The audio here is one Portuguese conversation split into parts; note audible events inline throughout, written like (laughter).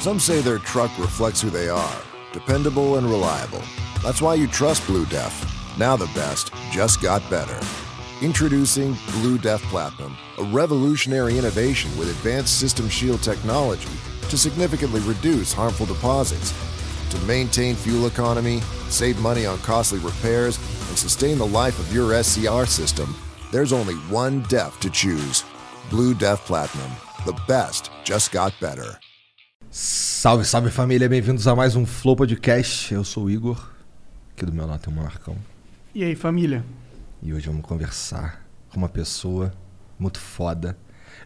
Some say their truck reflects who they are dependable and reliable. That's why you trust Blue Def. Now the best just got better. Introducing Blue Def Platinum, a revolutionary innovation with advanced System Shield technology to significantly reduce harmful deposits. To maintain fuel economy, save money on costly repairs, and sustain the life of your SCR system, there's only one DEF to choose Blue Def Platinum. The best just got better. Salve, salve família, bem-vindos a mais um Flow Podcast. Eu sou o Igor, aqui do meu lado tem o Marcão. E aí, família? E hoje vamos conversar com uma pessoa muito foda.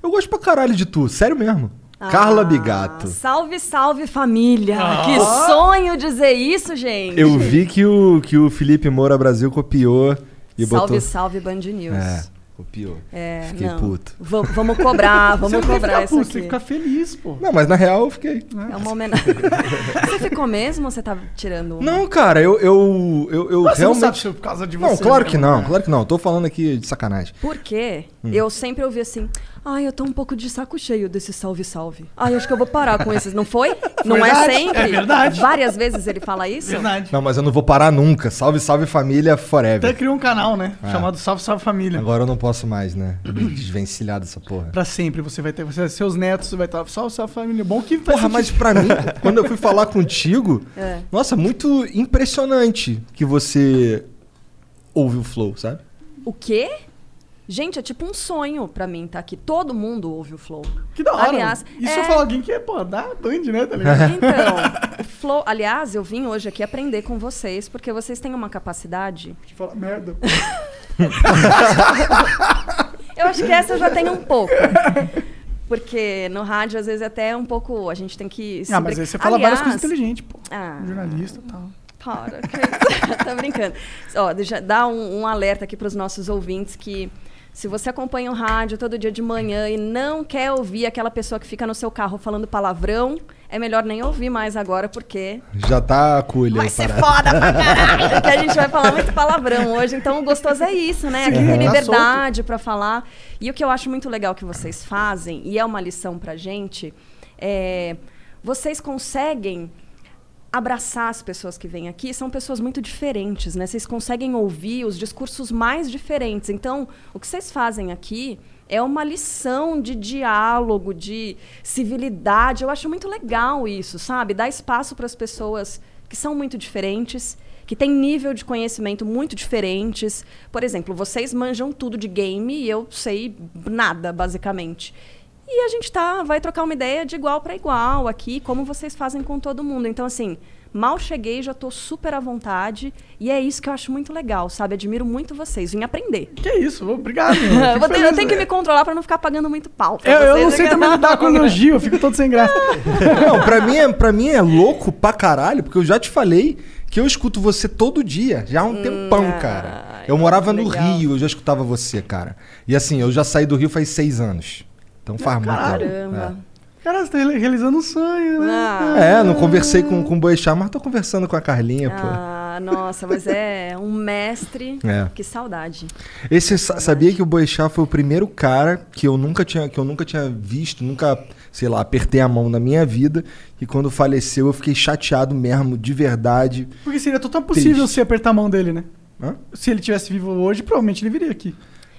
Eu gosto pra caralho de tu, sério mesmo. Carla Bigato. Ah, Salve, salve família! Que sonho dizer isso, gente! Eu vi que o, que o Felipe Moura Brasil copiou e salve, botou. salve Band News. É, copiou. É, Fiquei não. puto. Va- vamos cobrar, (laughs) vamos você não cobrar ficar isso puto, aqui. tem que ficar feliz, pô. Não, mas na real eu fiquei. É uma homenagem. (laughs) você ficou mesmo ou você tá tirando uma? Não, cara, eu, eu, eu, eu Mas você não sabe realmente. se é por causa de Não, você. claro que não, né? claro que não. Tô falando aqui de sacanagem. Porque Hum. eu sempre ouvi assim, ai, eu tô um pouco de saco cheio desse salve, salve. Ai, acho que eu vou parar com esses. Não foi? (laughs) Não é Verdade, sempre? é verdade. Várias vezes ele fala isso? Verdade. Não, mas eu não vou parar nunca. Salve, salve família forever. Até criou um canal, né? É. Chamado Salve Salve Família. Agora eu não posso mais, né? Me desvencilhar dessa porra. Pra sempre você vai ter. Você, seus netos vai estar. Salve Salve Família. Bom que Porra, mas pra mim, (laughs) quando eu fui falar contigo, É. nossa, muito impressionante que você ouve o flow, sabe? O quê? Gente, é tipo um sonho pra mim tá aqui. Todo mundo ouve o Flow. Que da hora. Aliás, Isso é- eu falo alguém que é, pô, da Band, né? Tá ligado? Então, (laughs) o Flow, aliás, eu vim hoje aqui aprender com vocês, porque vocês têm uma capacidade. De falar merda. (laughs) (laughs) Eu acho que essa eu já tenho um pouco. Porque no rádio, às vezes, até é um pouco. A gente tem que. Ah, mas aí você fala Aliás, várias coisas inteligentes, pô. Ah, Jornalista e tal. Para, que tá brincando. Ó, deixa dar um, um alerta aqui para os nossos ouvintes que se você acompanha o rádio todo dia de manhã e não quer ouvir aquela pessoa que fica no seu carro falando palavrão, é melhor nem ouvir mais agora, porque Já tá a culha. vai ser parada. foda pra (laughs) caralho, porque a gente vai falar muito palavrão hoje. Então, o gostoso é isso, né? Aqui tem tá liberdade pra falar. E o que eu acho muito legal que vocês fazem, e é uma lição pra gente, é... Vocês conseguem abraçar as pessoas que vêm aqui são pessoas muito diferentes, né? Vocês conseguem ouvir os discursos mais diferentes. Então, o que vocês fazem aqui é uma lição de diálogo, de civilidade. Eu acho muito legal isso, sabe? Dar espaço para as pessoas que são muito diferentes, que têm nível de conhecimento muito diferentes. Por exemplo, vocês manjam tudo de game e eu sei nada, basicamente. E a gente tá, vai trocar uma ideia de igual para igual aqui, como vocês fazem com todo mundo. Então, assim, mal cheguei, já tô super à vontade. E é isso que eu acho muito legal, sabe? Admiro muito vocês. Vim aprender. Que isso, obrigado. meu. (laughs) Eu, vou ter- eu tenho que né? me controlar para não ficar pagando muito pau. pra Eu, eu vocês. não sei também lidar com (laughs) elogio, eu fico todo sem graça. (laughs) Não, pra mim, é, pra mim é louco pra caralho, porque eu já te falei que eu escuto você todo dia, já há um tempão, ah, cara. Eu morava no legal. Rio, eu já escutava você, cara. E assim, eu já saí do Rio faz seis anos. Então faz muito. Caramba. Cara, você tá reali- realizando um sonho, né? Ah. É, É, não conversei com, com o Boechat, mas tô conversando com a Carlinha, pô. Ah, nossa, mas é um mestre. (laughs) É. Que saudade. Esse sa- sabia que o Boechat foi o primeiro cara que eu nunca tinha que eu nunca tinha visto, nunca, sei lá, apertei a mão na minha vida e quando faleceu eu fiquei chateado mesmo, de verdade. Porque seria total possível Triste. você apertar a mão dele, né? Hã? Se ele tivesse vivo hoje, provavelmente ele viria aqui.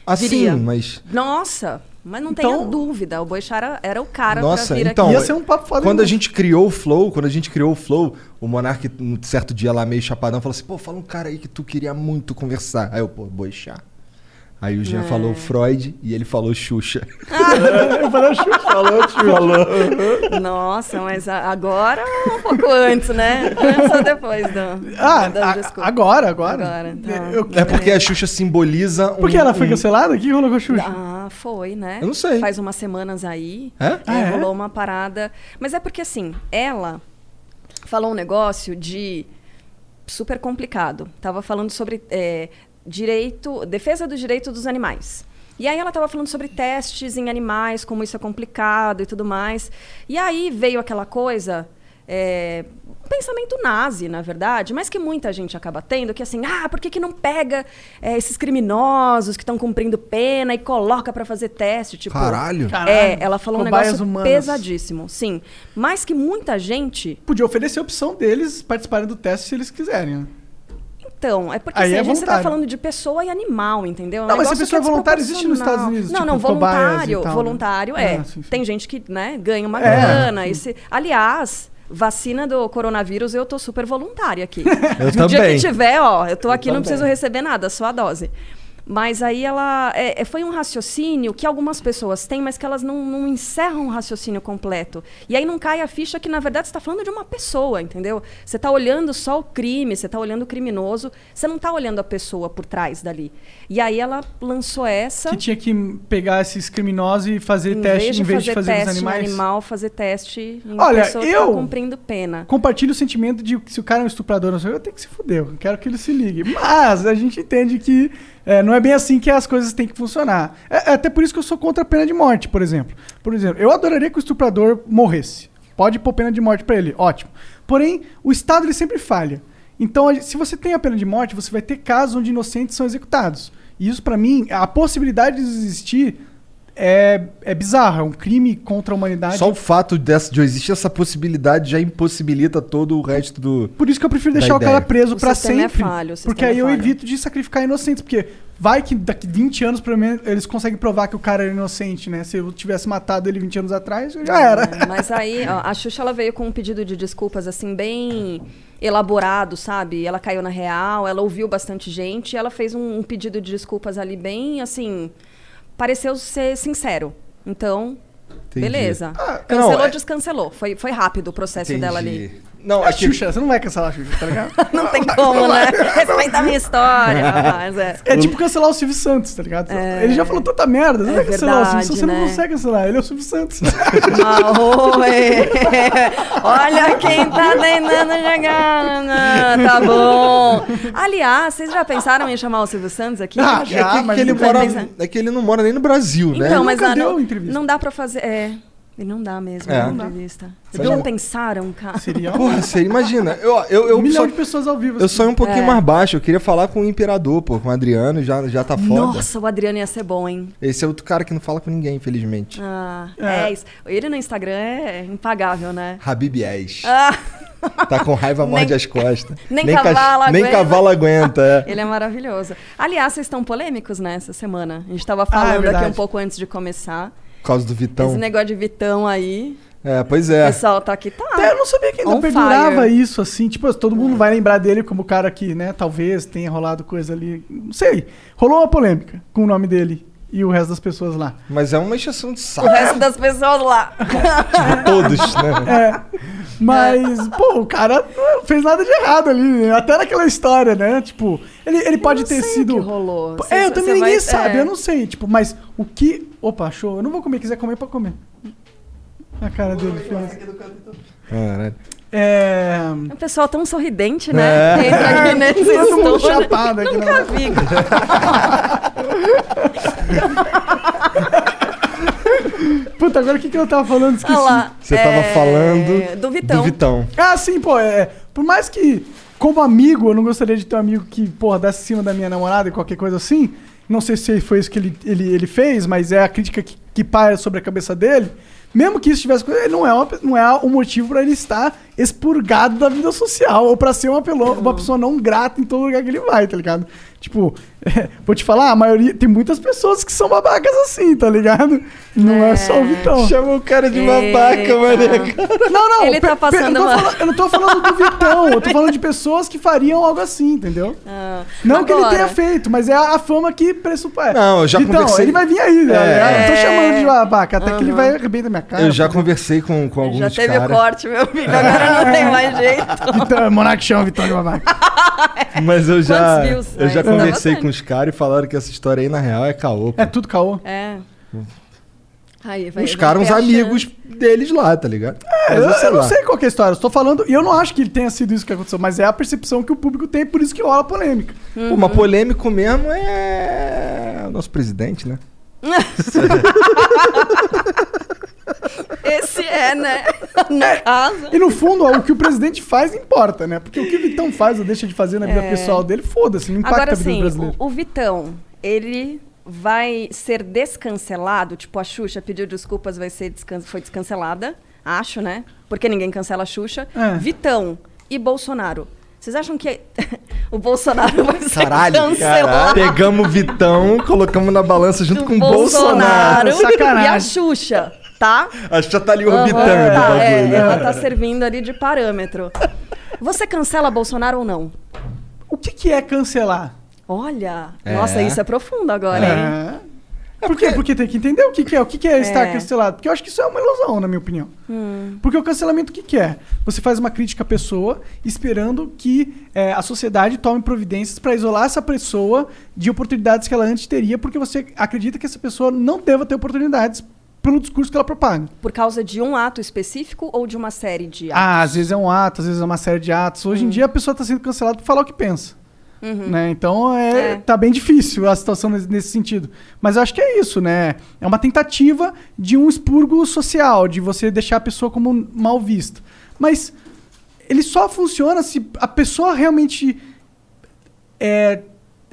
Assim, Viria. mas Nossa, mas não Então- tenha dúvida. O Boixara era, era o cara Nossa, pra vir então, aqui. Ia ser um papo foda quando a gente criou o Flow, quando a gente criou o Flow, o Monark, um certo dia lá meio chapadão, falou assim: pô, fala um cara aí que tu queria muito conversar. Aí eu, pô, Boixá. Aí o Jean É. falou Freud e ele falou Xuxa. (laughs) Eu falei, "Xuxa". falou, falou. Nossa, mas agora ou um pouco antes, né? Antes ou depois do, Ah, das a- agora, agora. Agora, tá. Eu- É porque a Xuxa simboliza um. Porque ela foi um- cancelada? O que rolou com a Xuxa? Ah, foi, né? Eu não sei. Faz umas semanas aí. É? É, Ah, é? rolou uma parada. Mas é porque assim, ela falou um negócio de super complicado. Tava falando sobre é, direito, defesa do direito dos animais. E aí ela estava falando sobre testes em animais, como isso é complicado e tudo mais. E aí veio aquela coisa é, um pensamento nazi, na verdade, mas que muita gente acaba tendo, que assim, ah, por que, que não pega é, esses criminosos que estão cumprindo pena e coloca pra fazer teste? Tipo, Caralho. É, ela falou um negócio humanas. pesadíssimo, sim. Mas que muita gente. Podia oferecer a opção deles participarem do teste se eles quiserem. né? Então, é porque Aí assim, é a gente você tá voluntário. falando de pessoa e animal, entendeu? É um Não, mas se a pessoa que é voluntária, existe nos Estados Unidos, Não, tipo, não, voluntário. tal, né? voluntário é. Ah, sim, sim. Tem gente que né, ganha uma É. grana. e se- Aliás. Vacina do coronavírus, eu tô super voluntária aqui. Eu no dia também. que tiver, ó, eu tô aqui, não também. preciso receber nada, só a dose. Mas aí ela. é, é, foi um raciocínio que algumas pessoas têm, mas que elas não, não encerram o raciocínio completo. E aí não cai a ficha que, na verdade, você está falando de uma pessoa, entendeu? Você está olhando só o crime, você está olhando o criminoso, você não está olhando a pessoa por trás dali. E aí ela lançou essa. Que tinha que pegar esses criminosos e fazer teste em vez de fazer teste nos animais. animal, fazer teste em Olha, pessoa que eu- tá cumprindo pena. Compartilho o sentimento de que se o cara é um estuprador, eu tenho que se fuder, eu quero que ele se ligue. Mas a gente entende que é, não é bem assim que as coisas têm que funcionar. É, é até por isso que eu sou contra a pena de morte, por exemplo. Por exemplo, eu adoraria que o estuprador morresse. Pode pôr pena de morte pra ele, ótimo. Porém, o Estado ele sempre falha. Então, se você tem a pena de morte, você vai ter casos onde inocentes são executados. E isso, pra mim, a possibilidade de existir é, é bizarro. É um crime contra a humanidade. Só o fato dessa, de existir essa possibilidade já impossibilita todo o resto do. Por isso que eu prefiro deixar o cara preso sistema é sempre. falho, o sistema porque aí é eu falho. evito de sacrificar inocentes. Porque vai que daqui 20 anos, pelo menos, eles conseguem provar que o cara era inocente, né? Se eu tivesse matado ele 20 anos atrás, já era. É, (laughs) mas aí, ó, a Xuxa ela veio com um pedido de desculpas assim bem elaborado, sabe? Ela caiu na real, ela ouviu bastante gente, e ela fez um, um pedido de desculpas ali bem assim, pareceu ser sincero. Então, Entendi. beleza. Ah, Cancelou, não, é- descancelou. Foi, foi rápido o processo dela ali. Não, A aqui, Xuxa, você não vai cancelar a Xuxa, tá ligado? (laughs) Não tem como, né? Respeita a minha história, rapaz. É. É tipo cancelar o Silvio Santos, tá ligado? Ele já falou tanta merda, você não É vai cancelar o Silvio verdade, Santos, você não né? consegue cancelar, ele é o Silvio Santos. (laughs) Ah, oi. (laughs) Olha quem tá tentando chegar. Não, Tá bom. Aliás, vocês já pensaram em chamar o Silvio Santos aqui? Ah, é já, que, mas que ele não mora, é que ele não mora nem no Brasil, né? Então, mas ah, deu não, entrevista. não dá pra fazer. É. E não dá mesmo, É. não dá. entrevista. Você Vocês já pensaram, cara? Seria (laughs) um Porra, você imagina. Eu, eu, eu, milhão só, de pessoas ao vivo. eu sonho um pouquinho É. mais baixo. Eu queria falar com o Imperador, pô, com o Adriano, já, já tá foda. Nossa, o Adriano ia ser bom, hein? Esse é outro cara que não fala com ninguém, infelizmente. Ah, É. é. isso. Ele no Instagram é impagável, né? Habib Yes. Ah, (laughs) Tá com raiva, morde Nem- as costas. (laughs) nem cach- cavalo Nem aguenta. cavalo aguenta, é. ele é maravilhoso. Aliás, vocês estão polêmicos nessa semana. A gente tava Ah, é falando aqui um pouco antes de começar. Por causa do Vitão. Esse negócio de Vitão aí. É, pois O é. pessoal tá aqui, tá. Até eu não sabia que ainda perdurava fire. isso, assim. Tipo, todo mundo vai lembrar dele como o cara que, né, talvez tenha rolado coisa ali. Não sei. Rolou uma polêmica com o nome dele e o resto das pessoas lá. Mas é uma encheção de O saco resto das pessoas lá. de todos, né? É. Mas, pô, o cara não fez nada de errado ali. né? Até naquela história, né? Tipo, ele, ele pode não ter sei o sido. que rolou. Cê- É, eu também ninguém vai- sabe, é. eu não sei. Tipo, mas o que. Opa, show. Eu não vou comer, quiser comer, pode comer. A cara dele. fez. Caralho. É. É um pessoal tão sorridente, né? É. Entra aqui (laughs) nesse Todo mundo chapado aqui. Nunca né? vi. (laughs) Puta, agora o que, que eu tava falando? Esqueci. Olha lá. Você tava é, falando Do Vitão. do Vitão. Ah, sim, pô, é. Por mais que, como amigo, eu não gostaria de ter um amigo que, porra, desse em cima da minha namorada e qualquer coisa assim. Não sei se foi isso que ele, ele, ele fez, mas é a crítica que, que paira sobre a cabeça dele. Mesmo que isso tivesse coisa, ele não é, uma, não é um motivo pra ele estar expurgado da vida social ou pra ser uma, pelo, uma pessoa não grata em todo lugar que ele vai, tá ligado? Tipo, é, (laughs) vou te falar, a maioria. Tem muitas pessoas que são babacas assim, tá ligado? Não é, só o Vitão. Chama o cara de Eita. babaca, mané. Não, não. Ele tá passando eu, não falando, eu não tô falando do Vitão, eu tô falando de pessoas que fariam algo assim, entendeu? Ah, Não que ele agora, tenha feito, mas é a, a fama que pressupõe. Não, eu já Vitão, conversei- ele vai vir aí, né? É. Eu não tô chamando de babaca, até que ele vai arrebentar minha cara. Eu já conversei com, com alguns Já teve caras. o corte, meu filho. Agora não tem mais jeito. Vitão, Monark chama de babaca. Mas eu já, views? eu já Aí, tá conversei com os caras e falaram que essa história aí, na real, é caô. pô. É tudo caô. É. Aí, vai, Os caras, uns amigos chance. deles lá, tá ligado? É, Mas eu, sei eu não sei qual que é a história, eu tô falando, e eu não acho que ele tenha sido isso que aconteceu, mas é a percepção que o público tem, por isso que rola polêmica. Pô, mas polêmico mesmo é o nosso presidente, né? (laughs) (laughs) esse é, né? (laughs) No caso. E no fundo, ó, o que o presidente faz importa, né? Porque o que o Vitão faz ou deixa de fazer na vida pessoal dele, foda-se, não impacta É. Agora a vida do sim, brasileiro. o, o Vitão, ele vai ser descancelado, tipo a Xuxa pediu desculpas, vai ser descan foi descancelada, acho, né? Porque ninguém cancela a Xuxa. É. Vitão e Bolsonaro. Vocês acham que (laughs) o Bolsonaro vai ser Caralho, cancelado? Pegamos o Vitão, colocamos na balança junto do com o Bolsonaro. Sacanagem. e a Xuxa, tá? Acho que já tá ali orbitando Aham, tá, é, né? ela tá servindo ali de parâmetro. Você cancela Bolsonaro ou não? O que, que é cancelar? Olha, É. nossa, isso é profundo agora, hein? É. Por quê? Porque tem que entender o que, que é. O que, que é estar É. cancelado. Porque eu acho que isso é uma ilusão, na minha opinião. Hum. Porque o cancelamento o que, que é? Você faz uma crítica à pessoa esperando que é, a sociedade tome providências para isolar essa pessoa de oportunidades que ela antes teria, porque você acredita que essa pessoa não deva ter oportunidades pelo discurso que ela propaga. Por causa de um ato específico ou de uma série de atos? Ah, às vezes é um ato, às vezes é uma série de atos. Hoje em dia a pessoa está sendo cancelada por falar o que pensa. Né? Então é, É. tá bem difícil a situação nesse, nesse sentido. Mas eu acho que é isso, né? É uma tentativa de um expurgo social, de você deixar a pessoa como mal vista. Mas ele só funciona se a pessoa realmente é,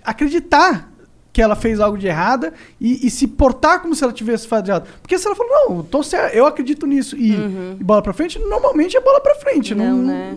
acreditar que ela fez algo de errada e, e se portar como se ela tivesse errado. Porque se ela falou, não, tô certo, eu acredito nisso e, e bola pra frente, normalmente é bola pra frente. Não, Não, né?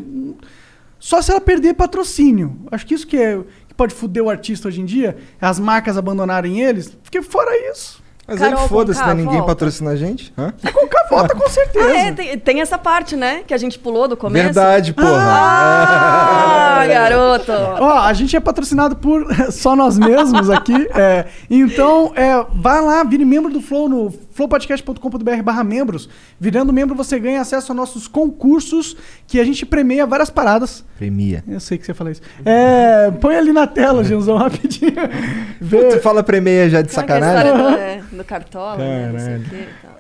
Só se ela perder patrocínio. Acho que isso que, é, que pode foder o artista hoje em dia, é as marcas abandonarem eles. Porque fora isso, Mas Carol aí foda-se, Conká, né? Ninguém volta. patrocina a gente. Hã? qualquer volta com (laughs) certeza. Ah, é, tem, tem essa parte, né? Que a gente pulou do começo. Verdade, porra. Ah, (laughs) garoto! Ó, a gente é patrocinado por (laughs) só nós mesmos aqui. é. então, é, vai lá, vire membro do Flow no flowpodcast.com.br barra membros. Virando membro, você ganha acesso a nossos concursos, que a gente premia várias paradas. Premia. Eu sei que você fala isso. É, põe ali na tela, Genzão, (laughs) rapidinho. Vê- Tu fala premia já de sacanagem? história do, é, do cartola, né? Não sei o Caralho. quê e tal.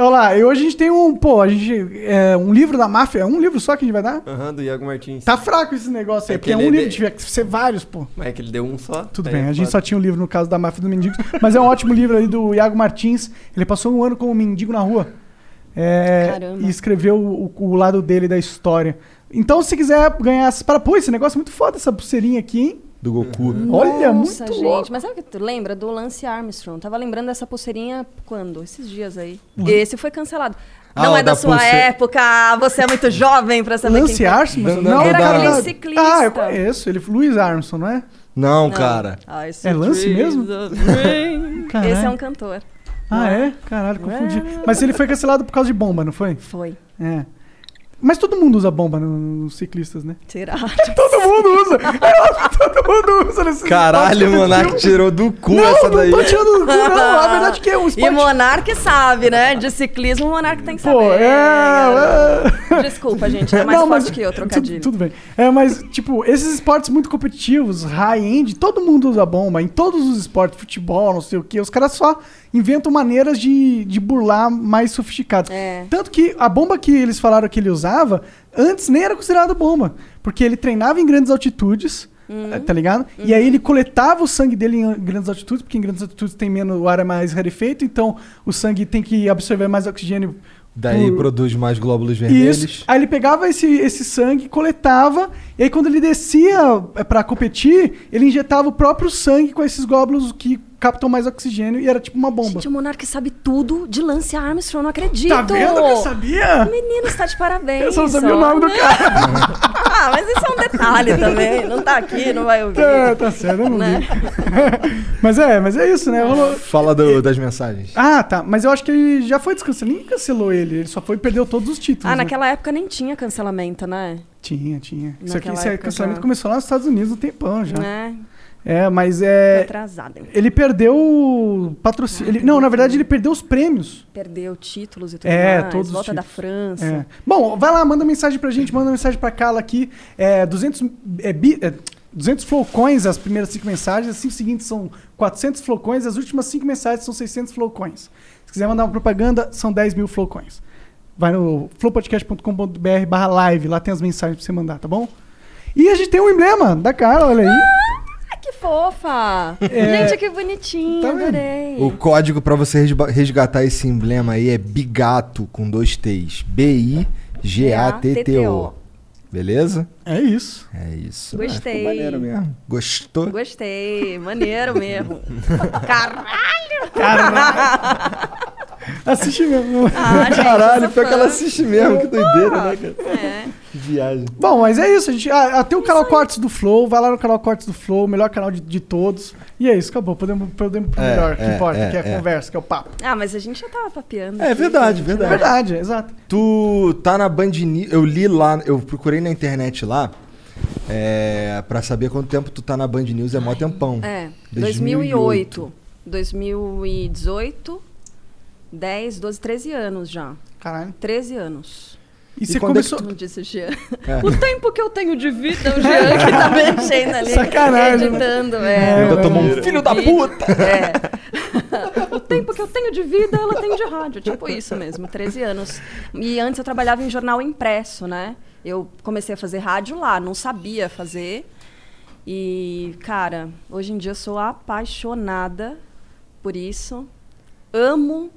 Olha lá, e hoje a gente tem um, pô, a gente, é, um livro da máfia, é um livro só que a gente vai dar? Aham, do Iago Martins. Tá fraco esse negócio aí, É porque é que um ele livro, de- tiver que ser vários, pô. Mas é que ele deu um só. Tudo daí bem, é a gente só tinha um livro no caso da máfia dos mendigos, mas é um ótimo livro aí do Iago Martins. Ele passou um ano como mendigo na rua. É, Caramba. e escreveu o, o lado dele da história. Então, se quiser ganhar essas para Pô, esse negócio é muito foda, essa pulseirinha aqui, hein? Do Goku. Olha, Nossa, muito gente. louco. Mas sabe o que tu lembra do Lance Armstrong? Tava lembrando dessa pulseirinha quando? Esses dias aí. Uhum. Esse foi cancelado. Ah, Não é da, da sua pulse- época, você é muito (laughs) jovem pra saber Lance quem. Armstrong? Não, não, Era da- aquele da- ciclista. Ah, eu conheço. Ele, Luiz Armstrong, não é? Não, Não. cara. See É Lance mesmo? Esse é um cantor. Ah, é? Caralho, confundi. Mas ele foi cancelado por causa de bomba, não foi? Foi. É. Mas todo mundo usa bomba no- nos ciclistas, né? Será? (laughs) Todo mundo usa! (laughs) É todo mundo usa nesses Caralho, o Monark tirou do cu Não, essa não daí. tô tirando do cu, não. A verdade é que é um E esporte... Monark sabe, né? De ciclismo, o Monark tem que saber. Pô, é... Desculpa, gente, é mais Não, forte mas que eu, trocadilho. Tudo, tudo bem. É, mas, tipo, esses esportes muito competitivos, high-end, todo mundo usa bomba. Em todos os esportes, futebol, não sei o quê, os caras só inventam maneiras de, de burlar mais sofisticadas. É. Tanto que a bomba que eles falaram que ele usava, antes nem era considerada bomba. Porque ele treinava em grandes altitudes, Uhum. tá ligado? E aí ele coletava o sangue dele em grandes altitudes, porque em grandes altitudes tem menos, o ar é mais rarefeito, então o sangue tem que absorver mais oxigênio. Daí por- produz mais glóbulos vermelhos. isso. Aí ele pegava esse, esse sangue, coletava, e aí quando ele descia é, pra competir, ele injetava o próprio sangue com esses glóbulos que captam mais oxigênio e era tipo uma bomba. Gente, o Monark sabe tudo de Lance Armstrong, não acredito. tá vendo que eu sabia? Menino, está de parabéns. Eu só não sabia o ó. nome do cara. (laughs) Ah, mas isso é um detalhe também. Não tá aqui, não vai ouvir. É, tá certo, eu não Né? vi. (laughs) mas é, mas é isso, né? Rolou- Fala do- das mensagens. Ah, tá. Mas eu acho que ele já foi descancelado. Ninguém cancelou ele. Ele só foi e perdeu todos os títulos. Ah, né? naquela época nem tinha cancelamento, né? Tinha, tinha. Isso aqui, Naquela esse cancelamento já. começou lá nos Estados Unidos há um tempão já. Né? É, mas Tô é. atrasada. Ele perdeu patrocínio. ele- não, na verdade, ele perdeu os prêmios. Perdeu títulos e tudo É, mais. todos os Volta da. França. É. Bom, vai lá, manda mensagem pra gente, manda mensagem pra Carla aqui. É, 200, é, bi- é, 200 flowcoins as primeiras cinco mensagens, as cinco seguintes são 400 flowcoins, as últimas cinco mensagens são 600 flowcoins. Se quiser mandar uma propaganda, são 10 mil flowcoins. Vai no flowpodcast.com.br barra live, lá tem as mensagens pra você mandar, tá bom? E a gente tem um emblema da Carla, olha aí. Ah, que fofa! Gente, que bonitinho, Tá adorei. O código pra você resgatar esse emblema aí é Bigato com dois T's. B-I-G-A-T-T-O. Beleza? É isso. É isso. Gostei. Ah, maneiro mesmo. Gostou? Gostei, maneiro mesmo. (laughs) Caralho! (laughs) Assiste mesmo. Ah, gente, Caralho, pior que ela assiste mesmo, que doideira, né, cara? É. Que viagem. Bom, mas é isso. A gente, ah, ah, tem o canal Cortes do Flow. Vai lá no canal Cortes do Flow, o melhor canal de, de todos. E é isso, acabou. Podemos, podemos pro É, melhor, que é, importa, é, que é a é. conversa, que é o papo. Ah, mas a gente já tava papeando. É aqui, verdade, gente. É verdade. verdade, exato. Tu tá na Band News. Eu li lá, eu procurei na internet lá. É, pra saber quanto tempo tu tá na Band News é mó tempão. É, 2008. 2008. 2018, 10, 12, 13 anos já. Caralho. 13 anos. E, você quando é começou. Como disse o Jean. É. O tempo que eu tenho de vida, o Jean que tá (laughs) mexendo ali. Sacanagem, Editando, É. Ainda tomou um filho da puta! É. (laughs) o tempo que eu tenho de vida, ela tem de rádio. Tipo isso mesmo, 13 anos. E antes eu trabalhava em jornal impresso, né? Eu comecei a fazer rádio lá, não sabia fazer. E, cara, hoje em dia eu sou apaixonada por isso. Amo.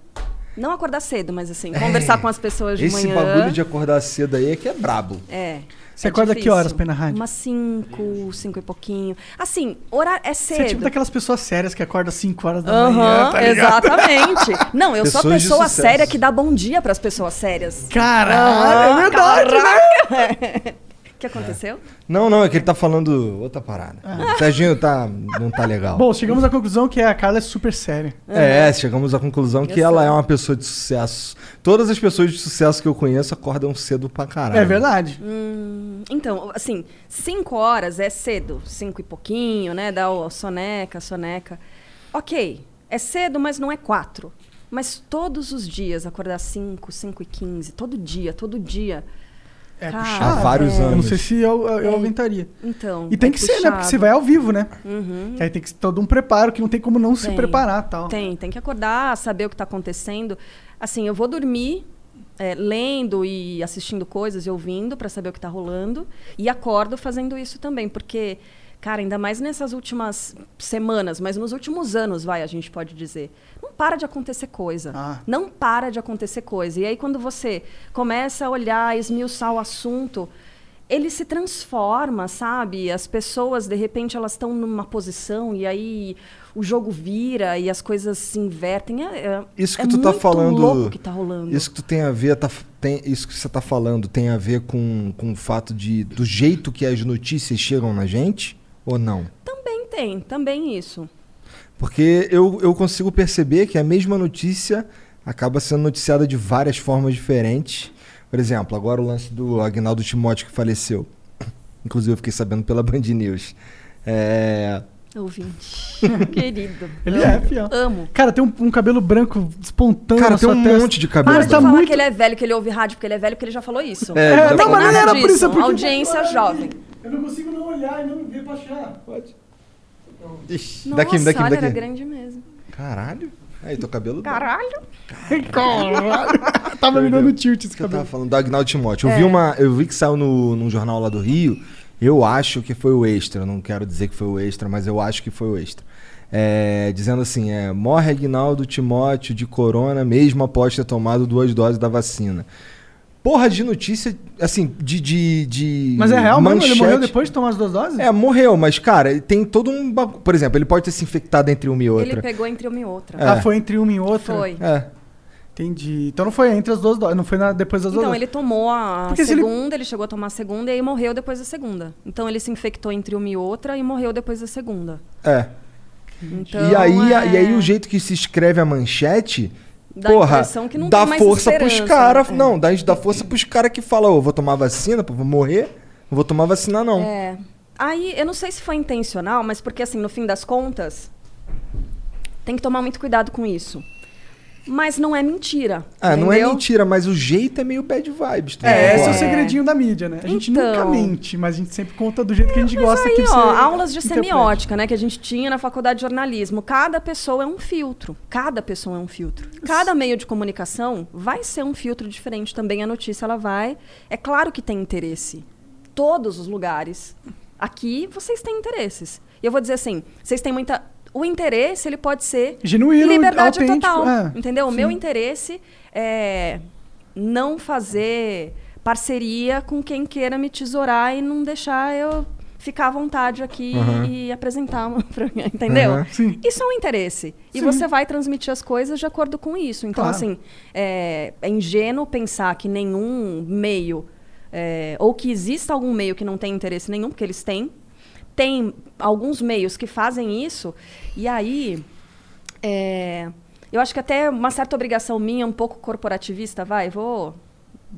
Não acordar cedo, mas assim, conversar com as pessoas de Esse manhã. bagulho de acordar cedo aí é que é brabo. É. Você é acorda que difícil. horas pra ir na rádio? Umas 5, 5 e pouquinho. Assim, horário é cedo. Você é tipo daquelas pessoas sérias que acordam às 5 horas da manhã, Aham, tá exatamente. Não, eu sou a Pessoas pessoa séria que dá bom dia pras pessoas sérias. Caralho, é verdade, né? (laughs) O que aconteceu? Não, não, é que ele tá falando outra parada. O Serginho tá, não tá legal. Ah. Bom, chegamos à conclusão que a Carla é super séria. É, chegamos à conclusão que ela é uma pessoa de sucesso. Todas as pessoas de sucesso que eu conheço acordam cedo pra caralho. É verdade. Hum, então, assim, 5 horas é cedo. 5 e pouquinho, né? Dá o soneca, soneca. Ok, é cedo, mas não é 4. Mas todos os dias, acordar 5, 5 e 15, todo dia, todo dia. É Cara, puxado. Há vários é. Eu não anos. sei se eu, eu É. aguentaria. Então. E tem é que ser, né? Porque puxado. você vai ao vivo, né? Uhum. Que aí tem que ser todo um preparo que não tem como não se Tem. preparar tal. Tem, tem que acordar, saber o que está acontecendo. Assim, eu vou dormir é, lendo e assistindo coisas e ouvindo para saber o que está rolando. E acordo fazendo isso também, porque, cara, ainda mais nessas últimas semanas, mas nos últimos anos, vai, a gente pode dizer. Não para de acontecer coisa. Ah. Não para de acontecer coisa. E aí, quando você começa a olhar, esmiuçar o assunto, ele se transforma, sabe? As pessoas, de repente, elas estão numa posição e aí o jogo vira e as coisas se invertem. É, é- Isso que é tu tá muito falando. louco que tá rolando. Isso que tu tem a ver, tá, tem, isso que você tá falando tem a ver com, com o fato de do jeito que as notícias chegam na gente ou não? Também tem, também isso. Porque eu, eu consigo perceber que a mesma notícia acaba sendo noticiada de várias formas diferentes. Por exemplo, agora o lance do Agnaldo Timóteo que faleceu. (coughs) Inclusive eu fiquei sabendo pela Band News. É, Ouvinte. (laughs) Querido. Ele amo, é, fiel. Amo. Cara, tem um, um cabelo branco espontâneo Cara, na tem sua um testa. monte de cabelo. Para de tá falar muito- que ele é velho, que ele ouve rádio, porque ele é velho, porque ele já falou isso. É, É, não, mas não era por isso, é porque... Audiência jovem. Eu não consigo não olhar e não ver pra achar. Pode. Nossa, daqui, daqui, olha, daqui. era grande mesmo. Caralho. Aí, teu cabelo. Caralho. Caralho. (laughs) Tava me dando tilt esse que eu tava cabelo. falando do Agnaldo Timóteo. Eu É. vi uma, eu vi que saiu no, num jornal lá do Rio. Eu acho que foi o extra. Não quero dizer que foi o extra, mas eu acho que foi o extra. É, dizendo assim, é, morre Agnaldo Timóteo de corona mesmo após ter tomado duas doses da vacina. Porra de notícia, assim, de. de, de Mas é real mesmo? Ele manchete. morreu depois de tomar as duas doses? É, morreu, mas, cara, tem todo um. bagu- Por exemplo, ele pode ter se infectado entre uma e outra. Ele pegou entre uma e outra. É. Ah, foi entre uma e outra? Foi. É. Entendi. Então não foi entre as duas doses, não foi na- depois das duas Então, ele tomou a Porque se ele- segunda, ele... chegou a tomar a segunda e aí morreu depois da segunda. Então, ele se infectou entre uma e outra e morreu depois da segunda. É. Então, e, aí, é... e aí o jeito que se escreve a manchete, Dá porra, impressão que não dá força pros caras. né? Não, dá, dá força pros caras que falam, ô, vou tomar vacina, vou morrer, não vou tomar vacina não. É. Aí, eu não sei se foi intencional, mas porque, assim, no fim das contas, tem que tomar muito cuidado com isso. Mas não é mentira. Ah, não é entendeu? mentira, mas o jeito é meio bad vibes. tu É, não esse é o segredinho da mídia, né? A gente Então. nunca mente, mas a gente sempre conta do jeito que a gente gosta Aí, que ó, aulas de interprete. semiótica, né, que a gente tinha na faculdade de jornalismo. Cada pessoa é um filtro. Cada pessoa é um filtro. Cada meio de comunicação vai ser um filtro diferente também. A notícia ela vai. É claro que tem interesse. Todos os lugares. Aqui vocês têm interesses. E eu vou dizer assim, vocês têm muita... O interesse, ele pode ser Genuíno, liberdade total. é. Entendeu? O Sim. meu interesse é não fazer parceria com quem queira me tesourar e não deixar eu ficar à vontade aqui Aham. e apresentar uma pra mim, entendeu? Sim. Isso é um interesse. E Sim. você vai transmitir as coisas de acordo com isso. Então, Claro. assim, é, é ingênuo pensar que nenhum meio, é, ou que exista algum meio que não tem interesse nenhum, porque eles têm. Tem alguns meios que fazem isso, e aí. é, eu acho que até uma certa obrigação minha, um pouco corporativista, vai, vou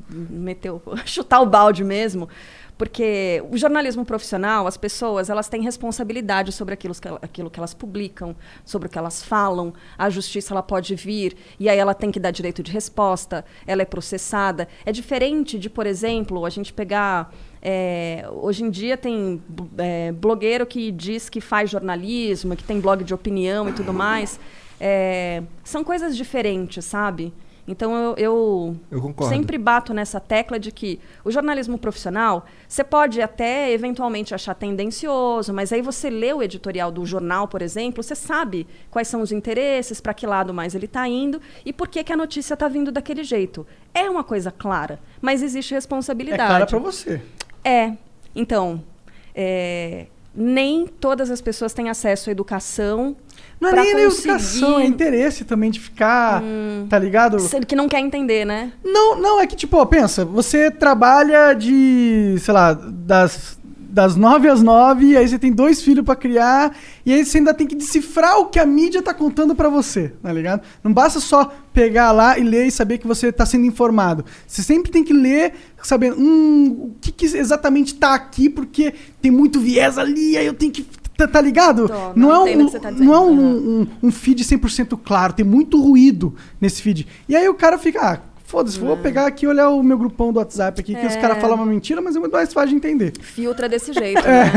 meter, o- (laughs) chutar o balde mesmo, porque o jornalismo profissional, as pessoas, elas têm responsabilidade sobre aquilo que, aquilo que elas publicam, sobre o que elas falam. A justiça ela pode vir e aí ela tem que dar direito de resposta, ela é processada. É diferente de, por exemplo, a gente pegar é, hoje em dia tem é, blogueiro que diz que faz jornalismo, que tem blog de opinião e tudo mais. É, são coisas diferentes, sabe? Então eu, eu, Eu sempre bato nessa tecla de que o jornalismo profissional, você pode até eventualmente achar tendencioso, mas aí você lê o editorial do jornal, por exemplo, você sabe quais são os interesses, para que lado mais ele está indo e por que, que a notícia está vindo daquele jeito. É uma coisa clara, mas existe É responsabilidade. clara pra você. É. Então, é, nem todas as pessoas têm acesso à educação. Não é nem, conseguir- educação, é interesse também de ficar, tá ligado? Que não quer entender, né? Não, não, é que, tipo, ó, pensa, você trabalha de, sei lá, das, das nove às nove, aí você tem dois filhos pra criar, e aí você ainda tem que decifrar o que a mídia tá contando pra você, tá ligado? Não basta só pegar lá e ler e saber que você tá sendo informado. Você sempre tem que ler, sabendo, hum, o que, que exatamente tá aqui, porque tem muito viés ali, aí eu tenho que. Tá, tá ligado? Tô, não, não, é um, tá não é um, um, um feed 100% claro, tem muito ruído nesse feed. E aí o cara fica, ah, foda-se, vou pegar aqui e olhar o meu grupão do WhatsApp aqui, que os É. caras falam uma mentira, mas é muito mais fácil de entender. Filtra desse jeito, (laughs) né?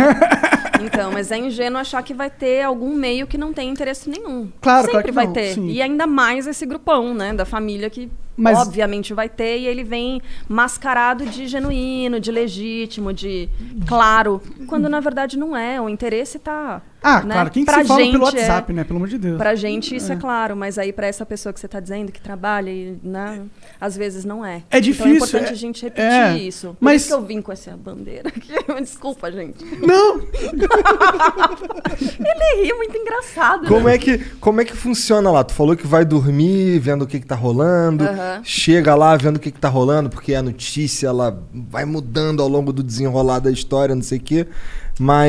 Então, mas é ingênuo achar que vai ter algum meio que não tem interesse nenhum. Claro, Sempre claro que vai não, ter. sim. E ainda mais esse grupão, né? Da família que Mas- obviamente vai ter. E ele vem mascarado de genuíno, de legítimo, de claro. Quando na verdade não é. O interesse tá. Ah, né? claro, quem que pra se fala gente pelo é- WhatsApp, né? Pelo amor de Deus. Pra gente isso é. claro, mas aí pra essa pessoa que você tá dizendo que trabalha e, né, às vezes não é. É Então difícil, é importante é- a gente repetir é, isso. Por mas- isso que eu vim com essa bandeira aqui. (laughs) Desculpa, gente. Não! (laughs) Ele ri muito engraçado. Como né? é, que, como é que funciona lá? Tu falou que vai dormir vendo o que, que tá rolando, chega lá vendo o que, que tá rolando, porque a notícia ela vai mudando ao longo do desenrolar da história, não sei o quê. Mas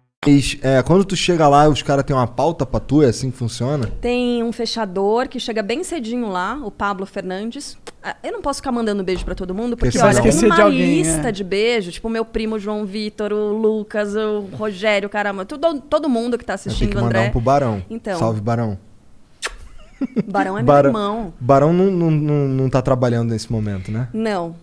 é, quando tu chega lá, os caras têm uma pauta pra tu, é assim que funciona? Tem um fechador que chega bem cedinho lá, o Pablo Fernandes. Ah, Eu não posso ficar mandando beijo pra todo mundo, porque olha, tem uma de alguém, lista é. de beijo, tipo o meu primo João Vitor, o Lucas, o Rogério, caramba, tudo, todo mundo que tá Eu assistindo, que mandar André. um pro Barão. Então. Salve, Barão. Barão é meu Barão, irmão. Barão não, não, não, não tá trabalhando nesse momento, né? Não.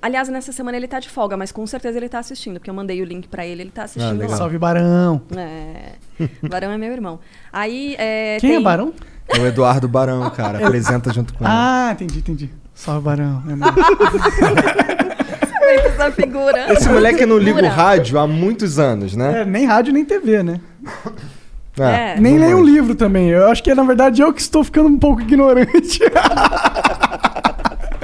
Aliás, nessa semana ele tá de folga, mas com certeza ele tá assistindo, porque eu mandei o link pra ele, ele tá assistindo lá. Salve, Barão. É. Barão é meu irmão. Aí, é, Quem é tem- Barão? É o Eduardo Barão, cara. Apresenta junto com ele. Ah, entendi, entendi. Salve, Barão. É essa figura. Esse moleque não liga o rádio há muitos anos, né? É, nem rádio, nem TV, né? É. Nem leio um livro também. Eu acho que, na verdade, eu que estou ficando um pouco ignorante. (laughs)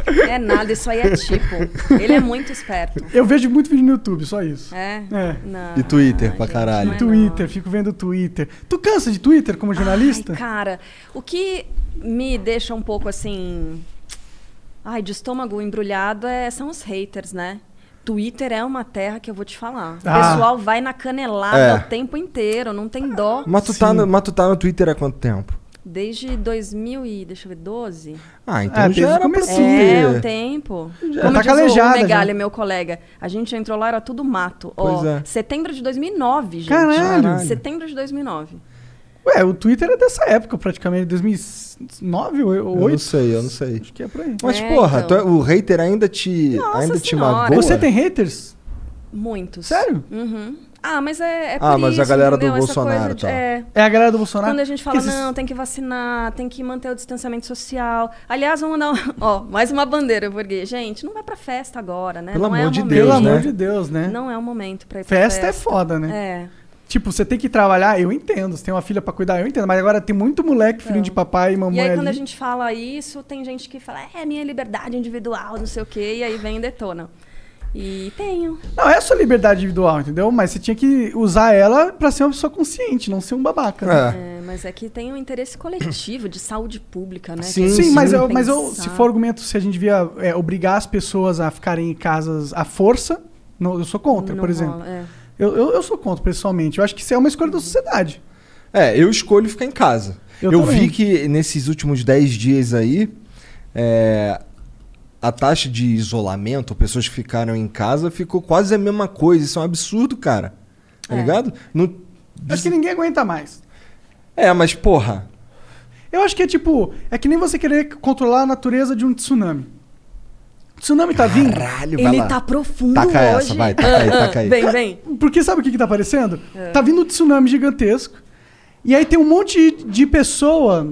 É nada, isso aí é tipo. Ele é muito esperto. eu vejo muito vídeo no YouTube, só isso. É? É. Não, E Twitter, pra gente, caralho. não é Twitter, fico vendo Twitter. Tu cansa de Twitter como jornalista? Ai, cara, o que me deixa um pouco assim. Ai, de estômago embrulhado é, são os haters, né? Twitter é uma terra que eu vou te falar. O Ah. pessoal vai na canelada É. o tempo inteiro, não tem dó. Mas tu, tá no, mas tu tá no Twitter há quanto tempo? Desde 2000 e, deixa eu ver, 12? Ah, então É, já desde o era ser. É, um tempo. Já Como tá diz o calejada, Megali, já. meu colega, a gente entrou lá, era tudo mato. Pois Ó, é. setembro de 2009, gente. Caralho. Setembro de 2009. Ué, o Twitter é dessa época, praticamente, 2009 ou Eu não 2008? sei, eu não sei. Acho que é por aí. Mas, É, porra, então. tu é- o hater ainda te, Nossa ainda te magoa? Você tem haters? Muitos. Sério? Uhum. Ah, mas é, é Ah, por mas a isso, galera do entendeu? Essa Bolsonaro, coisa de- tá. É, É a galera do Bolsonaro? Quando a gente fala, não, tem que vacinar, tem que manter o distanciamento social. Aliás, vamos dar, um- (laughs) ó, mais uma bandeira, porque, gente, não vai pra festa agora, né? Pelo não é amor o de momento. Pelo Deus, né? amor de Deus, né? Não é o momento pra ir pra Festa festa. é foda, né? É. Tipo, você tem que trabalhar, eu entendo. Você tem uma filha pra cuidar, eu entendo. Mas agora tem muito moleque, filhinho de papai e mamãe E aí, quando a ali. gente fala isso, tem gente que fala, é minha liberdade individual, não sei o quê, e aí vem e detona. E tenho. Não, é a sua liberdade individual, entendeu? Mas você tinha que usar ela pra ser uma pessoa consciente, não ser um babaca. né? É. É, mas é que tem um interesse coletivo de saúde pública, né? Sim, Sim, mas, eu, mas eu, se for argumento, se a gente devia é, obrigar as pessoas a ficarem em casas à força, não, eu sou contra, Não por exemplo. rola, é. Eu, eu, eu sou contra, pessoalmente. Eu acho que isso é uma escolha da sociedade. É, eu escolho ficar em casa. Eu Eu, vi que nesses últimos 10 dias aí, é, a taxa de isolamento, pessoas que ficaram em casa, ficou quase a mesma coisa. Isso é um absurdo, cara. Tá É. ligado? Não- Acho que ninguém aguenta mais. É, mas porra. Eu acho que é tipo, é que nem você querer controlar a natureza de um tsunami. O tsunami tá vindo. Caralho, vai Ele lá. tá profundo Taca hoje. essa, vai, taca aí, taca aí. (laughs) Vem, vem. Porque sabe o que, que tá aparecendo? Tá vindo um tsunami gigantesco. E aí tem um monte de pessoa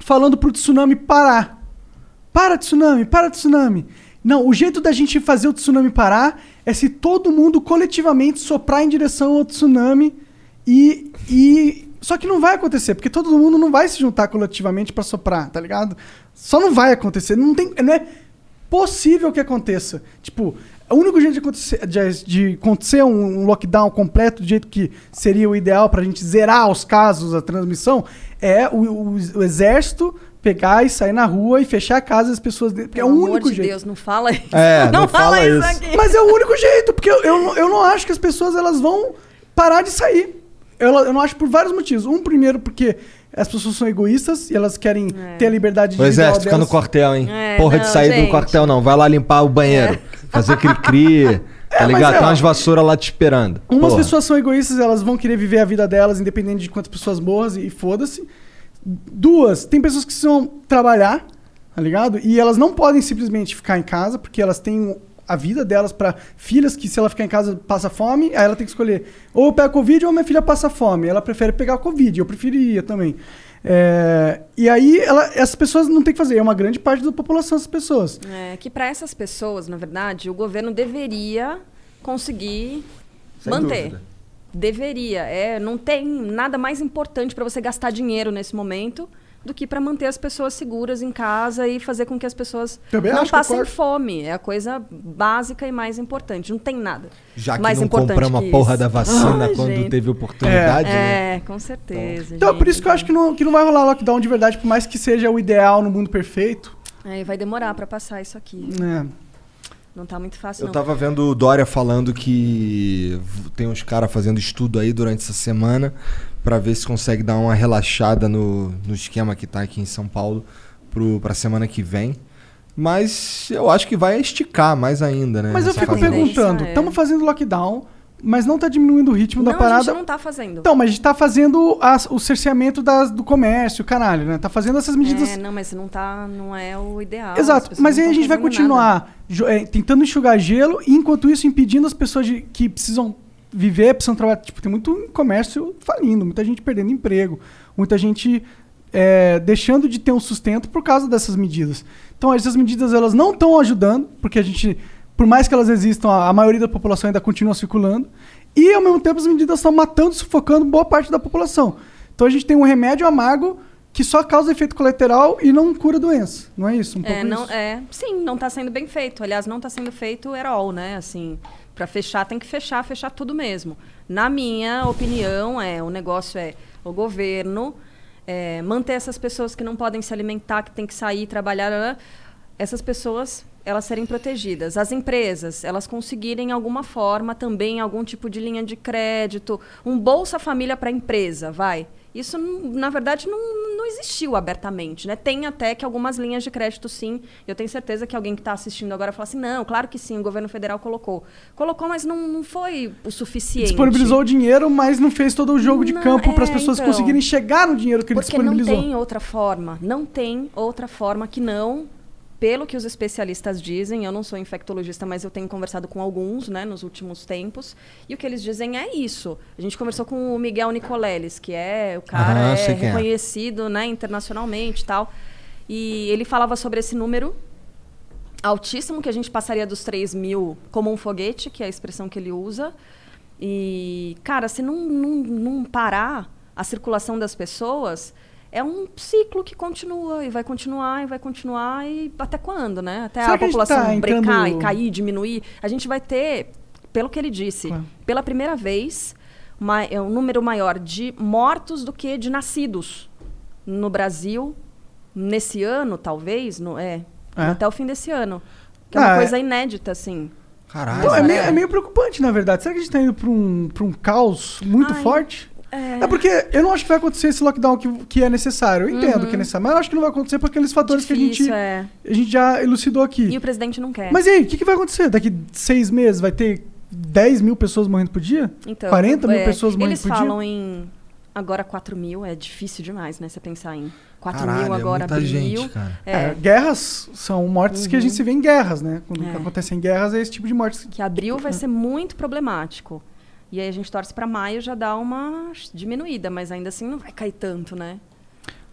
falando pro tsunami parar. Para, tsunami, para, tsunami. Não, o jeito da gente fazer o tsunami parar é se todo mundo coletivamente soprar em direção ao tsunami e. e... Só que não vai acontecer, porque todo mundo não vai se juntar coletivamente pra soprar, tá ligado? Só não vai acontecer. Não, tem, não é possível que aconteça. Tipo, o único jeito de acontecer, de, de acontecer um, um lockdown completo, do jeito que seria o ideal pra gente zerar os casos, a transmissão, é o, o- o exército pegar e sair na rua e fechar a casa das pessoas. dentro, Porque é o único de jeito. Deus, não fala isso. É, (laughs) não fala isso. aqui. Mas é o único jeito, porque eu, eu, não- eu não acho que as pessoas elas vão parar de sair. Eu, eu não acho por vários motivos. Um, primeiro, porque as pessoas são egoístas e elas querem É. ter a liberdade O individual exército fica no quartel, hein? É, Porra de não, sair do gente. quartel, não. Vai lá limpar o banheiro. (laughs) Fazer cri-cri. Tá É, ligado? é, Tem umas vassouras lá te esperando. Umas Porra. pessoas são egoístas, elas vão querer viver a vida delas, independente de quantas pessoas morram e foda-se. Duas, tem pessoas que precisam trabalhar, tá ligado? E elas não podem simplesmente ficar em casa, porque elas têm a vida delas pra filhas que se ela ficar em casa passa fome, aí ela tem que escolher ou eu pego Covid ou minha filha passa fome. Ela prefere pegar Covid, eu preferiria também. É, e aí ela, essas pessoas não tem que fazer, é uma grande parte da população essas pessoas. É, que para essas pessoas, na verdade, o governo deveria conseguir Sem manter. dúvida. Deveria. É, não tem nada mais importante para você gastar dinheiro nesse momento do que para manter as pessoas seguras em casa e fazer com que as pessoas Também não passem concordo. fome. É a coisa básica e mais importante. Não tem nada. Já que mais não importante compramos que a porra isso. da vacina Ai, quando gente. teve oportunidade, né? É, com certeza. Então é por gente. isso que eu acho que não, que não vai rolar lockdown de verdade, por mais que seja o ideal no mundo perfeito. É, vai demorar para passar isso aqui. É. Não tá muito fácil, Eu não. tava vendo o Dória falando que tem uns caras fazendo estudo aí durante essa semana pra ver se consegue dar uma relaxada no, no esquema que tá aqui em São Paulo pro, pra semana que vem. Mas eu acho que vai esticar mais ainda, né? Mas eu fico perguntando, é- estamos fazendo lockdown, mas não tá diminuindo o ritmo não, da parada. a gente não tá fazendo. Então, mas a gente tá fazendo as- o cerceamento das- do comércio, caralho, né? Tá fazendo essas medidas. É, não, mas não tá, não é o ideal. Exato, mas aí a gente vai continuar é, tentando enxugar gelo e enquanto isso impedindo as pessoas de- que precisam viver, precisam trabalhar. Tipo, tem muito comércio falindo, muita gente perdendo emprego, muita gente é, deixando de ter um sustento por causa dessas medidas. Então essas medidas elas não estão ajudando, porque a gente, por mais que elas existam, a, maioria da população ainda continua circulando. E ao mesmo tempo as medidas estão matando, sufocando boa parte da população. Então a gente tem um remédio amargo que só causa efeito colateral e não cura doença. Não é isso? Um É, pouco não, isso? é, sim, não está sendo bem feito. Aliás, não está sendo feito at all, né? Assim, para fechar tem que fechar, fechar tudo mesmo. Na minha opinião, é o negócio é o governo é, manter essas pessoas que não podem se alimentar, que tem que sair trabalhar, essas pessoas elas serem protegidas. As empresas, elas conseguirem alguma forma também algum tipo de linha de crédito, um bolsa família para a empresa, vai. Isso, na verdade, não, não existiu abertamente, né? Tem até que algumas linhas de crédito, sim. Eu tenho certeza que alguém que está assistindo agora fala assim, não, claro que sim, o governo federal colocou. Colocou, mas não, não foi o suficiente. Disponibilizou o dinheiro, mas não fez todo o jogo de Não, campo para as é, pessoas então. conseguirem chegar no dinheiro que ele Porque não disponibilizou. tem outra forma. Não tem outra forma que não. Pelo que os especialistas dizem, eu não sou infectologista, mas eu tenho conversado com alguns né, nos últimos tempos, e o que eles dizem é isso. A gente conversou com o Miguel Nicoleles, que é o cara Aham, é é. reconhecido né, internacionalmente e tal. E ele falava sobre esse número altíssimo, que a gente passaria dos 3 mil como um foguete, que é a expressão que ele usa. E, cara, se não, não, não parar a circulação das pessoas, é um ciclo que continua e vai continuar e vai continuar e até quando, né? Até Será a que a gente população tá entrando- brecar e cair, diminuir. A gente vai ter, pelo que ele disse, Claro. pela primeira vez, uma, é um número maior de mortos do que de nascidos no Brasil nesse ano, talvez, no, é, É. até o fim desse ano. Que é Ah, uma é. coisa inédita, assim. Caralho. Então, é, meio, é. meio preocupante, na verdade. Será que a gente tá indo pra um, pra um caos muito Ai, forte? É. É porque eu não acho que vai acontecer esse lockdown que, que é necessário. Eu entendo que é necessário, mas eu acho que não vai acontecer por aqueles fatores que a gente, Difícil, é. a gente já elucidou aqui. E o presidente não quer. Mas e aí, o que, que vai acontecer? Daqui seis meses vai ter 10 mil pessoas morrendo por dia? Então, 40 mil é, pessoas morrendo Eles por falam dia? em agora 4 mil, é difícil demais, né? Você pensar em 4 Caralho, mil é agora, muita abril. gente, cara. É, É, guerras são mortes que a gente se vê em guerras, né? Quando É. acontecem guerras, é esse tipo de mortes. que abril vai ser muito problemático. E aí a gente torce pra maio já dar uma diminuída, mas ainda assim não vai cair tanto, né?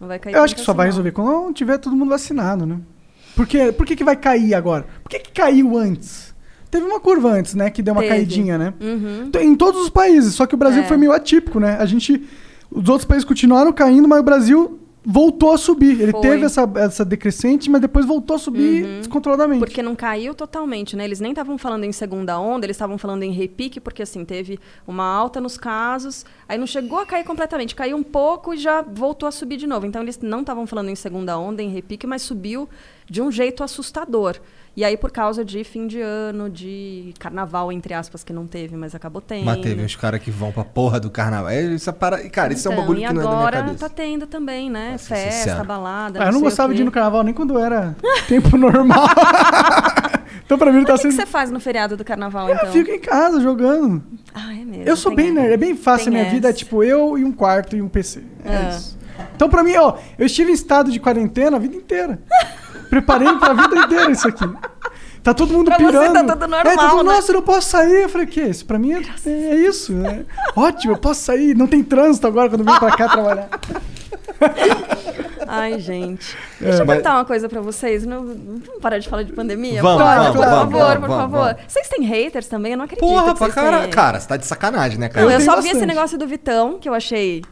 Não vai cair Eu acho que só assim, vai não. resolver quando tiver todo mundo vacinado, né? Por que, por que, que vai cair agora? Por que, que caiu antes? Teve uma curva antes, né? Que deu uma Teve. caidinha, né? Uhum. T- Em todos os países, só que o Brasil É. foi meio atípico, né? A gente. Os outros países continuaram caindo, mas o Brasil voltou a subir. Ele Foi. teve essa, essa decrescente, mas depois voltou a subir descontroladamente. Porque não caiu totalmente, né? Eles nem estavam falando em segunda onda, eles estavam falando em repique, porque assim, teve uma alta nos casos, aí não chegou a cair completamente, caiu um pouco e já voltou a subir de novo. Então eles não estavam falando em segunda onda, em repique, mas subiu de um jeito assustador. E aí por causa de fim de ano, de carnaval, entre aspas, que não teve, mas acabou tendo. Mas teve uns caras que vão pra porra do carnaval. É, Isso é para... Cara, isso é um Então, bagulho e que não é da minha agora tá tendo também, né? Ser Festa, sincero. balada. Ah, eu não sei o gostava de ir no carnaval nem quando era (laughs) tempo normal. (laughs) então pra mim ele tá O que, sendo. você faz no feriado do carnaval, Eu então? fico em casa jogando. Ah, é mesmo. Eu sou bem nerd, é bem fácil a minha vida, é essa. tipo eu e um quarto e um PC. É Ah. isso. Então pra mim, ó, eu estive em estado de quarentena a vida inteira. (laughs) Preparei pra vida inteira isso aqui. Tá todo mundo Pra você pirando. tá tudo normal, é, tá tudo, né? Nossa, eu não posso sair. Eu falei, o quê? Isso pra mim é, é isso. né? Ótimo, eu posso sair. Não tem trânsito agora quando eu vim pra cá trabalhar. Ai, gente. É, Deixa eu mas- perguntar uma coisa pra vocês. Não, vamos parar de falar de pandemia? Vamos, vamos, por vamos, favor, vamos, por vamos, favor. vamos. Vocês têm haters também? Eu não acredito Porra, que vocês cara. têm. Cara, você tá de sacanagem, né, Não, cara? Eu eu só vi esse bastante. negócio do Vitão, que eu achei...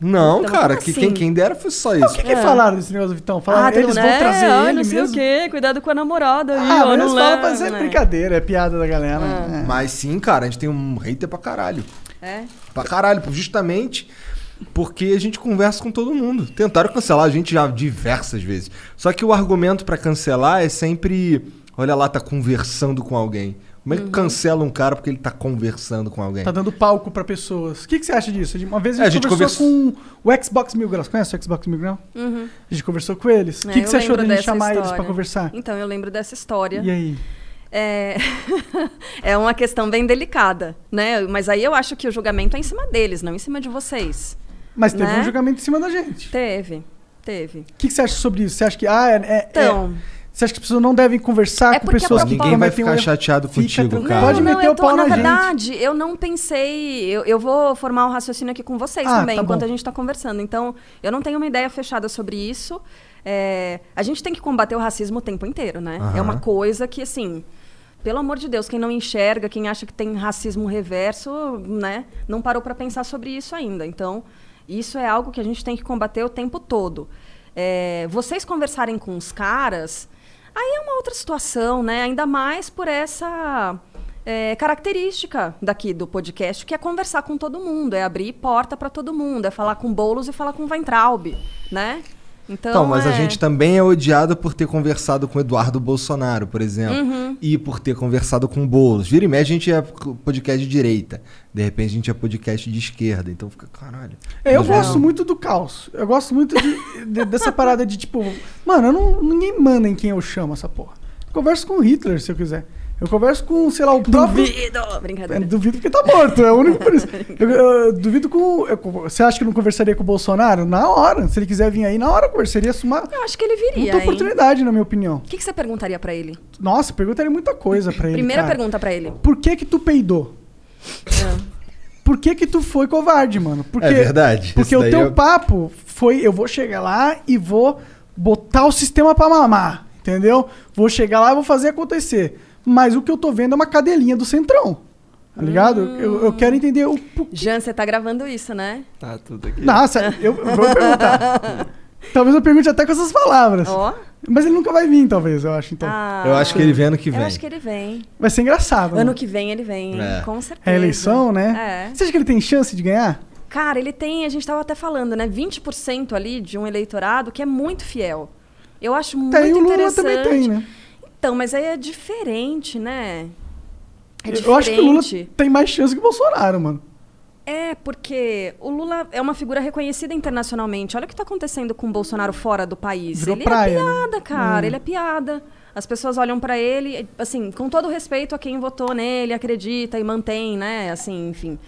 Não, Então, cara, que assim? quem, quem dera foi só O isso. que, que É. falaram desse negócio do Vitão? Falaram, ah, eles mundo, vão é, trazer ah, ele não sei mesmo. o quê, cuidado com a namorada aí, Ah, mas não eles falam leva, pra ser né? brincadeira, é piada da galera. Ah. né? Mas sim, cara, a gente tem um hater pra caralho. É? Pra caralho, justamente porque a gente conversa com todo mundo. Tentaram cancelar a gente já diversas vezes. Só que o argumento pra cancelar é sempre: olha lá, tá conversando com alguém. Como é que cancela um cara porque ele tá conversando com alguém? Tá dando palco pra pessoas. O que, que você acha disso? Uma vez a É, gente, a gente conversou com o Xbox Mil Graus. Conhece o Xbox Mil Graus? Uhum. A gente conversou com eles. O É, que, que você achou da lembro gente chamar eles pra história. conversar? Então, eu lembro dessa história. E aí? É... (laughs) é uma questão bem delicada, né? Mas aí eu acho que o julgamento é em cima deles, não em cima de vocês. Mas teve Né? um julgamento em cima da gente. Teve, teve. O que, que você acha sobre isso? Você acha que. Ah, é, é- Então... é- você acha que as pessoas não devem conversar É com pessoas que Ninguém vai um ficar erro? chateado Fica contigo, tranquilo. cara. Pode não, meter o pau na na gente. verdade, eu não pensei. Eu, eu vou formar um raciocínio aqui com vocês Ah, também, tá enquanto bom. a gente está conversando. Então, eu não tenho uma ideia fechada sobre isso. É, a gente tem que combater o racismo o tempo inteiro, né? Aham. É uma coisa que, assim. Pelo amor de Deus, quem não enxerga, quem acha que tem racismo reverso, né, não parou para pensar sobre isso ainda. Então, isso é algo que a gente tem que combater o tempo todo. É, vocês conversarem com os caras, aí é uma outra situação, né? Ainda mais por essa é, característica daqui do podcast, que é conversar com todo mundo, é abrir porta para todo mundo, é falar com Boulos e falar com Weintraub, né? Então, Então, mas a é- gente também é odiado por ter conversado com o Eduardo Bolsonaro, por exemplo. Uhum. E por ter conversado com o Boulos. Vira e mexe, a gente é podcast de direita. De repente a gente é podcast de esquerda. Então fica, caralho. É, eu gosto muito do caos. Eu gosto muito de- de- dessa parada de tipo, mano, eu não, ninguém manda em quem eu chamo essa porra. Eu converso com o Hitler, se eu quiser. Eu converso com, sei lá, o próprio. Duvido! É, Brincadeira. duvido porque tá morto, é o único por isso. (laughs) Eu, eu duvido com. eu- você acha que eu não conversaria com o Bolsonaro? Na hora. Se ele quiser vir aí, na hora eu conversaria. É uma Eu acho que ele viria, muita hein? oportunidade, na minha opinião. O que, que você perguntaria pra ele? Nossa, perguntaria muita coisa pra ele. Primeira cara. pergunta pra ele. Por que que tu peidou? Por que que tu foi covarde, mano? Porque, É verdade. Porque o teu eu- papo foi, eu vou chegar lá e vou botar o sistema pra mamar, entendeu? Vou chegar lá e vou fazer acontecer. Mas o que eu tô vendo é uma cadelinha do Centrão, tá ligado? Eu, eu quero entender o... por- Jean, você tá gravando isso, né? Tá tudo aqui. Nossa, eu, eu vou (laughs) perguntar. Talvez eu pergunte até com essas palavras. Ó. Mas ele nunca vai vir, talvez, eu acho, então. Ah, Eu acho que ele vem ano que Eu vem. acho que ele vem. Vai ser engraçado. né? Ano que vem ele vem, É. com certeza. É eleição, né? É. Você acha que ele tem chance de ganhar? Cara, ele tem, a gente tava até falando, né? 20% ali de um eleitorado que é muito fiel. Eu acho muito Tem, o Lula interessante. também tem, né? Então, mas aí é diferente, né? É diferente. Eu acho que o Lula tem mais chance que o Bolsonaro, mano. É, porque o Lula é uma figura reconhecida internacionalmente. Olha o que está acontecendo com o Bolsonaro fora do país. Virou ele praia, é né? piada, cara. Hum. Ele é piada. As pessoas olham pra ele, assim, com todo respeito a quem votou nele, acredita e mantém, né? Assim, enfim.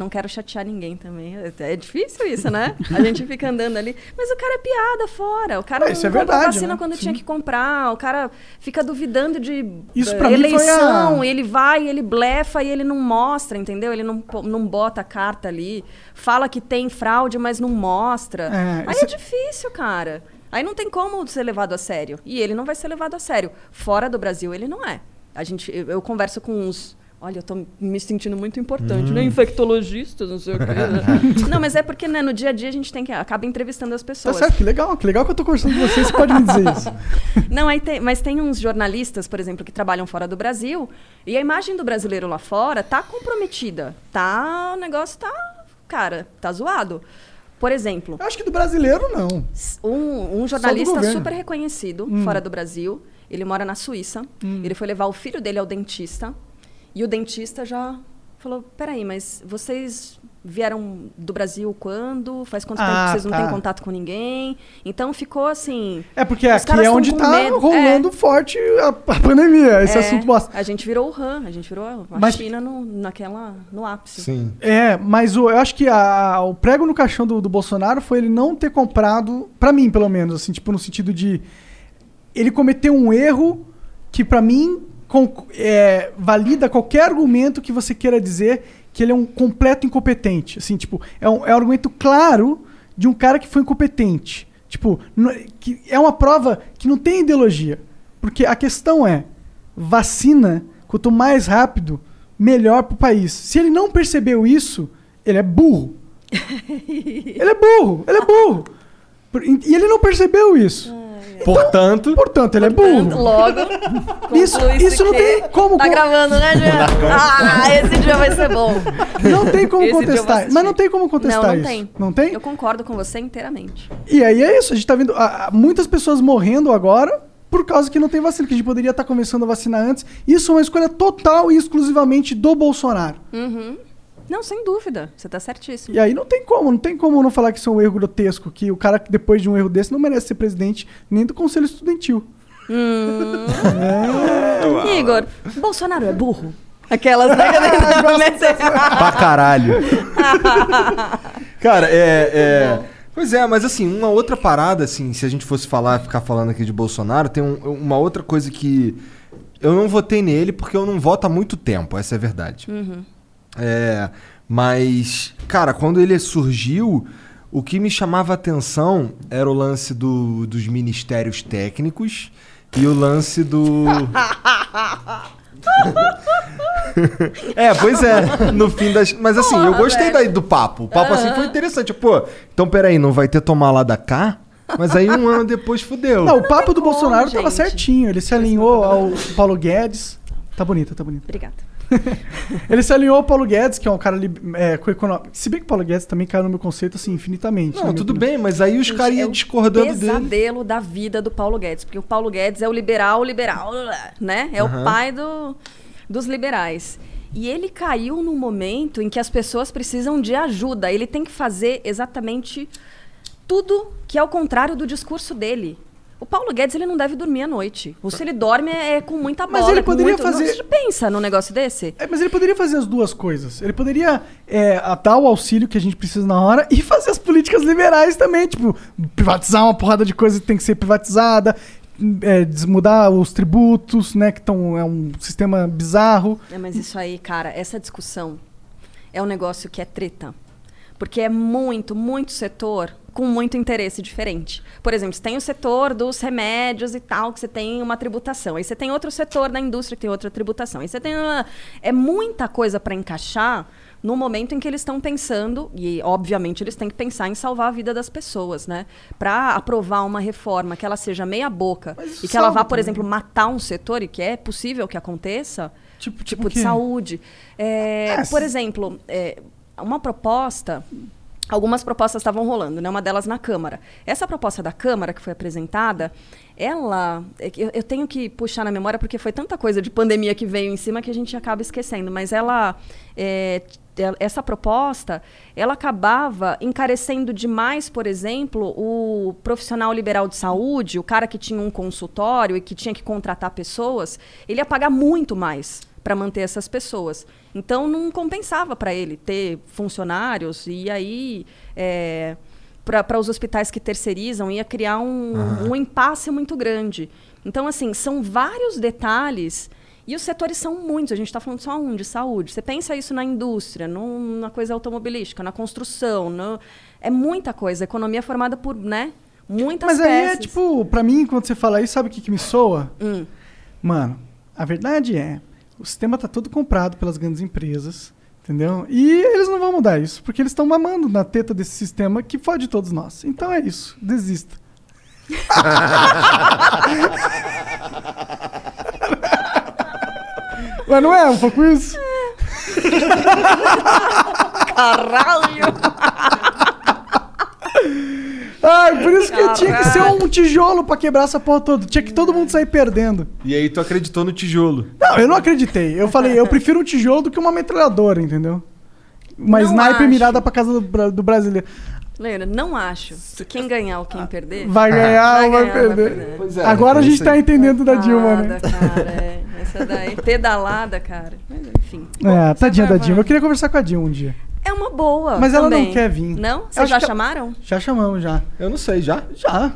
Não quero chatear ninguém também. É- difícil isso, né? A gente fica andando ali. Mas o cara é piada fora. O cara É, isso não é compra verdade, vacina né? quando Sim. tinha que comprar. O cara fica duvidando de Isso eh, pra mim foi eleição. a- Ele vai, ele blefa e ele não mostra, entendeu? Ele não, não bota a carta ali. Fala que tem fraude, mas não mostra. É, Aí isso- é difícil, cara. Aí não tem como ser levado a sério. E ele não vai ser levado a sério. Fora do Brasil, ele não é. A gente, eu, eu converso com uns. Olha, eu tô me sentindo muito importante, Hum. né? Infectologistas, não sei o quê. né? (laughs) não, mas é porque, né, no dia a dia a gente tem que. acaba entrevistando as Tá pessoas. certo, que legal. Que legal que eu tô conversando com você, você pode me dizer isso. (laughs) Não, aí tem, mas tem uns jornalistas, por exemplo, que trabalham fora do Brasil, e a imagem do brasileiro lá fora tá comprometida. Tá. O negócio tá. Cara, tá zoado. Por exemplo, Eu acho que do brasileiro, não. um, um jornalista super reconhecido Hum. fora do Brasil, ele mora na Suíça, ele foi levar o filho dele ao dentista, e o dentista já falou: peraí, mas vocês vieram do Brasil quando? Faz quanto tempo Ah, que vocês não tá. têm contato com ninguém? Então ficou assim. É porque aqui é onde tá medo. rolando forte a, a pandemia, esse É, assunto bosta. A gente virou o Han, a gente virou a Mas- China no, naquela, no ápice. Sim. É, mas o- eu acho que a- o prego no caixão do, do Bolsonaro foi ele não ter comprado, pra mim pelo menos, assim, tipo, no sentido de. Ele cometeu um erro que pra mim com- é, valida qualquer argumento que você queira dizer que ele é um completo incompetente. Assim, tipo, é um, é um argumento claro de um cara que foi incompetente. Tipo, que é uma prova que não tem ideologia. Porque a questão é, vacina, quanto mais rápido, melhor pro país. Se ele não percebeu isso, ele é burro. (laughs) ele é burro, ele é burro. E ele não percebeu isso. Portanto, Portanto, ele é burro. Logo, Isso- isso não tem como Tá gravando, né, Jean? Ah, esse dia vai ser bom. Não tem como Esse contestar. Mas não tem como contestar não, não isso. Tem. Não tem? Eu concordo com você inteiramente. E aí é isso. A gente tá vendo ah, ah, muitas pessoas morrendo agora por causa que não tem vacina, que a gente poderia estar começando a vacinar antes. Isso é uma escolha total e exclusivamente do Bolsonaro. Uhum. Não, sem dúvida. Você tá certíssimo. E aí não tem como, não tem como não falar que isso é um erro grotesco, que o cara que depois de um erro desse não merece ser presidente nem do conselho estudantil. Hum. (laughs) Igor, Bolsonaro é burro? Aquelas, né? (laughs) pra caralho. (laughs) Cara, é. é- Pois é, mas assim, uma outra parada, assim, se a gente fosse falar, ficar falando aqui de Bolsonaro, tem um- uma outra coisa que. Eu não votei nele porque eu não voto há muito tempo, essa é a verdade. É, mas, cara, quando ele surgiu, o que me chamava a atenção era o lance do- dos ministérios técnicos e o lance do. (laughs) é, pois é, no fim das. Mas assim, eu Porra, gostei velho. daí do papo. O papo assim foi interessante. Pô, então peraí, não vai ter tomar lá da cá? Mas aí um ano depois fudeu. Não, o papo tem do como, Bolsonaro tava gente. certinho. Ele se alinhou ao Paulo Guedes. Tá bonita, tá bonita. Obrigada. (laughs) Ele se alinhou ao Paulo Guedes, que é um cara é, com econômico. Se bem que o Paulo Guedes também caiu no meu conceito, assim, infinitamente. Não, tudo opinião. bem, mas aí os caras é iam o discordando dele. pesadelo da vida do Paulo Guedes, porque o Paulo Guedes é o liberal, liberal, né? É Aham. o pai do, dos liberais. E ele caiu num momento em que as pessoas precisam de ajuda. Ele tem que fazer exatamente tudo que é o contrário do discurso dele. O Paulo Guedes ele não deve dormir à noite. Ou se ele dorme é, com muita bola. Mas ele é poderia muito... fazer- você pensa num negócio desse? É, mas ele poderia fazer as duas coisas. Ele poderia é, o auxílio que a gente precisa na hora e fazer as políticas liberais também. Tipo, privatizar uma porrada de coisa que tem que ser privatizada, é, desmudar os tributos, né? Que tão, é um sistema bizarro. É, mas isso aí, cara, essa discussão é um negócio que é treta. Porque é muito, muito setor com muito interesse diferente. Por exemplo, você tem o setor dos remédios e tal, que você tem uma tributação. Aí você tem outro setor da indústria que tem outra tributação. Aí você tem uma... É muita coisa para encaixar no momento em que eles estão pensando, e obviamente eles têm que pensar em salvar a vida das pessoas, né? Para aprovar uma reforma que ela seja meia boca e que ela vá, por exemplo, matar um setor, e que é possível que aconteça, Tipo, tipo o de saúde. É, É, por exemplo, é, uma proposta. Algumas propostas estavam rolando, né? Uma delas na Câmara. Essa proposta da Câmara que foi apresentada, ela. é Eu, eu tenho que puxar na memória porque foi tanta coisa de pandemia que veio em cima que a gente acaba esquecendo. Mas ela. é, essa proposta, ela acabava encarecendo demais, por exemplo, o profissional liberal de saúde, o cara que tinha um consultório e que tinha que contratar pessoas, ele ia pagar muito mais para manter essas pessoas. Então não compensava para ele ter funcionários e aí é, para os hospitais que terceirizam ia criar um, um impasse muito grande. Então assim são vários detalhes e os setores são muitos. A gente está falando só um de saúde. Você pensa isso na indústria, na coisa automobilística, na construção, no- é muita coisa. A economia é formada por, né? Muitas Mas aí é peças. tipo, pra mim, quando você fala isso, sabe o que, que me soa? Hum. Mano, a verdade é, o sistema tá todo comprado pelas grandes empresas, entendeu? E eles não vão mudar isso, porque eles estão mamando na teta desse sistema que fode todos nós. Então é isso, desista. (laughs) Mas não é um pouco isso? Caralho! (laughs) Ai, por isso que tinha que ser um tijolo pra quebrar essa porra toda. Tinha que todo mundo sair perdendo. E aí tu acreditou no tijolo. Não, eu não acreditei. Eu falei, eu (laughs) prefiro um tijolo do que uma metralhadora, entendeu? Uma Não sniper acho. mirada pra casa do, do brasileiro. Leandro, não acho. Quem ganhar ou quem perder. Vai ganhar Vai ou vai, ganhar vai perder. perder. Pois é, Agora a é gente tá entendendo da Dilma, né? Cara, é. Essa daí, pedalada, cara. Mas, enfim. É, tadinha vai- da Dilma. Eu queria conversar com a Dilma um dia. É uma boa. Mas ela não também. quer vir. Não? Vocês já chamaram? Já chamamos, já. Eu não sei, já? Já.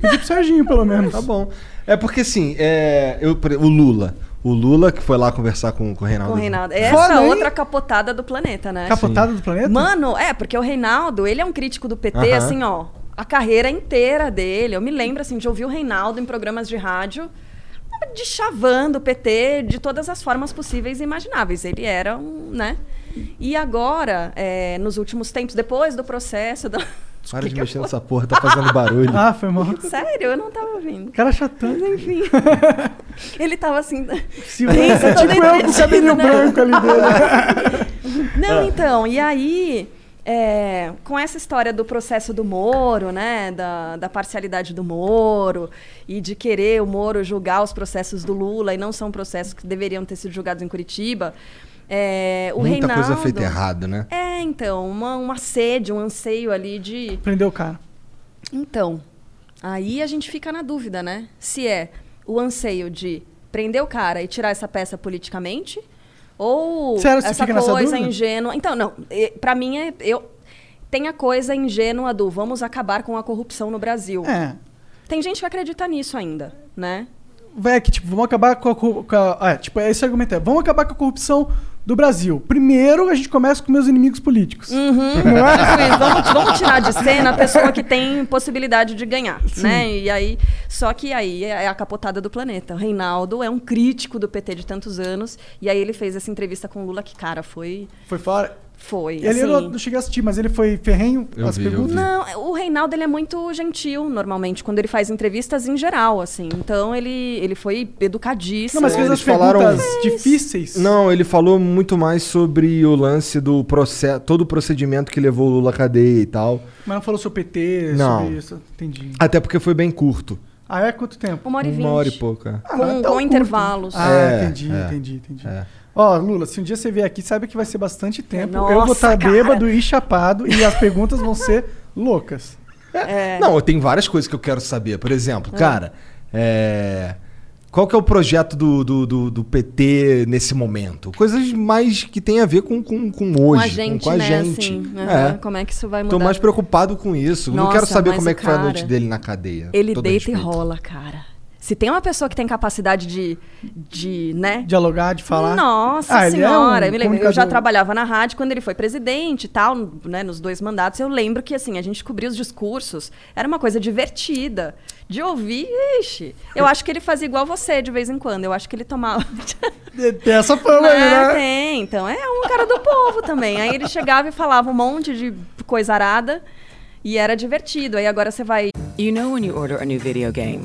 Pedi pro Serginho, pelo (laughs) menos. Tá bom. É porque assim, é, eu, o Lula. O Lula que foi lá conversar com, com o Reinaldo. Com o Reinaldo. É essa hein? outra capotada do planeta, né? Capotada do planeta? Mano, é, porque o Reinaldo, ele é um crítico do PT, Aham. assim, ó. A carreira inteira dele. Eu me lembro, assim, de ouvir o Reinaldo em programas de rádio de chavando o PT de todas as formas possíveis e imagináveis. Ele era um, né? E agora, é, nos últimos tempos, depois do processo... Da... (laughs) Para Que de que mexer nessa porra, tá fazendo barulho. Ah, foi mal. Sério, eu não tava ouvindo. Cara chatão. Mas enfim. (laughs) ele tava assim... Silêncio, tô tipo eu com o cabelinho né? branco ali dele. (laughs) Não, então, e aí, é, com essa história do processo do Moro, né, da, da parcialidade do Moro, e de querer o Moro julgar os processos do Lula, e não são processos que deveriam ter sido julgados em Curitiba, é, o Muita Reinaldo... coisa feita errada, né? É, então, uma, uma sede, um anseio ali de... Prendeu o cara. Então, aí a gente fica na dúvida, né? Se é o anseio de prender o cara e tirar essa peça politicamente, ou Sério, essa coisa ingênua. Então, não, pra mim é. Eu, tem a coisa ingênua do vamos acabar com a corrupção no Brasil. É. Tem gente que acredita nisso ainda, né? É que, tipo, vamos acabar com a, com a- é, tipo, esse argumento é, vamos acabar com a corrupção do Brasil. Primeiro, a gente começa com meus inimigos políticos. Uhum. Isso, vamos, vamos tirar de cena a pessoa que tem possibilidade de ganhar, né? E aí, só que aí é a capotada do planeta. O Reinaldo é um crítico do PT de tantos anos, e aí ele fez essa entrevista com o Lula que, cara, foi Foi fora. Foi. Ele assim, eu não cheguei a assistir, mas ele foi ferrenho Eu as vi, eu perguntas. vi. Não, o Reinaldo ele é muito gentil normalmente quando ele faz entrevistas em geral, assim. Então ele, ele foi educadíssimo. Não, mas fez as falaram- perguntas difíceis. Não, ele falou muito mais sobre o lance do processo, todo o procedimento que levou o Lula à cadeia e tal. Mas não falou sobre o PT, Não. sobre isso. Entendi. Até porque foi bem curto. Ah, é quanto tempo? Uma hora e vinte. Uma hora e pouco. é. Ah, não é Com, tão com intervalos. Ah, É, entendi, é. entendi, entendi. É. Ó, Lula, se um dia você vier aqui, saiba que vai ser bastante tempo. eu Nossa, vou estar cara. bêbado e chapado e as perguntas vão ser loucas. É. Não, tem várias coisas que eu quero saber. Por exemplo, cara, é, qual que é o projeto do, do, do, do PT nesse momento? Coisas mais que tem a ver com, com, com hoje, com a gente, com a né? gente. Assim, É. aham, Como é que isso vai mudar? Tô mais preocupado com isso. não Nossa, quero saber como é que foi a noite cara, dele na cadeia. Ele deita e rola, cara. Se tem uma pessoa que tem capacidade de, de né? Dialogar, de falar. Nossa Ah, ele é um senhora, eu, me lembro, eu já trabalhava na rádio quando ele foi presidente e tal, né, nos dois mandatos. Eu lembro que assim, a gente cobria os discursos, era uma coisa divertida de ouvir. Ixi, eu acho que ele fazia igual você de vez em quando. Eu acho que ele tomava. (laughs) Tem essa fama aí, É, né? tem, então é um cara do povo também. Aí ele chegava e falava um monte de coisa arada e era divertido. Aí agora você vai You know when you order a new video game,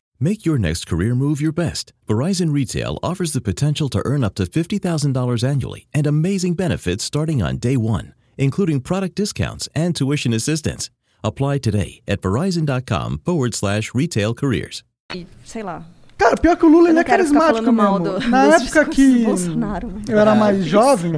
Make your next career move your best. Verizon Retail offers the potential to earn up to $50,000 annually and amazing benefits starting on day one, including product discounts and tuition assistance. Apply today at verizon.com forward slash retail careers. sei lá. Cara, pior que o Lula ele não é quero carismático mesmo. do- Na época que Bolsonaro. eu era mais (laughs) jovem,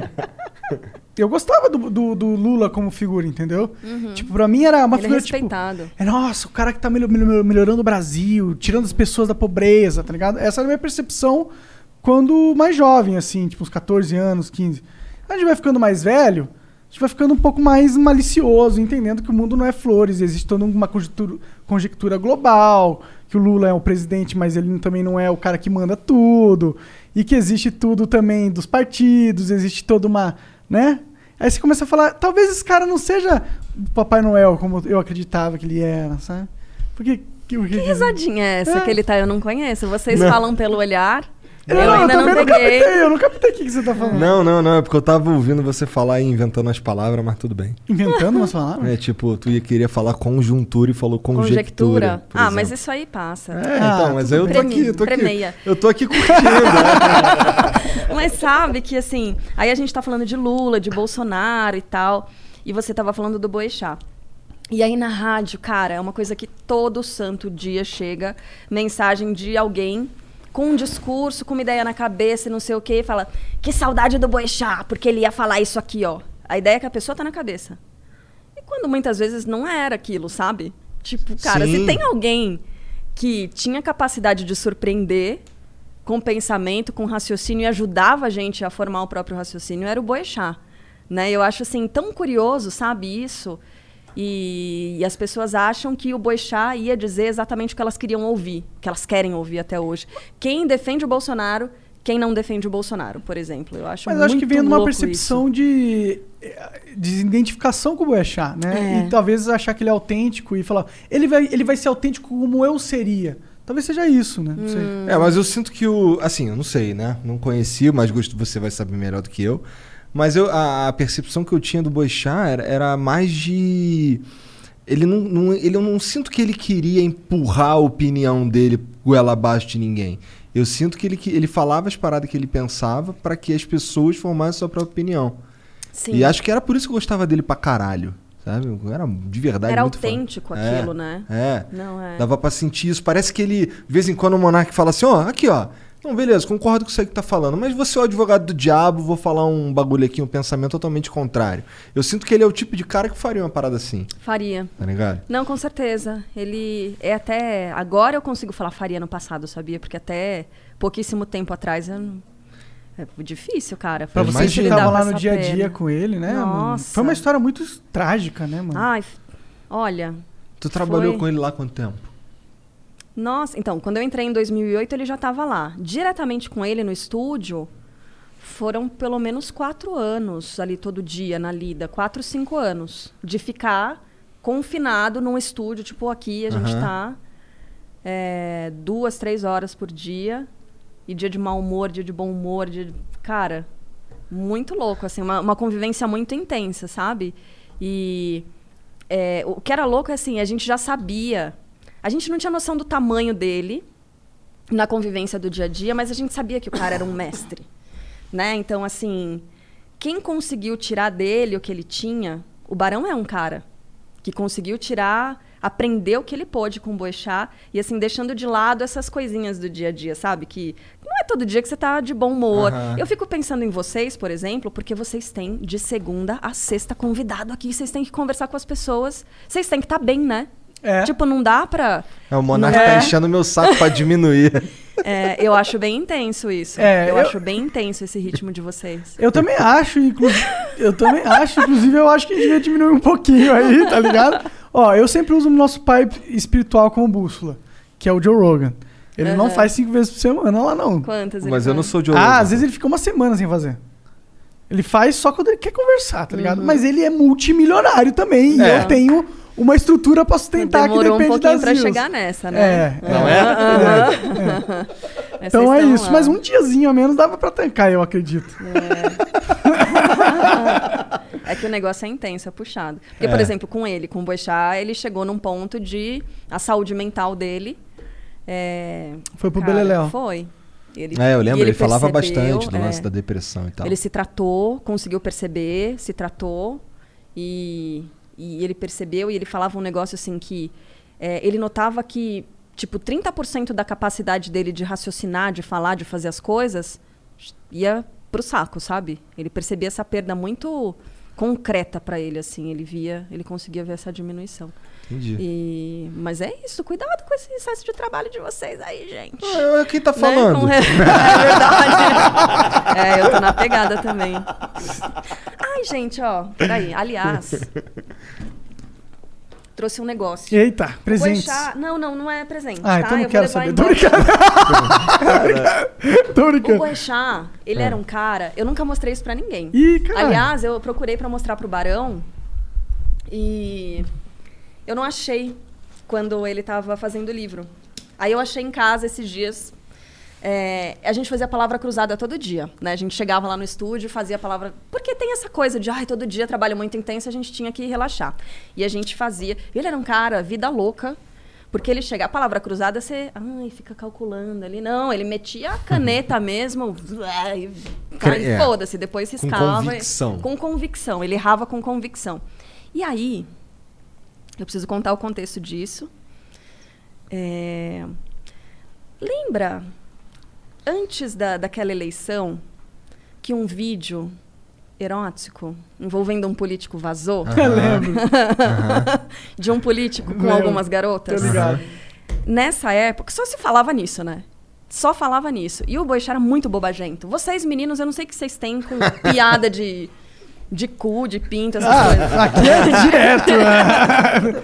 eu gostava do, do, do Lula como figura, entendeu? Tipo, pra mim era uma Ele é figura, tipo... respeitado. É, nossa, o cara que tá melho- melho- melhorando o Brasil, tirando as pessoas da pobreza, tá ligado? Essa era a minha percepção quando mais jovem, assim, tipo uns 14 anos, 15. A gente vai ficando mais velho, a gente vai ficando um pouco mais malicioso, entendendo que o mundo não é flores, existe toda uma conjectura, conjectura global, que o Lula é o presidente, mas ele também não é o cara que manda tudo, e que existe tudo também dos partidos, existe toda uma, né? Aí você começa a falar, talvez esse cara não seja o Papai Noel como eu acreditava que ele era, sabe? Porque que, que, Que risadinha é essa É. que ele tá? Eu não conheço. Vocês falam pelo olhar. Eu, Eu, ainda não também não peguei. captei, eu não captei o que, que você tá falando. Não, não, não. É porque eu tava ouvindo você falar e inventando as palavras, mas tudo bem. Inventando umas palavras? É tipo, tu ia querer falar conjuntura e falou conjectura. Conjectura. Ah, mas isso aí passa. É, Ah, então, mas aí eu tô Premi- aqui, eu tô aqui. premeia. Eu tô aqui curtindo. né? (laughs) Mas sabe que assim, aí a gente tá falando de Lula, de Bolsonaro e tal, e você tava falando do Boechat. E aí na rádio, cara, é uma coisa que todo santo dia chega mensagem de alguém com um discurso, com uma ideia na cabeça e não sei o quê, e fala: "Que saudade do Boechat, porque ele ia falar isso aqui, ó". A ideia é que a pessoa tá na cabeça. E quando muitas vezes não era aquilo, sabe? Tipo, cara, Sim. se tem alguém que tinha capacidade de surpreender com pensamento, com raciocínio e ajudava a gente a formar o próprio raciocínio, era o Boechat. Né? Eu acho assim tão curioso, sabe, isso. E, e as pessoas acham que o Boechat ia dizer exatamente o que elas queriam ouvir, o que elas querem ouvir até hoje. Quem defende o Bolsonaro, quem não defende o Bolsonaro, por exemplo. Eu acho Mas eu acho que muito vem numa percepção de, de identificação com o Boechat, né? É. E talvez achar que ele é autêntico e falar, ele vai, ele vai ser autêntico como eu seria. Talvez seja isso, né? Não sei. Hum. É, mas eu sinto que o. Assim, eu não sei, né? Não conheci, mas gosto você vai saber melhor do que eu. Mas eu, a, a percepção que eu tinha do Boechat era, era mais de. Ele não, não- ele, eu não sinto que ele queria empurrar a opinião dele goela abaixo de ninguém. Eu sinto que ele, que ele falava as paradas que ele pensava para que as pessoas formassem sua própria opinião. Sim. E acho que era por isso que eu gostava dele pra caralho. Sabe? Era de verdade Era muito fã. autêntico É, aquilo, né? É. Não é. Dava pra sentir isso. Parece que ele, de vez em quando, o Monark fala assim: ó, aqui, ó. Não, beleza, concordo com isso aí que tá falando, mas você é o advogado do diabo, vou falar um bagulho aqui, um pensamento totalmente contrário. Eu sinto que ele é o tipo de cara que faria uma parada assim, Faria. tá ligado? Não, com certeza. Ele é até. Agora eu consigo falar faria no passado, sabia? Porque até pouquíssimo tempo atrás eu não, É difícil, cara. Pra Eu vocês que estavam lá no dia a dia com ele, né? mano? Nossa. Foi uma história muito trágica, né, mano? Ai, olha, Tu trabalhou Foi. com ele lá quanto tempo? Nossa, então, quando eu entrei em 2008, ele já estava lá. Diretamente com ele no estúdio, foram pelo menos quatro anos ali todo dia na lida. Quatro, cinco anos. De ficar confinado num estúdio, tipo aqui, a gente Aham. tá é, duas, três horas por dia. E dia de mau humor, dia de bom humor, dia de... Cara, muito louco, assim, uma, uma convivência muito intensa, sabe? E é, o que era louco é assim, a gente já sabia. A gente não tinha noção do tamanho dele na convivência do dia a dia, mas a gente sabia que o cara era um mestre. (coughs) Né? Então, assim, quem conseguiu tirar dele o que ele tinha, o Barão é um cara que conseguiu tirar, aprender o que ele pôde com o Boechat e assim deixando de lado essas coisinhas do dia a dia, sabe? Que não é todo dia que você tá de bom humor. Aham. Eu fico pensando em vocês, por exemplo, porque vocês têm de segunda a sexta convidado aqui, vocês têm que conversar com as pessoas. Vocês têm que estar bem, né? É. Tipo, não dá pra. É, o Monarca É. tá enchendo meu saco pra diminuir. (laughs) É, eu acho bem intenso isso. É, eu, eu- acho bem intenso esse ritmo de vocês. Eu também acho, inclusive. eu também acho, inclusive, eu acho que a gente devia diminuir um pouquinho aí, tá ligado? Ó, eu sempre uso o nosso pai espiritual como bússola, que é o Joe Rogan. Ele não Aham. faz cinco vezes por semana lá, não. Quantas ele Mas eu não sou de Ah, às vezes ele fica uma semana sem fazer. Ele faz só quando ele quer conversar, tá ligado? Mas ele é multimilionário também. É. E eu tenho uma estrutura pra sustentar que Demorou um depende pouquinho das pra views. chegar nessa, né? É, Não é? Aham. Mas Então vocês é estão isso. lá. Mas um diazinho a menos dava pra tancar, eu acredito. (laughs) É que o negócio é intenso, é puxado. Porque, por É. exemplo, com ele, com o Boechat, ele chegou num ponto de... A saúde mental dele... é, Foi pro cara, Beleléu. Foi. Ele, É, eu lembro, ele, falava percebeu, bastante do é, lance da depressão e tal. Ele se tratou, conseguiu perceber, se tratou e, e ele percebeu e ele falava um negócio assim que é, ele notava que tipo 30% da capacidade dele de raciocinar, de falar, de fazer as coisas ia pro saco, sabe? Ele percebia essa perda muito concreta para ele assim, ele via, ele conseguia ver essa diminuição. Entendi. E mas é isso, cuidado com esse excesso de trabalho de vocês aí, gente. Ah, Quem tá Né? falando? Re- (laughs) É verdade. É, eu tô na pegada também. Ai, gente, ó. Peraí. Aliás, trouxe um negócio. Eita, O. Boechat- Não, não, não é presente. Ah, tá? então não eu quero vou saber. levar Tô embora. brincando. (laughs) Tô O brincando. Boechat, ele era um cara... Eu nunca mostrei isso pra ninguém. Ih, caralho. Aliás, eu procurei pra mostrar pro Barão e eu não achei quando ele tava fazendo o livro. Aí eu achei em casa esses dias. É, a gente fazia a palavra cruzada todo dia, né? A gente chegava lá no estúdio, fazia a palavra. Porque tem essa coisa de, ai, todo dia trabalho muito intenso, a gente tinha que relaxar. E a gente fazia. Ele era um cara, vida louca. Porque ele chega, a palavra cruzada, você ai, fica calculando ali. Não, ele metia a caneta mesmo, e, e É. foda-se, depois Com riscava. convicção. Com convicção, ele errava com convicção. E aí, eu preciso contar o contexto disso. É, Lembra, antes da, daquela eleição, que um vídeo erótico envolvendo um político vazou? (laughs) Eu lembro. (laughs) De um político com Lembro. algumas Tô garotas? ligado. Nessa época, só se falava nisso, né? Só falava nisso. E o Boixá era muito bobagento. Vocês, meninos, eu não sei o que vocês têm com (laughs) piada de, de cu, de pinto, essas coisas. Ah, aqui é direto. né?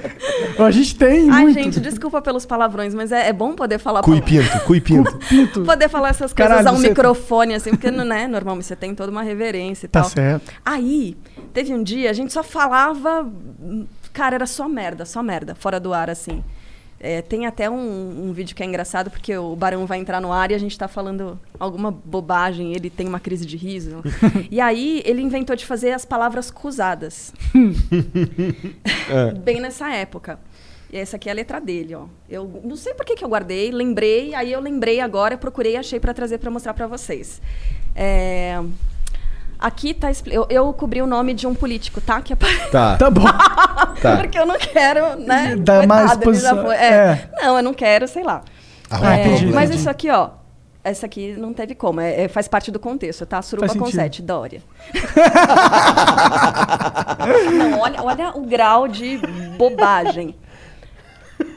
(laughs) a gente tem Ai, muito. gente, desculpa pelos palavrões, mas é, é bom poder falar Cu e pinto, cu e (laughs) pinto. Pinto. Poder falar essas coisas Caralho, a um você- microfone, assim, porque, né, normalmente você tem toda uma reverência e Tá tal. certo. Aí, teve um dia, a gente só falava. Cara, era só merda, só merda, fora do ar, assim. É, tem até um, um vídeo que é engraçado, porque o Barão vai entrar no ar e a gente tá falando alguma bobagem, ele tem uma crise de riso. (laughs) e aí, ele inventou de fazer as palavras cruzadas. (laughs) Bem nessa época. E essa aqui é a letra dele, ó. Eu não sei por que, que eu guardei, lembrei, aí eu lembrei agora, procurei e achei para trazer para mostrar para vocês. É, Aqui tá. Eu, eu cobri o nome de um político, tá? Que apare- (laughs) Tá, Tá bom. tá. (laughs) Porque eu não quero, né? Dar mais foi. É. É. Não, eu não quero, sei lá. Ah, É, mas isso aqui, ó. Essa aqui não teve como. é- é- faz parte do contexto, tá? Suruba Faz com sentido. sete, Dória. (laughs) não, olha, olha o grau de bobagem.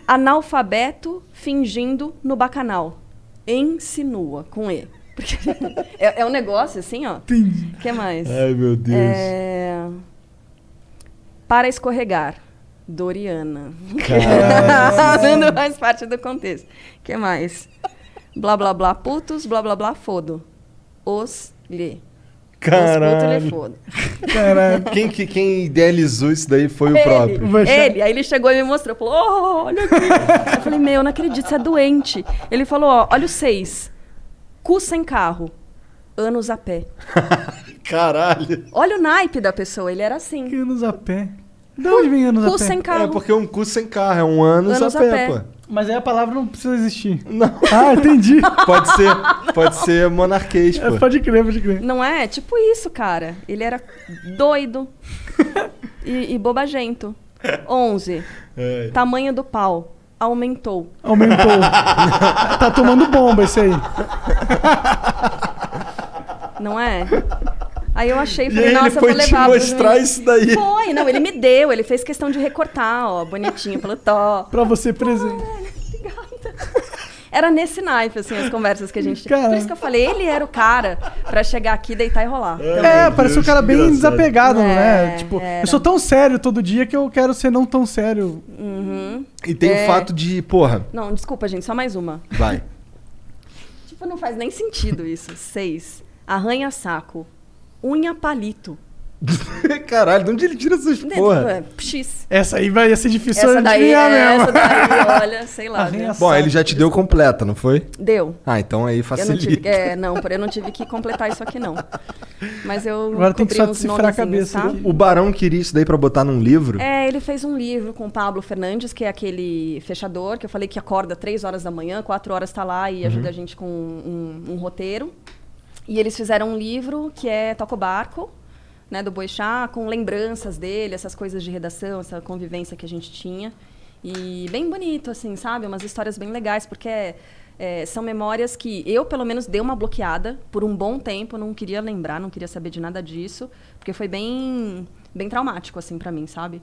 Analfabeto fingindo no bacanal. Insinua com E. Porque (laughs) é, é um negócio assim, ó. Entendi. O que mais? Ai, meu Deus. É... Para escorregar. Doriana. Não faz (laughs) parte do contexto. O que mais? Blá blá blá putos, blá blá blá fodo. Os lhe. Os putos lhe Caralho. fodo. Caralho. (laughs) Quem, que- quem idealizou isso daí foi o Ele, próprio. Vai achar- ele, aí ele chegou e me mostrou, falou, oh, olha aqui. eu falei, meu, eu não acredito, você é doente. Ele falou, ó, olha o seis, cu sem carro, anos a pé. (laughs) Caralho. Olha o naipe da pessoa, ele era assim, Anos a pé. De onde vem anos cu a pé? sem carro. É porque um cu sem carro, é um anos, Anos a a pé, pé. pô. Mas aí a palavra não precisa existir. Não. Ah, entendi. (laughs) Pode ser, pode ser monarquês, É, pô. pode crer, pode crer. Não é? Tipo isso, cara. Ele era doido (laughs) e, e bobagento. 11. É. Tamanho do pau. Aumentou. Aumentou. (laughs) tá tomando bomba esse aí. Não é? Aí eu achei, E falei, aí nossa, ele foi vou te levar pros mostrar isso daí. Foi, não, ele me deu, ele fez questão de recortar, ó, bonitinho, falou, tó. Pra você presente. Era nesse naipe, assim, as conversas que a gente tinha. Por isso que eu falei, ele era o cara pra chegar aqui, deitar e rolar. também. É, parece um cara bem engraçado. desapegado, né? É, Tipo, era. eu sou tão sério todo dia que eu quero ser não tão sério. Uhum. E tem É. o fato de, porra, Não, desculpa, gente, só mais uma. vai. Tipo, não faz nem sentido isso. Seis. Arranha-saco. Unha palito. (laughs) Caralho, de onde ele tira essas porra? é, X. Essa aí vai ser difícil Essa daí, adivinhar é, mesmo. essa daí, (laughs) olha, sei lá. Né? Bom, ele já te deu completa, não foi? Deu. Ah, então aí Eu não facilita. tive, é, não, por- eu não tive que completar isso aqui, não. Mas eu Agora tem que só decifrar a cabeça tá? O Barão queria isso daí pra botar num livro? É, ele fez um livro com o Pablo Fernandes, que é aquele fechador, que eu falei que acorda três horas da manhã, quatro horas tá lá e ajuda a gente com um, um roteiro. E eles fizeram um livro que é Toca o Barco, né, do Boixá, com lembranças dele, essas coisas de redação, essa convivência que a gente tinha. E bem bonito, assim, sabe? Umas histórias bem legais, porque é, são memórias que eu, pelo menos, dei uma bloqueada por um bom tempo, não queria lembrar, não queria saber de nada disso, porque foi bem, bem traumático, assim, para mim, sabe?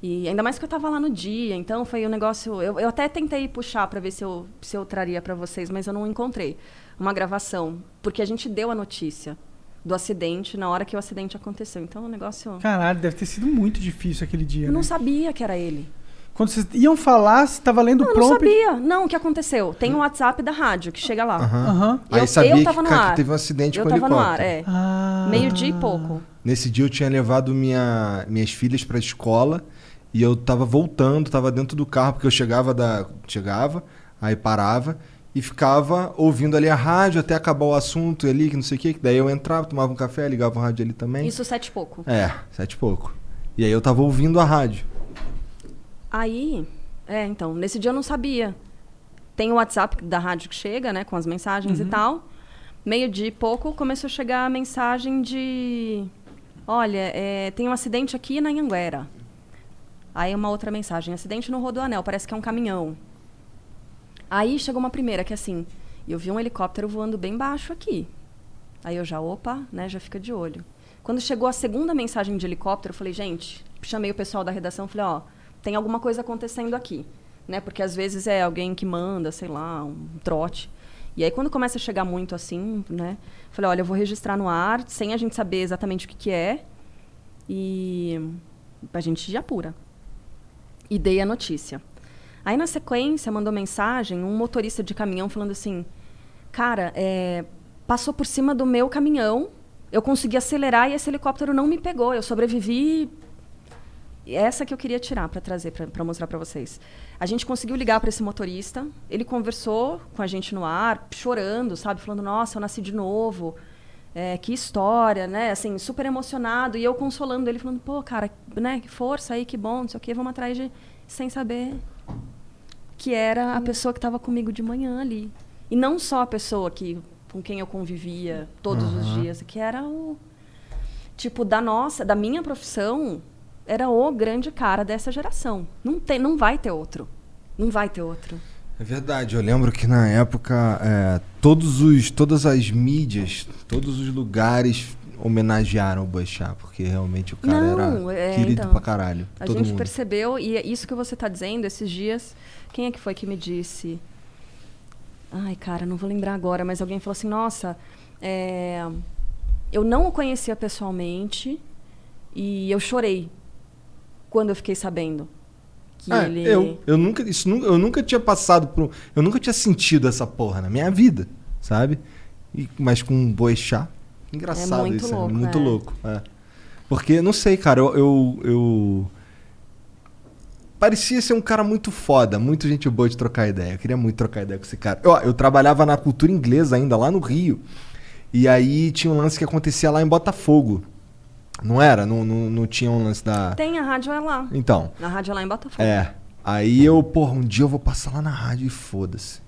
E ainda mais que eu tava lá no dia, então foi um negócio. Eu, eu até tentei puxar para ver se eu, se eu traria para vocês, mas eu não encontrei uma gravação, porque a gente deu a notícia do acidente na hora que o acidente aconteceu. Então o negócio. Caralho, deve ter sido muito difícil aquele dia. Eu não né? sabia que era ele. Quando vocês iam falar, você tava lendo o Eu não prompt. sabia. Não, o que aconteceu? Tem um WhatsApp da rádio que chega lá. Aham. E Aí eu, sabia eu tava que, no ar. teve um acidente eu com tava no ar, helicóptero. é. Ah. Meio-dia e pouco. Nesse dia eu tinha levado minha, minhas filhas pra escola e eu tava voltando, tava dentro do carro, porque eu chegava da. Chegava, aí parava e ficava ouvindo ali a rádio até acabar o assunto ali, que não sei o que. Daí eu entrava, tomava um café, ligava o rádio ali também. Isso sete e pouco. É, sete e pouco. E aí eu tava ouvindo a rádio. Aí, é, então, nesse dia eu não sabia. Tem o WhatsApp da rádio que chega, né, com as mensagens e tal. Meio-dia e pouco começou a chegar a mensagem de: Olha, é, tem um acidente aqui na Anhanguera. Aí uma outra mensagem: Acidente no Rodoanel, parece que é um caminhão. Aí chegou uma primeira que assim: Eu vi um helicóptero voando bem baixo aqui. Aí eu já, opa, né, já fica de olho. Quando chegou a segunda mensagem de helicóptero, eu falei, gente, chamei o pessoal da redação, falei, ó, tem alguma coisa acontecendo aqui, né? Porque às vezes é alguém que manda, sei lá, um trote. E aí quando começa a chegar muito assim, né? Falei, olha, eu vou registrar no ar, sem a gente saber exatamente o que que é, e a gente já apura. E dei a notícia. Aí na sequência mandou mensagem um motorista de caminhão falando assim, cara, é, passou por cima do meu caminhão, eu consegui acelerar e esse helicóptero não me pegou, eu sobrevivi. Essa que eu queria tirar para trazer, para mostrar para vocês. A gente conseguiu ligar para esse motorista, ele conversou com a gente no ar, chorando, sabe, falando: "Nossa, eu nasci de novo". É, que história, né? Assim, super emocionado e eu consolando ele falando: "Pô, cara, né, que força aí, que bom, não sei o quê, vamos atrás de sem saber que era a pessoa que estava comigo de manhã ali. E não só a pessoa que com quem eu convivia todos os dias, que era o tipo da nossa, da minha profissão, era o grande cara dessa geração. Não tem, não vai ter outro. Não vai ter outro. É verdade, eu lembro que na época é, todos os, todas as mídias, todos os lugares homenagearam o Boixá, porque realmente o cara Não, era é, querido então, pra caralho. A todo gente mundo. percebeu, e é isso que você está dizendo esses dias. Quem é que foi que me disse? Ai, cara, não vou lembrar agora, mas alguém falou assim: nossa, é, eu não o conhecia pessoalmente e eu chorei quando eu fiquei sabendo que É, ele. eu, eu, nunca, isso, eu nunca tinha passado por. Eu nunca tinha sentido essa porra na minha vida, sabe? E, mas com um boi chá. Engraçado É muito isso, louco, é muito é. louco. é. Porque, não sei, cara, eu, eu, eu- Parecia ser um cara muito foda, muito gente boa de trocar ideia. Eu queria muito trocar ideia com esse cara. Eu, eu trabalhava na cultura inglesa ainda, lá no Rio. E aí tinha um lance que acontecia lá em Botafogo. Não era? Não, não, não tinha um lance da. Tem a rádio é lá. Então. A rádio é lá em Botafogo. É. Aí eu, porra, um dia eu vou passar lá na rádio e foda-se.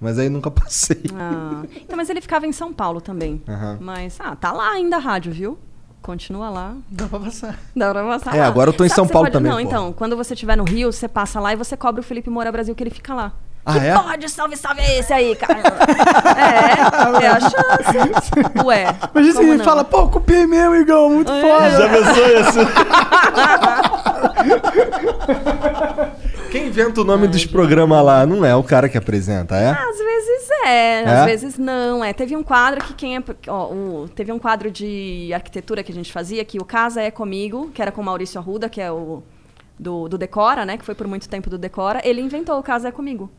Mas aí nunca (laughs) passei. Ah, então, mas ele ficava em São Paulo também. Aham. Mas, ah, tá lá ainda a rádio, viu? Continua lá. Dá pra passar. Dá pra passar É, lá. agora eu tô em Sabe São Paulo pode- também, Não, pô. então, quando você estiver no Rio, você passa lá e você cobra o Felipe Moura Brasil que ele fica lá. Ah, que é? porra de salve, salve é esse aí, cara? (laughs) é, é a chance. (laughs) Ué. Imagina se ele não? fala, pô, copiei mesmo, Igão, muito É. foda. Já pensou isso? (laughs) Quem inventa o nome dos programas lá não é o cara que apresenta, é? Às vezes é, É? às vezes não. É, teve um quadro que quem é, ó, o- teve um quadro de arquitetura que a gente fazia que o Casa é comigo, que era com o Maurício Arruda, que é o do, do Decora, né, que foi por muito tempo do Decora. Ele inventou o Casa é comigo.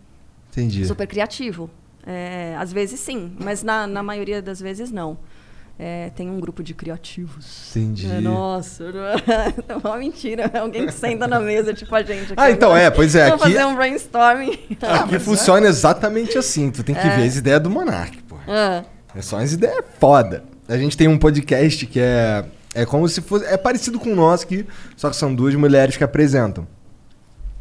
Entendi. Super criativo. É, às vezes sim, mas na, na maioria das vezes não. É, tem um grupo de criativos. Entendi. É, nossa, (laughs) é uma mentira. É alguém que senta na mesa, tipo a gente. aqui Ah, então agora. é, pois é, Vamos aqui- fazer um brainstorming. (laughs) Aqui funciona exatamente assim. Tu tem que ver as ideias do Monark, pô. Ah. É só as ideias foda. A gente tem um podcast que é. É como se fosse. É parecido com o nosso, que, só que são duas mulheres que apresentam.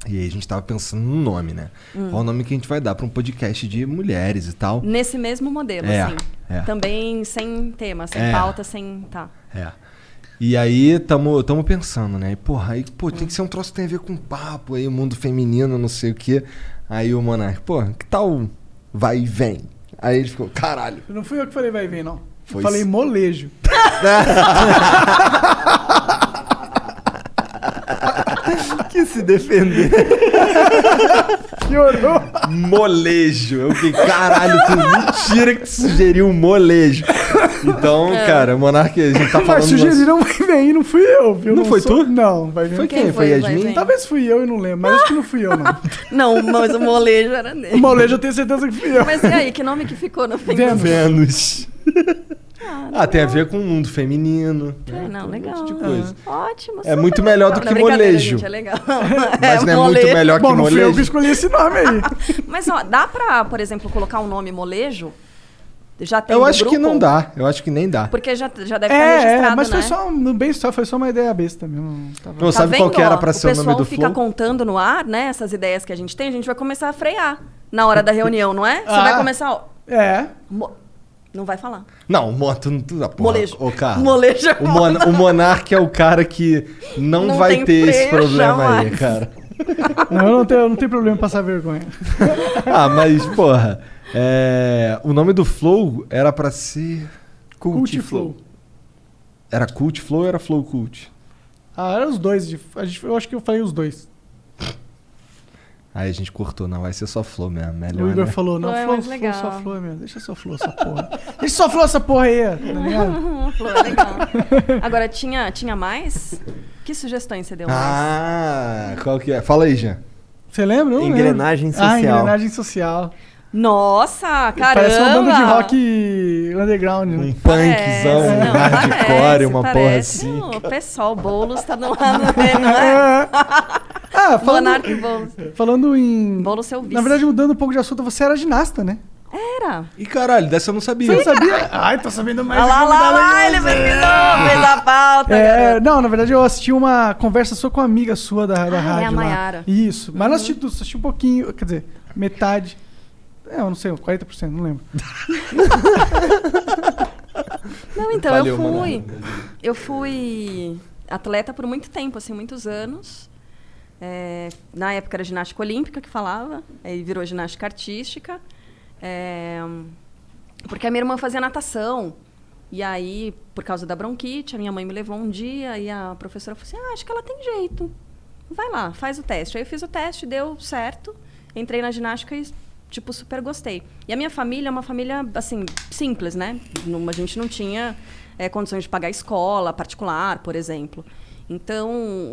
E aí a gente tava pensando no nome, né? Hum. Qual o nome que a gente vai dar pra um podcast de mulheres e tal? Nesse mesmo modelo, É, assim. é. Também sem tema, sem É. pauta, sem. Tá. É. E aí tamo, tamo pensando, né? E, porra, aí, pô, tem que ser um troço que tem a ver com papo aí, o mundo feminino, não sei o quê. Aí o Monark, pô, que tal vai e vem? Aí ele ficou, caralho. Não fui eu que falei vai vir, não. Foi Eu falei molejo. (laughs) (laughs) (laughs) que se defender. (laughs) Piorou. molejo. Eu fiquei, caralho, tu, mentira que tu sugeriu um molejo. Então, cara, Monark, a gente tá falando. Mas sugeriram vai vir, não fui eu, viu? Não foi sou- tu? Não, vai vir. Foi Quem quem? foi Foi o Yasmin? vem? Talvez fui eu e não lembro, mas acho que não fui eu, não. (laughs) Não, mas o molejo era O dele. molejo eu tenho certeza que fui eu. Mas e aí, que nome que ficou no fim? Vênus. Vênus. Ah, tem a ver com o mundo feminino. É, não, legal. Um monte de coisa. Ótimo. É muito melhor do que Não, molejo. Gente, é legal. (laughs) Mas não é muito molejo. melhor que Bom, eu que molejo? escolhi esse nome aí. (laughs) Mas ó, dá pra, por exemplo, colocar um nome molejo? Já tem Eu acho que grupo? não dá. Eu acho que nem dá. Porque já, já deve estar É, registrado, é, mas né? foi só, no bem só, foi só uma ideia besta mesmo. não Tava... Não, sabe qual vendo, que era ó? pra ser o nome do O pessoal fica contando no ar, né? Essas ideias que a gente tem, a gente vai começar a frear na hora da reunião, não é? Você Ah. vai começar... ó, É. mo- Não vai falar. Não, mo- tu, tu, ah, porra, Molejo. Ô, cara. (laughs) Molejo é O, mon o Monark é o cara que não, Não vai ter esse problema aí, jamais. cara. (laughs) Não, eu não tenho, eu não tenho problema em passar vergonha. (laughs) Ah, mas, porra, é, o nome do Flow era pra ser. Cult Flow. Era Cult Flow ou era Flow Cult? Ah, eram os dois. de- a gente- eu acho que eu falei os dois. Aí a gente cortou, não, vai ser só Flow mesmo. Melhor, o Igor né? falou, não, Flow é flow, flow, só flow mesmo. Deixa só flow essa porra. (laughs) Deixa só flow essa porra aí, tá ligado? (laughs) É legal. Agora, tinha, tinha mais? Que sugestões você deu mais? Ah, qual que é? Fala aí, Jean. Você lembra? Eu não Engrenagem lembro. Ah, social. engrenagem social. Nossa, caramba! Parece uma banda de rock underground, né? Um punkzão, um não, hardcore, parece, uma porra parece. assim. Não, O pessoal, Boulos tá no lado dele, não é? (laughs) Ah, falando, Monark Boulos. falando em... Boulos seu vice. Na verdade, mudando um pouco de assunto, você era ginasta, né? Era. E caralho, dessa eu não sabia. Você não sabia? (laughs) Ai, tô sabendo mais. Olha lá, lá, lá, ele pesquisou, fez a pauta. É, não, na verdade eu assisti uma conversa só com uma amiga sua da, da Ah, é rádio. a lá. Maiara. Isso, mas não assisti tudo, assisti um pouquinho, quer dizer, metade. É, eu não sei, 40%, não lembro. (laughs) Não, então, Valeu, eu fui. Monark. Eu fui atleta por muito tempo, assim, muitos anos. É, na época era ginástica olímpica que falava, aí virou ginástica artística. É, porque a minha irmã fazia natação. E aí, por causa da bronquite, a minha mãe me levou um dia e a professora falou assim: ah, acho que ela tem jeito. Vai lá, faz o teste. Aí eu fiz o teste, deu certo. Entrei na ginástica e tipo, super gostei. E a minha família é uma família, assim, simples, né? A gente não tinha é, condições de pagar escola particular, por exemplo. Então,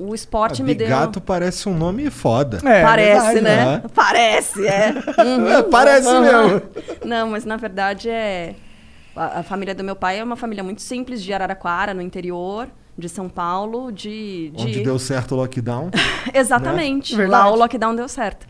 o esporte Ah, me deu... Bigato parece um nome foda. É, Parece, verdade, né? né? Parece, é. Uhum, (laughs) parece uhum. mesmo. Não, mas na verdade é. A, a família do meu pai é uma família muito simples, de Araraquara, no interior, de São Paulo, de. de... Onde deu certo o lockdown. (laughs) Exatamente. Né? Verdade. Lá o lockdown deu certo.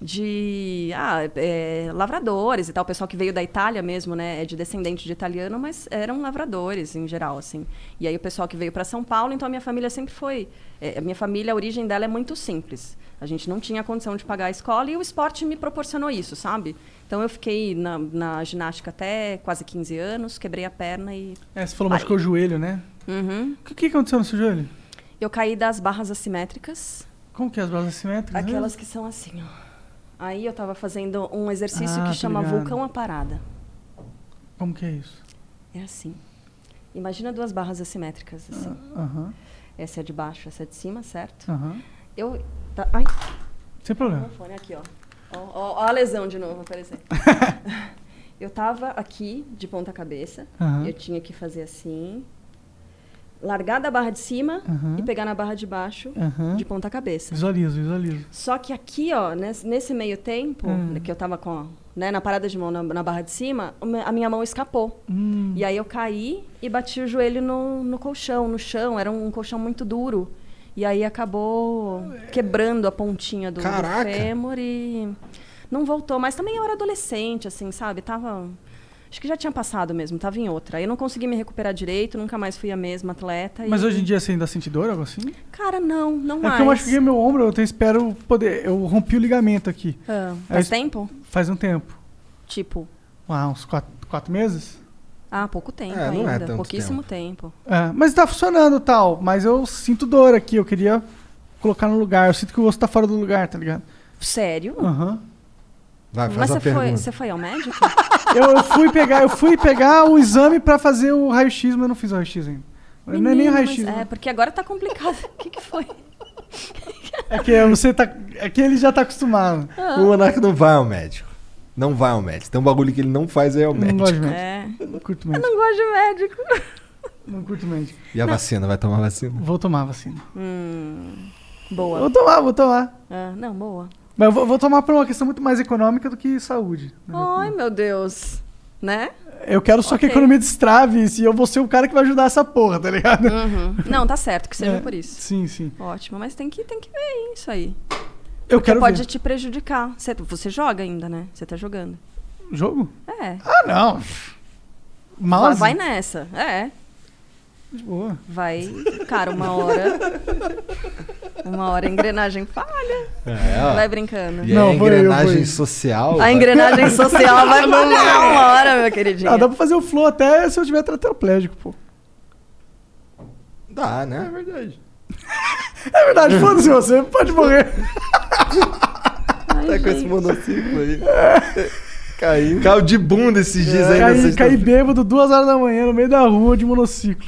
De ah, é, lavradores e tal. O pessoal que veio da Itália mesmo, né? É de descendente de italiano, mas eram lavradores em geral, assim. E aí o pessoal que veio para São Paulo, então a minha família sempre foi. é, a minha família, a origem dela é muito simples. A gente não tinha condição de pagar a escola e o esporte me proporcionou isso, sabe? Então eu fiquei na, na ginástica até quase 15 anos, quebrei a perna e. É, você falou, machucou o joelho, né? Uhum. O que, que aconteceu no seu joelho? Eu caí das barras assimétricas. Como que é as brasas assimétricas? Aquelas que são assim, ó. Aí eu tava fazendo um exercício Ah, que tô chama ligado. vulcão à parada. Como que é isso? É assim. Imagina duas barras assimétricas, assim. Aham, Essa é de baixo, essa é de cima, certo? aham. Eu. Tá, ai, Sem problema. meu fone aqui, ó. Ó, ó, ó a lesão de novo aparecendo. (laughs) eu tava aqui, de ponta cabeça. Aham. Eu tinha que fazer assim. Largar da barra de cima Aham. e pegar na barra de baixo, Aham. de ponta cabeça. Visualizo, visualizo. Só que aqui, ó, nesse, nesse meio tempo, Hum. que eu tava com, né, na parada de mão, na, na barra de cima, a minha mão escapou. Hum. E aí eu caí e bati o joelho no, no colchão, no chão. Era um colchão muito duro. E aí acabou quebrando a pontinha do, do fêmur e não voltou. Mas também eu era adolescente, assim, sabe? Tava. Acho que já tinha passado mesmo, tava em outra. Aí eu não consegui me recuperar direito, nunca mais fui a mesma atleta. Mas e- hoje em dia você ainda sente dor, algo assim? Cara, não, não É mais. que eu machuquei meu ombro, eu até espero poder. Eu rompi o ligamento aqui. Ah, É faz tempo? Faz um tempo. Tipo. Ah, uns quatro, quatro meses? Ah, pouco tempo É, não é ainda. tanto Pouquíssimo tempo. É, mas tá funcionando tal. Mas eu sinto dor aqui, eu queria colocar no lugar. Eu sinto que o osso tá fora do lugar, tá ligado? Sério? Aham. Vai, faz Mas a você foi, pergunta. você foi ao médico? Eu, (laughs) eu fui pegar, eu fui pegar o exame pra fazer o raio-x, mas eu não fiz o raio-x ainda. não é nem Menino, raio-x. mas- né? É, porque agora tá complicado. (laughs) O que, que foi? É que você tá. É que ele já tá acostumado. Ah. O Monark não vai ao médico. Não vai ao médico. Tem um bagulho que ele não faz aí ao Não médico. gosto de médico. É. Não curto Eu médico. não gosto de médico. Não curto médico. E a vacina? Vai tomar vacina? Vou tomar vacina. Hum, boa. Vou tomar, vou tomar. Ah, não, boa. Mas eu vou, vou tomar por uma questão muito mais econômica do que saúde. Ai, meu Deus. Né? Eu quero só que a economia destrave e eu vou ser o cara que vai ajudar essa porra, tá ligado? Uhum. Não, tá certo que seja É, por isso. Sim, sim. Ótimo, mas tem que, tem que ver isso aí. Eu Porque quero pode ver. te prejudicar. Você, você joga ainda, né? Você tá jogando. Jogo? É. Ah, não. Vai, Mouse? vai nessa. É. De boa. Vai. Cara, uma hora. Uma hora a engrenagem falha. É. Vai brincando. E Não, a engrenagem social. A vai- engrenagem (laughs) social vai falhar uma hora, meu queridinho. Ah, dá pra fazer o flow até se eu tiver tetraplégico, pô. Dá, né? É verdade. É verdade, foda-se você, pode morrer. Ai, Tá com esse gente. monociclo aí. Caiu. Caiu de bunda esses dias aí. Caí, caí bêbado duas horas da manhã no meio da rua de monociclo.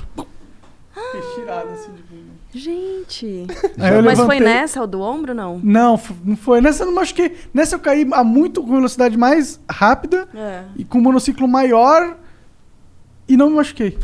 Fiquei tirado assim de bunda. Gente. Aí eu Mas foi nessa, o do ombro, não? Não, não foi. Nessa eu não machuquei. Nessa eu caí a muito com velocidade mais rápida É. e com um monociclo maior e não me machuquei.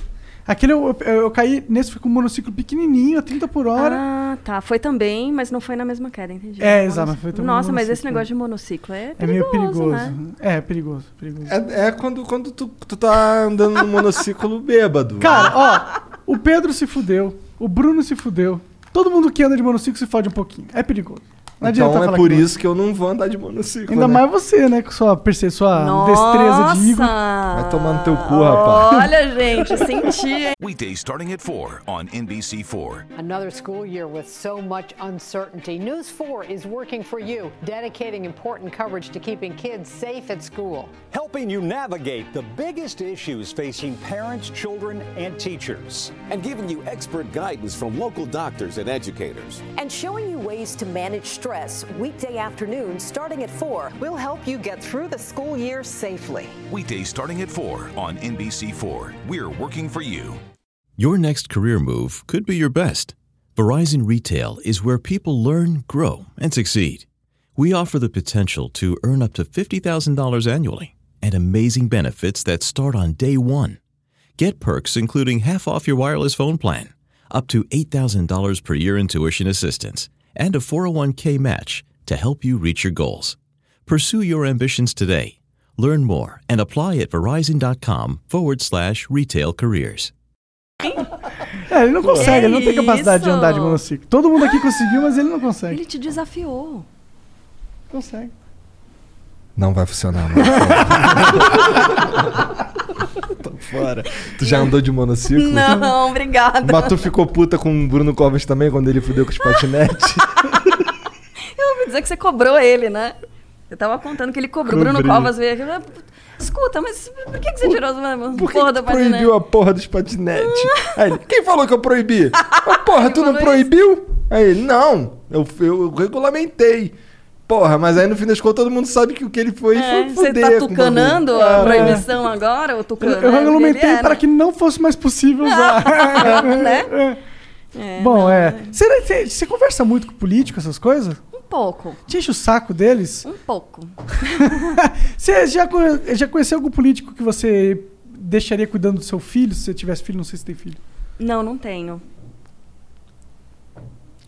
Aquele eu, eu, eu caí, nesse foi com um monociclo pequenininho, a 30 por hora. Ah, tá. Foi também, mas não foi na mesma queda, entendi. É, Monoc- exato, mas foi também Nossa, no mas esse negócio de monociclo é é meio perigoso, perigoso. né? É, perigoso, perigoso. É, é quando, quando tu, tu tá andando no monociclo (laughs) bêbado. Cara, ó, o Pedro se fudeu, o Bruno se fudeu. Todo mundo que anda de monociclo se fode um pouquinho. É perigoso. Não adianta então é por que isso que eu não vou andar de monociclo. Ainda né? mais você, né? Com sua, perce- sua destreza de Igor. Vai tomar no teu cu, rapaz. Olha, gente, senti, hein? (laughs) Weekdays starting at 4 on NBC4. Another school year with so much uncertainty. News 4 is working for you, dedicating important coverage to keeping kids safe at school. helping you navigate the biggest issues facing parents, children, and teachers. and giving you expert guidance from local doctors and educators. and showing you ways to manage stress weekday afternoons starting at 4. We'll help you get through the school year safely. Weekdays starting at 4 on NBC4. We're working for you. Your next career move could be your best. Verizon Retail is where people learn, grow, and succeed. We offer the potential to earn up to $50,000 annually and amazing benefits that start on day one. Get perks including half off your wireless phone plan, up to $8,000 per year in tuition assistance, and a 401k match to help you reach your goals. Pursue your ambitions today. Learn more and apply at verizon.com forward slash retail careers. É, ele não consegue, ele não tem isso? capacidade de andar de monociclo. Todo mundo aqui conseguiu, mas ele não consegue. Ele te desafiou. Consegue. Não vai funcionar, não. (laughs) Tô fora. Tu já andou de monociclo? Não, obrigada. Mas tu ficou puta com o Bruno Covas também quando ele fudeu com os patinetes? (laughs) Eu ouvi dizer que você cobrou ele, né? Eu tava contando que ele cobrou. O Bruno. Covas veio aqui. falou, Escuta, mas por que, que você tirou as Por que, porra que do tu proibiu a porra dos patinetes? (laughs) Aí ele, quem falou que eu proibi? Ah, porra, tu não proibiu? Aí ele, não, eu, eu regulamentei. Porra, mas aí no fim das contas todo mundo sabe que o que ele foi É, foi você tá tucanando a É. proibição agora? Ou Eu, tucano? eu regulamentei é, para que não fosse mais possível usar. (laughs) Né? É. Bom, é. Você, você- você conversa muito com político, essas coisas? Um pouco. Te enche o saco deles? Um pouco. (laughs) Você já, já conheceu algum político que você deixaria cuidando do seu filho? Se você tivesse filho, não sei se tem filho. Não, não tenho.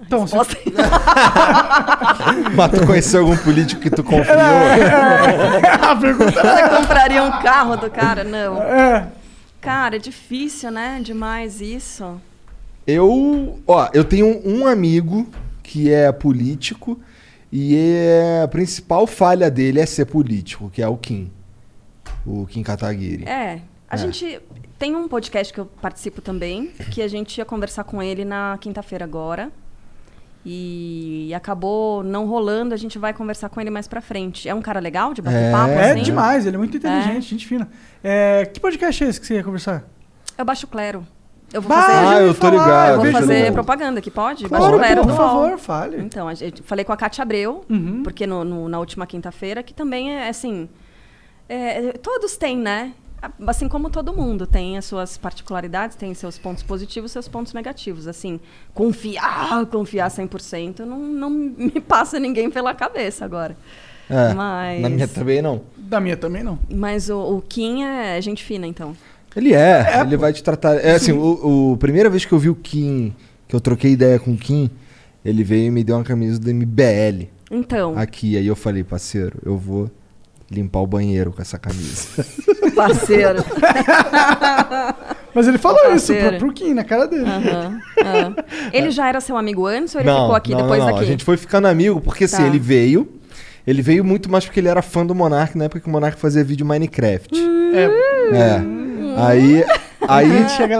Então, Resposta- (laughs) Mas tu conheceu algum político que tu confiou? (laughs) A pergunta Você compraria um carro do cara? Não. É. Cara, é difícil, né? Demais isso. Eu, ó, eu tenho um amigo que é político e é- a principal falha dele é ser político, que é o Kim. O Kim Kataguiri. É. A É. gente tem um podcast que eu participo também, que a gente ia conversar com ele na quinta-feira agora. E acabou não rolando, a gente vai conversar com ele mais pra frente. É um cara legal de bater papo, É assim? demais, ele é muito inteligente, gente fina. É, que podcast é esse que você ia conversar? Eu baixo Clero. Eu vou Bah, fazer. Ah, eu tô ligado, Eu vou fazer propaganda aqui, pode? Claro, Baixo Clero por favor, UOL. fale. Então, gente, falei com a Cátia Abreu, Uhum. porque no, no- na última quinta-feira, que também é assim. é, todos têm, né? Assim como todo mundo tem as suas particularidades, tem seus pontos positivos, seus pontos negativos. Assim, confiar, confiar 100% não, não (laughs) me passa ninguém pela cabeça agora. É, Mas- Na minha também não. Da minha também não. Mas o, o Kim é gente fina, então. Ele é, ele vai te tratar. É assim, o, o- primeira vez que eu vi o Kim, que eu troquei ideia com o Kim, ele veio e me deu uma camisa do MBL. Então. Aqui, aí eu falei, parceiro, eu vou limpar o banheiro com essa camisa. (laughs) Parceiro. (laughs) Mas ele falou isso pro, pro Kim, na cara dele. Aham, aham. Ele já era seu amigo antes ou ele não, ficou aqui não, depois não, não. daqui? A gente foi ficando amigo, porque assim, Tá. ele veio. Ele veio muito mais porque ele era fã do Monark na época que o Monark fazia vídeo Minecraft. É. É. Aí. Aí. Chega.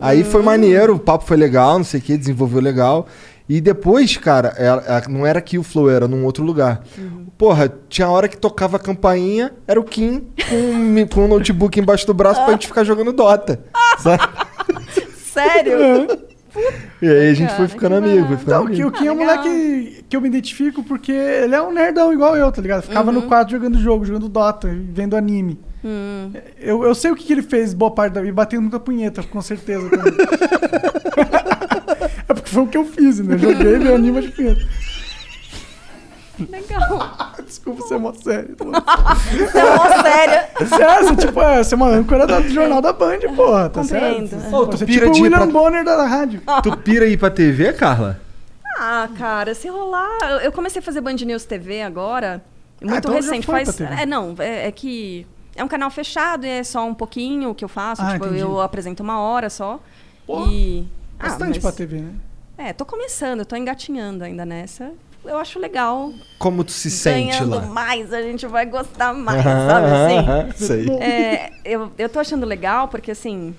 Aí foi maneiro, o papo foi legal, não sei o que, desenvolveu legal. E depois, cara, ela- ela- não era aqui o Flow, era num outro lugar. Porra, tinha hora que tocava a campainha, era o Kim com, um com um notebook embaixo do braço pra gente ficar jogando Dota. (laughs) sabe? Sério? E aí a gente foi Cara, ficando que amigo, foi ficando Então, o amigo. Kim é um legal. moleque que eu me identifico porque ele é um nerdão igual eu, tá ligado? Ficava no quarto jogando jogo, jogando Dota, vendo anime. Hum. Eu, eu sei o que, que ele fez boa parte da vida, batendo muita punheta, com certeza. (laughs) é porque foi o que eu fiz, né? Eu joguei, vi anime de punheta. Legal. (laughs) Desculpa ser mó sério. Você é mó séria. Sério, (laughs) você, tipo, é, você é uma âncora do jornal da Band, porra, tá Compreendo. certo? Ô, tu Você é pira tipo o de ir William pra- Bonner da, rádio. Tu pira ir pra TV, Carla? Ah, cara, se rolar. eu- comecei a fazer Band News TV agora. Muito então já recente. Faz. É, não, é, é que. É um canal fechado, é só um pouquinho que eu faço. Ah, tipo, entendi. eu apresento uma hora só. Porra, e. Bastante mas- pra TV, né? É, tô começando, tô engatinhando ainda nessa. Eu acho legal. Como tu se sente Ganhando lá? mais, a gente vai gostar mais, sabe assim? aham, sei. É, eu, eu tô achando legal porque, assim,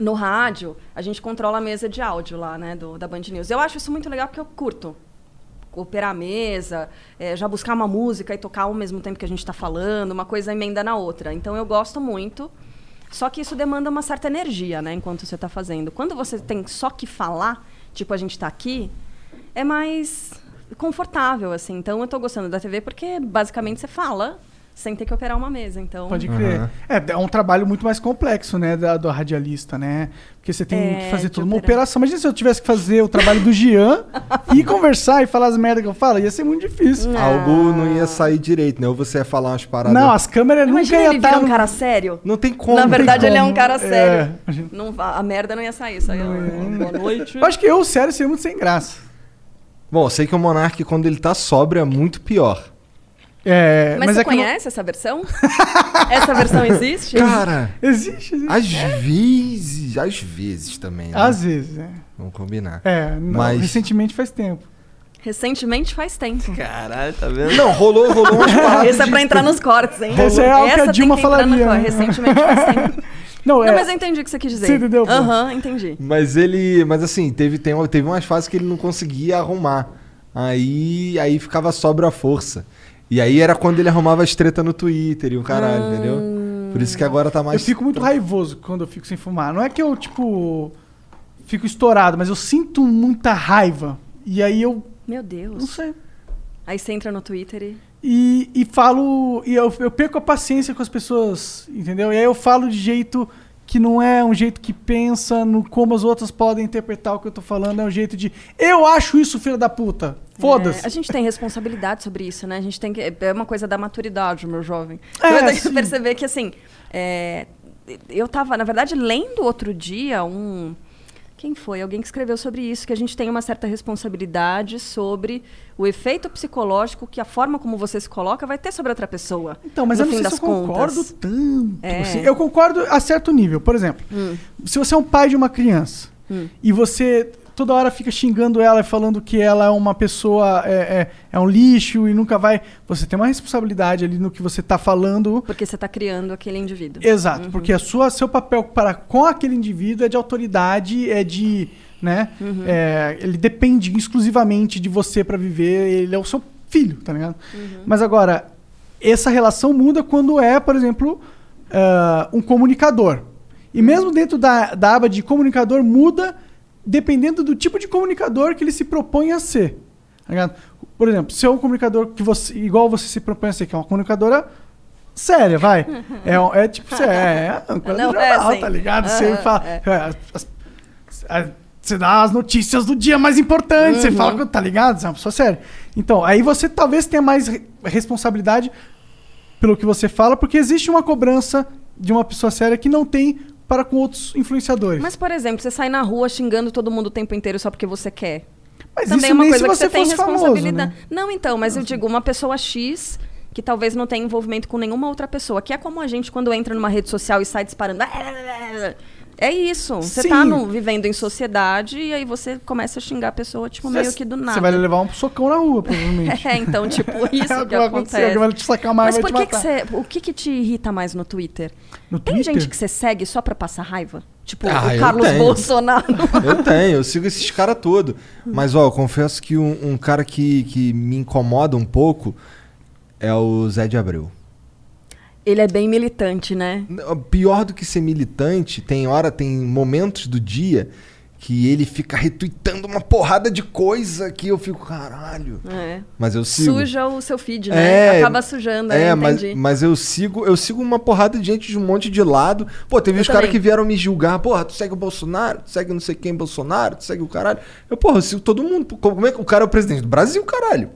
no rádio, a gente controla a mesa de áudio lá, né, do, da Band News. Eu acho isso muito legal porque eu curto. Operar a mesa, é, já buscar uma música e tocar ao mesmo tempo que a gente está falando, uma coisa emenda na outra. Então eu gosto muito. Só que isso demanda uma certa energia, né, enquanto você está fazendo. Quando você tem só que falar, tipo a gente está aqui, é mais confortável, assim. Então eu estou gostando da TV porque basicamente você fala, sem ter que operar uma mesa. Então, Pode crer. É, é um trabalho muito mais complexo, né, da, do radialista, né? Porque você tem É, que fazer toda uma operar. operação. Imagina se eu tivesse que fazer o trabalho do Jean (laughs) e conversar e falar as merdas que eu falo, ia ser muito difícil. Algo não ia sair direito, né? Ou você ia falar umas paradas. Não, as câmeras nunca Imagina iam ele estar... virar um no- cara sério. Não tem como. Na verdade, ele é um cara É, sério. imagina. Não a merda não ia sair. Só ia, boa noite. (laughs) Eu acho que eu, sério, seria muito sem graça. Bom, eu sei que o Monark, quando ele tá sóbrio, é muito pior. É, Mas, mas você é que não- conhece essa versão? essa versão existe? Cara, Existe, existe. às vezes. Às vezes também. Né? Às vezes, é. Vamos combinar. É, não, Mas- recentemente faz tempo. Recentemente faz tempo. Caralho, tá vendo? Não, rolou, rolou umas (laughs) paradas. Esse é pra entrar nos cortes, hein? Esse é algo que a Essa Dilma falaria, né? Recentemente faz tempo. (laughs) Não, é, Não, mas eu entendi o que você quis dizer. Você entendeu? Aham, entendi. Mas ele. Mas assim, teve, tem, teve umas fases que ele não conseguia arrumar. Aí, aí ficava sobra a força. E aí era quando ele arrumava as treta no Twitter e o caralho, Hum. entendeu? Por isso que agora tá mais. eu fico muito raivoso quando eu fico sem fumar. Não é que eu, tipo, fico estourado, mas eu sinto muita raiva. E aí eu, Meu não Deus. sei... Aí você entra no Twitter e. E, e falo. E eu, eu perco a paciência com as pessoas, entendeu? E aí eu falo de jeito que não é um jeito que pensa no como as outras podem interpretar o que eu tô falando. É um jeito de. Eu acho isso, filho da puta. Foda-se. É, a gente tem responsabilidade sobre isso, né? A gente tem que. É uma coisa da maturidade, meu jovem. É, eu tenho que perceber que, assim. é, eu tava, na verdade, lendo outro dia um. Quem foi? Alguém que escreveu sobre isso, que a gente tem uma certa responsabilidade sobre o efeito psicológico que a forma como você se coloca vai ter sobre outra pessoa. Então, mas no eu não sei se eu concordo contas. tanto. É. assim. Eu concordo a certo nível. Por exemplo, se você é um pai de uma criança Hum. e você toda hora fica xingando ela e falando que ela é uma pessoa, é, é, é um lixo e nunca vai. Você tem uma responsabilidade ali no que você tá falando. Porque você está criando aquele indivíduo. Exato, Uhum. porque a sua, seu papel para com aquele indivíduo é de autoridade, é de. Né? Uhum. É, ele depende exclusivamente de você para viver, ele é o seu filho, tá ligado? Uhum. Mas agora, essa relação muda quando é, por exemplo, ah, um comunicador. E mesmo dentro da, da aba de comunicador, muda dependendo do tipo de comunicador que ele se propõe a ser. tá ligado? Por exemplo, se é um comunicador que você, igual você se propõe a ser, que é uma comunicadora séria, vai. É, um- é tipo, você é, é âncora Não, do é jornal, assim. tá ligado? Você Aham, fala. é. é, você dá as notícias do dia mais importante, você Uhum. fala, que- tá ligado? Você é uma pessoa séria. Então, aí você talvez tenha mais re- responsabilidade pelo que você fala, porque existe uma cobrança de uma pessoa séria que não tem para com outros influenciadores. Mas, por exemplo, você sai na rua xingando todo mundo o tempo inteiro só porque você quer. Mas Também isso é uma coisa que você você tem fosse famoso, responsabilidade. né? Não, então, mas eu digo, uma pessoa X que talvez não tenha envolvimento com nenhuma outra pessoa, que é como a gente quando entra numa rede social e sai disparando. É isso. Você Sim. tá no- vivendo em sociedade e aí você começa a xingar a pessoa, tipo, meio que do nada. Você vai levar um socão na rua, provavelmente. (laughs) É, então, tipo, (laughs) isso É o que acontece. vai te sacar uma Mas por que, te que você. O que, que te irrita mais no Twitter? No Tem Twitter? gente que você segue só pra passar raiva? Tipo, Ah, o eu Carlos tenho. Bolsonaro. (laughs) Eu tenho, eu sigo esses caras todos. Mas, ó, eu confesso que um, um cara que, que me incomoda um pouco é o Zé de Abreu. Ele é bem militante, né? Pior do que ser militante, tem hora, tem momentos do dia que ele fica retweetando uma porrada de coisa que eu fico, caralho. É. Mas eu sigo. Suja o seu feed, né? É, Acaba sujando, É, é, mas, entendi. mas eu sigo, eu sigo uma porrada de gente de um monte de lado. Pô, teve Eu os caras que vieram me julgar. Porra, tu segue o Bolsonaro, tu segue não sei quem Bolsonaro, tu segue o caralho. Eu, porra, eu sigo todo mundo. Como é que o cara é o presidente do Brasil, caralho?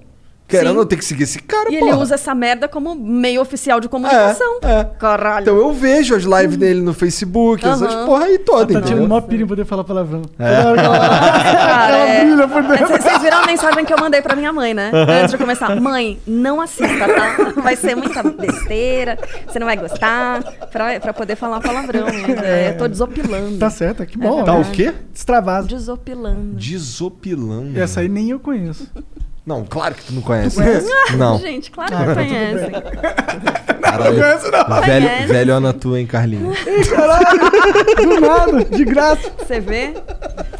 Querendo Sim. eu ter que seguir esse cara, E porra. ele usa essa merda como meio oficial de comunicação. É, Caralho. Então eu vejo as lives dele no Facebook, essas Aham. porra aí toda, Tá tirando entendeu? uma pilha em poder falar palavrão. É. Toda hora que ela- (laughs) Cara, ela é. brilha por dentro. Vocês vocês viram a mensagem que eu mandei pra minha mãe, né? Antes de começar. Mãe, não assista, tá? Vai ser muita besteira, você não vai gostar, pra, pra poder falar palavrão. Né? Eu tô desopilando. Tá certo, que bom. Tá o quê? Destravado. Desopilando. Desopilando. Essa aí nem eu conheço. Não, claro que tu não conhece. conhece? Não. Gente, claro Ah, que tá conhecem. Caralho. Não conheço, não. Velho, Conhece. velhona tua, hein, Carlinhos? (laughs) Ih, caralho! Do nada, de graça. Você vê?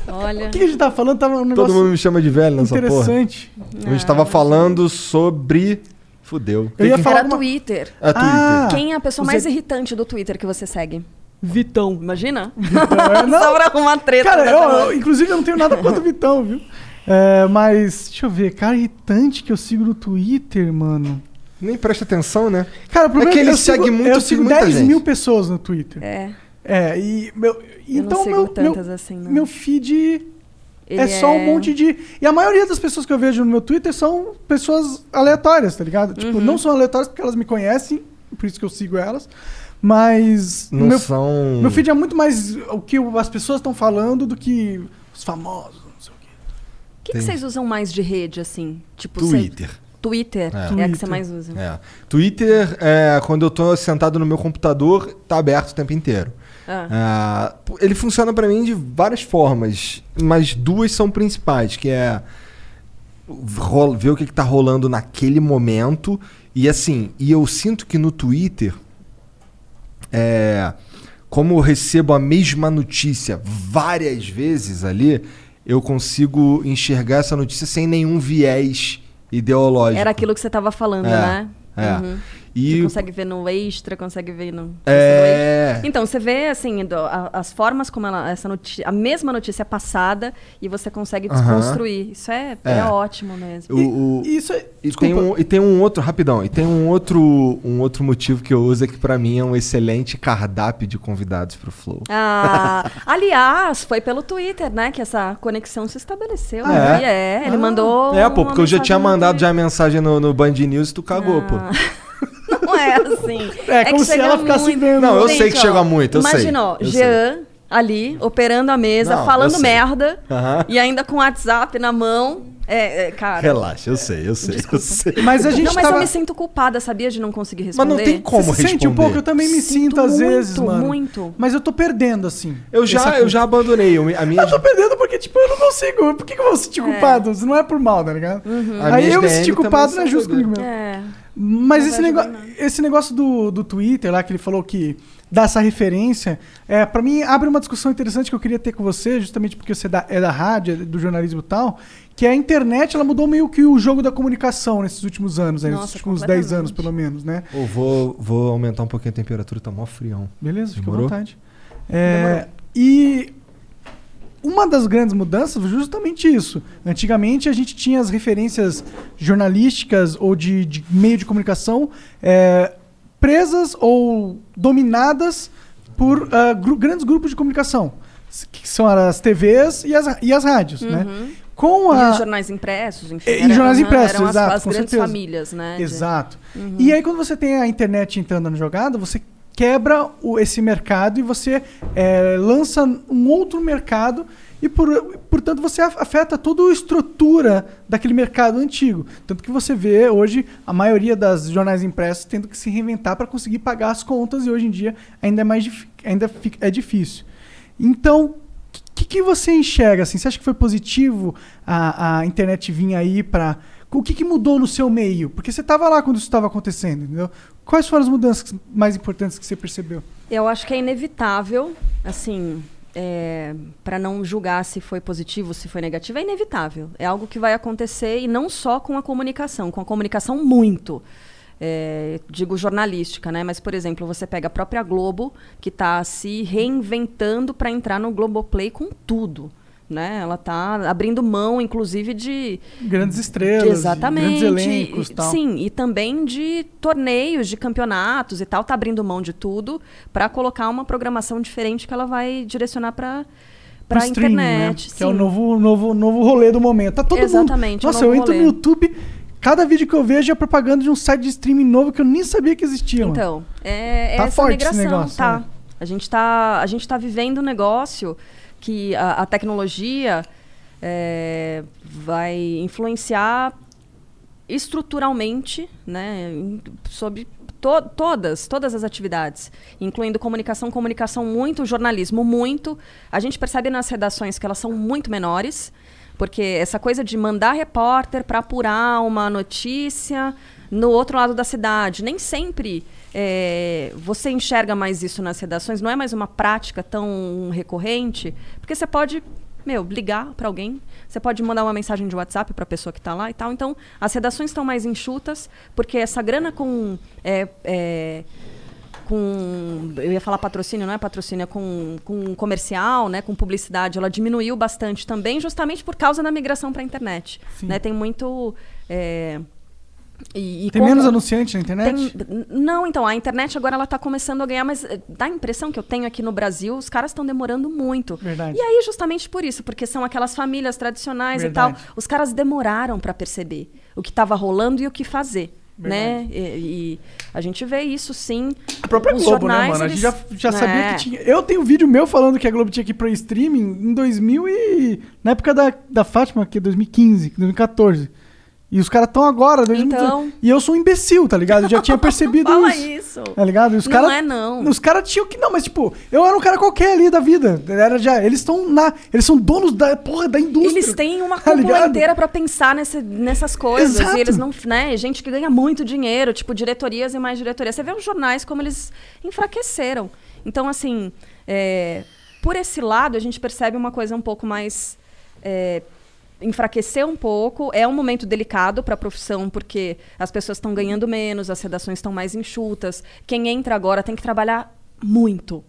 Olha. O que a gente tava falando? Tava um negócio Todo mundo me chama de velho nessa porra. interessante. A gente tava falando sobre. Fudeu. Eu ia falar Era uma- Twitter. É Twitter. Ah, Quem é a pessoa mais e- irritante do Twitter que você segue? Vitão. Imagina? é, (laughs) não. Só pra arrumar treta. Cara, né, eu, eu- inclusive eu não tenho nada contra o Vitão, viu? É, mas, deixa eu ver, cara irritante que eu sigo no Twitter, mano. Nem presta atenção, né? Cara, o problema é que ele eu segue sigo, muito, eu eu sigo muita 10 gente. mil pessoas no Twitter. É. É, e meu, Eu então não sigo meu, tantas meu, assim, não. meu feed Ele é só um é- monte de. E a maioria das pessoas que eu vejo no meu Twitter são pessoas aleatórias, tá ligado? Tipo, Uhum. não são aleatórias porque elas me conhecem, por isso que eu sigo elas. Mas. Não meu, são- Meu feed é muito mais o que as pessoas estão falando do que os famosos. não sei o quê. O que, que vocês usam mais de rede, assim? Tipo, Twitter. cê- Twitter. É. É, a que você mais usa. É. Twitter, é, quando eu tô sentado no meu computador, tá aberto o tempo inteiro. Ah. Ah, ele funciona pra mim de várias formas, mas duas são principais, que é ver o que, que tá rolando naquele momento. E assim, e eu sinto que no Twitter, é, como eu recebo a mesma notícia várias vezes ali, eu consigo enxergar essa notícia sem nenhum viés ideológico. Era aquilo que você tava falando, É, né? é. E- Você consegue ver no extra, consegue ver no. É. Então, você vê, assim, do- a- as formas como ela, essa notícia, a mesma notícia é passada e você consegue desconstruir. Isso é, é. É. ótimo mesmo. O, o- Isso é. E tem, um, e tem um outro, rapidão, e tem um outro, um outro motivo que eu uso é que pra mim é um excelente cardápio de convidados pro Flow. Ah, (laughs) aliás, foi pelo Twitter, né, que essa conexão se estabeleceu. Ah, né? é? É, ele mandou. É, pô, porque eu já tinha mandado já a mensagem no, no Band News e tu cagou, pô. (laughs) Não é assim. É, como que se ela ficasse muito. vendo. Não, eu Gente, sei que ó, chega muito, eu sei, Imagina, ó, eu Jean ali, operando a mesa, Não, falando sei. merda, e ainda com o WhatsApp na mão. É, é, cara. Relaxa, eu sei, eu sei, eu sei. Mas a gente não, mas tava- eu me sinto culpada, sabia, de não conseguir Mas responder. não tem como Você se sente um responder. pouco, eu também me sinto, Sinto às muito, vezes, mano. muito. Mas eu tô perdendo, assim. Eu já, eu já abandonei. A minha, Eu tô perdendo porque, tipo, eu não consigo. Por que, que eu vou sentir culpado? Isso não é por mal, tá ligado? A Aí eu me senti culpado, não é justo comigo mesmo. É. Mas esse, nego esse negócio do, do Twitter lá, que ele falou que dá essa referência, é, para mim abre uma discussão interessante que eu queria ter com você, justamente porque você é da, é da rádio, é do jornalismo e tal, que a internet ela mudou meio que o jogo da comunicação nesses últimos anos, Nossa, nesses últimos 10 completamente. anos pelo menos, né? Eu vou, vou aumentar um pouquinho a temperatura, tá mó frião. Beleza, fica Demorou? à vontade. É, e uma das grandes mudanças foi justamente isso. Antigamente a gente tinha as referências jornalísticas ou de, de meio de comunicação é, presas ou dominadas por ah, gru- grandes grupos de comunicação, que são as TVs e as, e as rádios, né? Com E a... os jornais impressos, enfim. E era- jornais aham, impressos, eram as, exato, as com grandes certeza. famílias, né? Exato. E aí, quando você tem a internet entrando na jogada, você quebra o- esse mercado e você é, lança um outro mercado e, por, portanto, você af- afeta toda a estrutura daquele mercado antigo. Tanto que você vê hoje a maioria das jornais impressos tendo que se reinventar para conseguir pagar as contas e hoje em dia ainda é mais ainda é difícil. Então, o que, que você enxerga? Assim? Você acha que foi positivo a, a internet vir aí para. O que, que mudou no seu meio? Porque você estava lá quando isso estava acontecendo, entendeu? Quais foram as mudanças mais importantes que você percebeu? Eu acho que é inevitável, assim, para não julgar se foi positivo, se foi negativo, é inevitável. É algo que vai acontecer e não só com a comunicação, com a comunicação muito. É, digo jornalística, né? Mas, por exemplo, você pega a própria Globo, que está se reinventando para entrar no Globoplay com tudo. Né? Ela está abrindo mão, inclusive, de Grandes estrelas, exatamente. grandes elencos e- tal. Sim, e também de torneios, de campeonatos e tal. Tá abrindo mão de tudo para colocar uma programação diferente que ela vai direcionar para para streaming, internet. né? Que é o novo, novo, novo rolê do momento. Tá todo Exatamente, mundo. Nossa, eu entro rolê. no YouTube, cada vídeo que eu vejo é propaganda de um site de streaming novo que eu nem sabia que existia. Então, é, é Tá essa forte esse migração, negócio, tá? né? A gente tá, a gente tá vivendo um negócio que a, a tecnologia é, vai influenciar estruturalmente, né, sobre to- todas, todas as atividades, incluindo comunicação, comunicação muito, jornalismo muito. A gente percebe nas redações que elas são muito menores, porque essa coisa de mandar repórter para apurar uma notícia no outro lado da cidade, nem sempre é, você enxerga mais isso nas redações, não é mais uma prática tão recorrente, porque você pode meu, ligar para alguém, você pode mandar uma mensagem de WhatsApp para a pessoa que está lá e tal. Então, as redações estão mais enxutas, porque essa grana com. é, é, com eu ia falar patrocínio, não é patrocínio, é com, com comercial, né, com publicidade, ela diminuiu bastante também, justamente por causa da migração para a internet. Né? Tem muito. é, E, e Tem como- menos anunciante na internet? Tem- não, então, a internet agora ela tá começando a ganhar, mas eh, dá a impressão que eu tenho aqui no Brasil, os caras estão demorando muito. Verdade. E aí, justamente por isso, porque são aquelas famílias tradicionais Verdade. e tal, os caras demoraram para perceber o que estava rolando e o que fazer. Né? E, e a gente vê isso sim. A própria Os Globo, né, jornais, mano? A gente já, já sabia É. que tinha. Eu tenho um vídeo meu falando que a Globo tinha que ir pro streaming em 2000 e. Na época da, da Fátima, que é 2015, 2014. E os caras estão agora, 2018. Então. E eu sou um imbecil, tá ligado? Eu já tinha (laughs) percebido Fala isso. isso. Tá ligado? E os Não cara, é, não. Os caras tinham que. Não, mas tipo, eu era um cara qualquer ali da vida. Era já, eles estão na. Eles são donos da porra da indústria. Eles têm uma (laughs) tá cúpula ligado? inteira pra pensar nesse- nessas coisas. Exato. E eles não. Né, gente que ganha muito dinheiro, tipo, diretorias e mais diretorias. Você vê os jornais como eles enfraqueceram. Então, assim, é, por esse lado, a gente percebe uma coisa um pouco mais. é, enfraquecer um pouco. É um momento delicado para a profissão, porque as pessoas estão ganhando menos, as redações estão mais enxutas. Quem entra agora tem que trabalhar muito.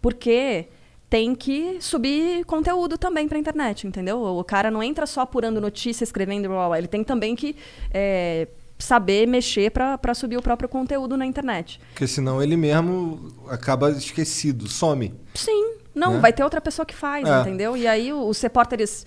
Porque tem que subir conteúdo também para a internet, entendeu? O cara não entra só apurando notícia, escrevendo, blá, blá, blá. ele tem também que é, saber mexer para subir o próprio conteúdo na internet. Porque senão ele mesmo acaba esquecido, some. Sim, não, Né? vai ter outra pessoa que faz, É. entendeu? E aí os repórteres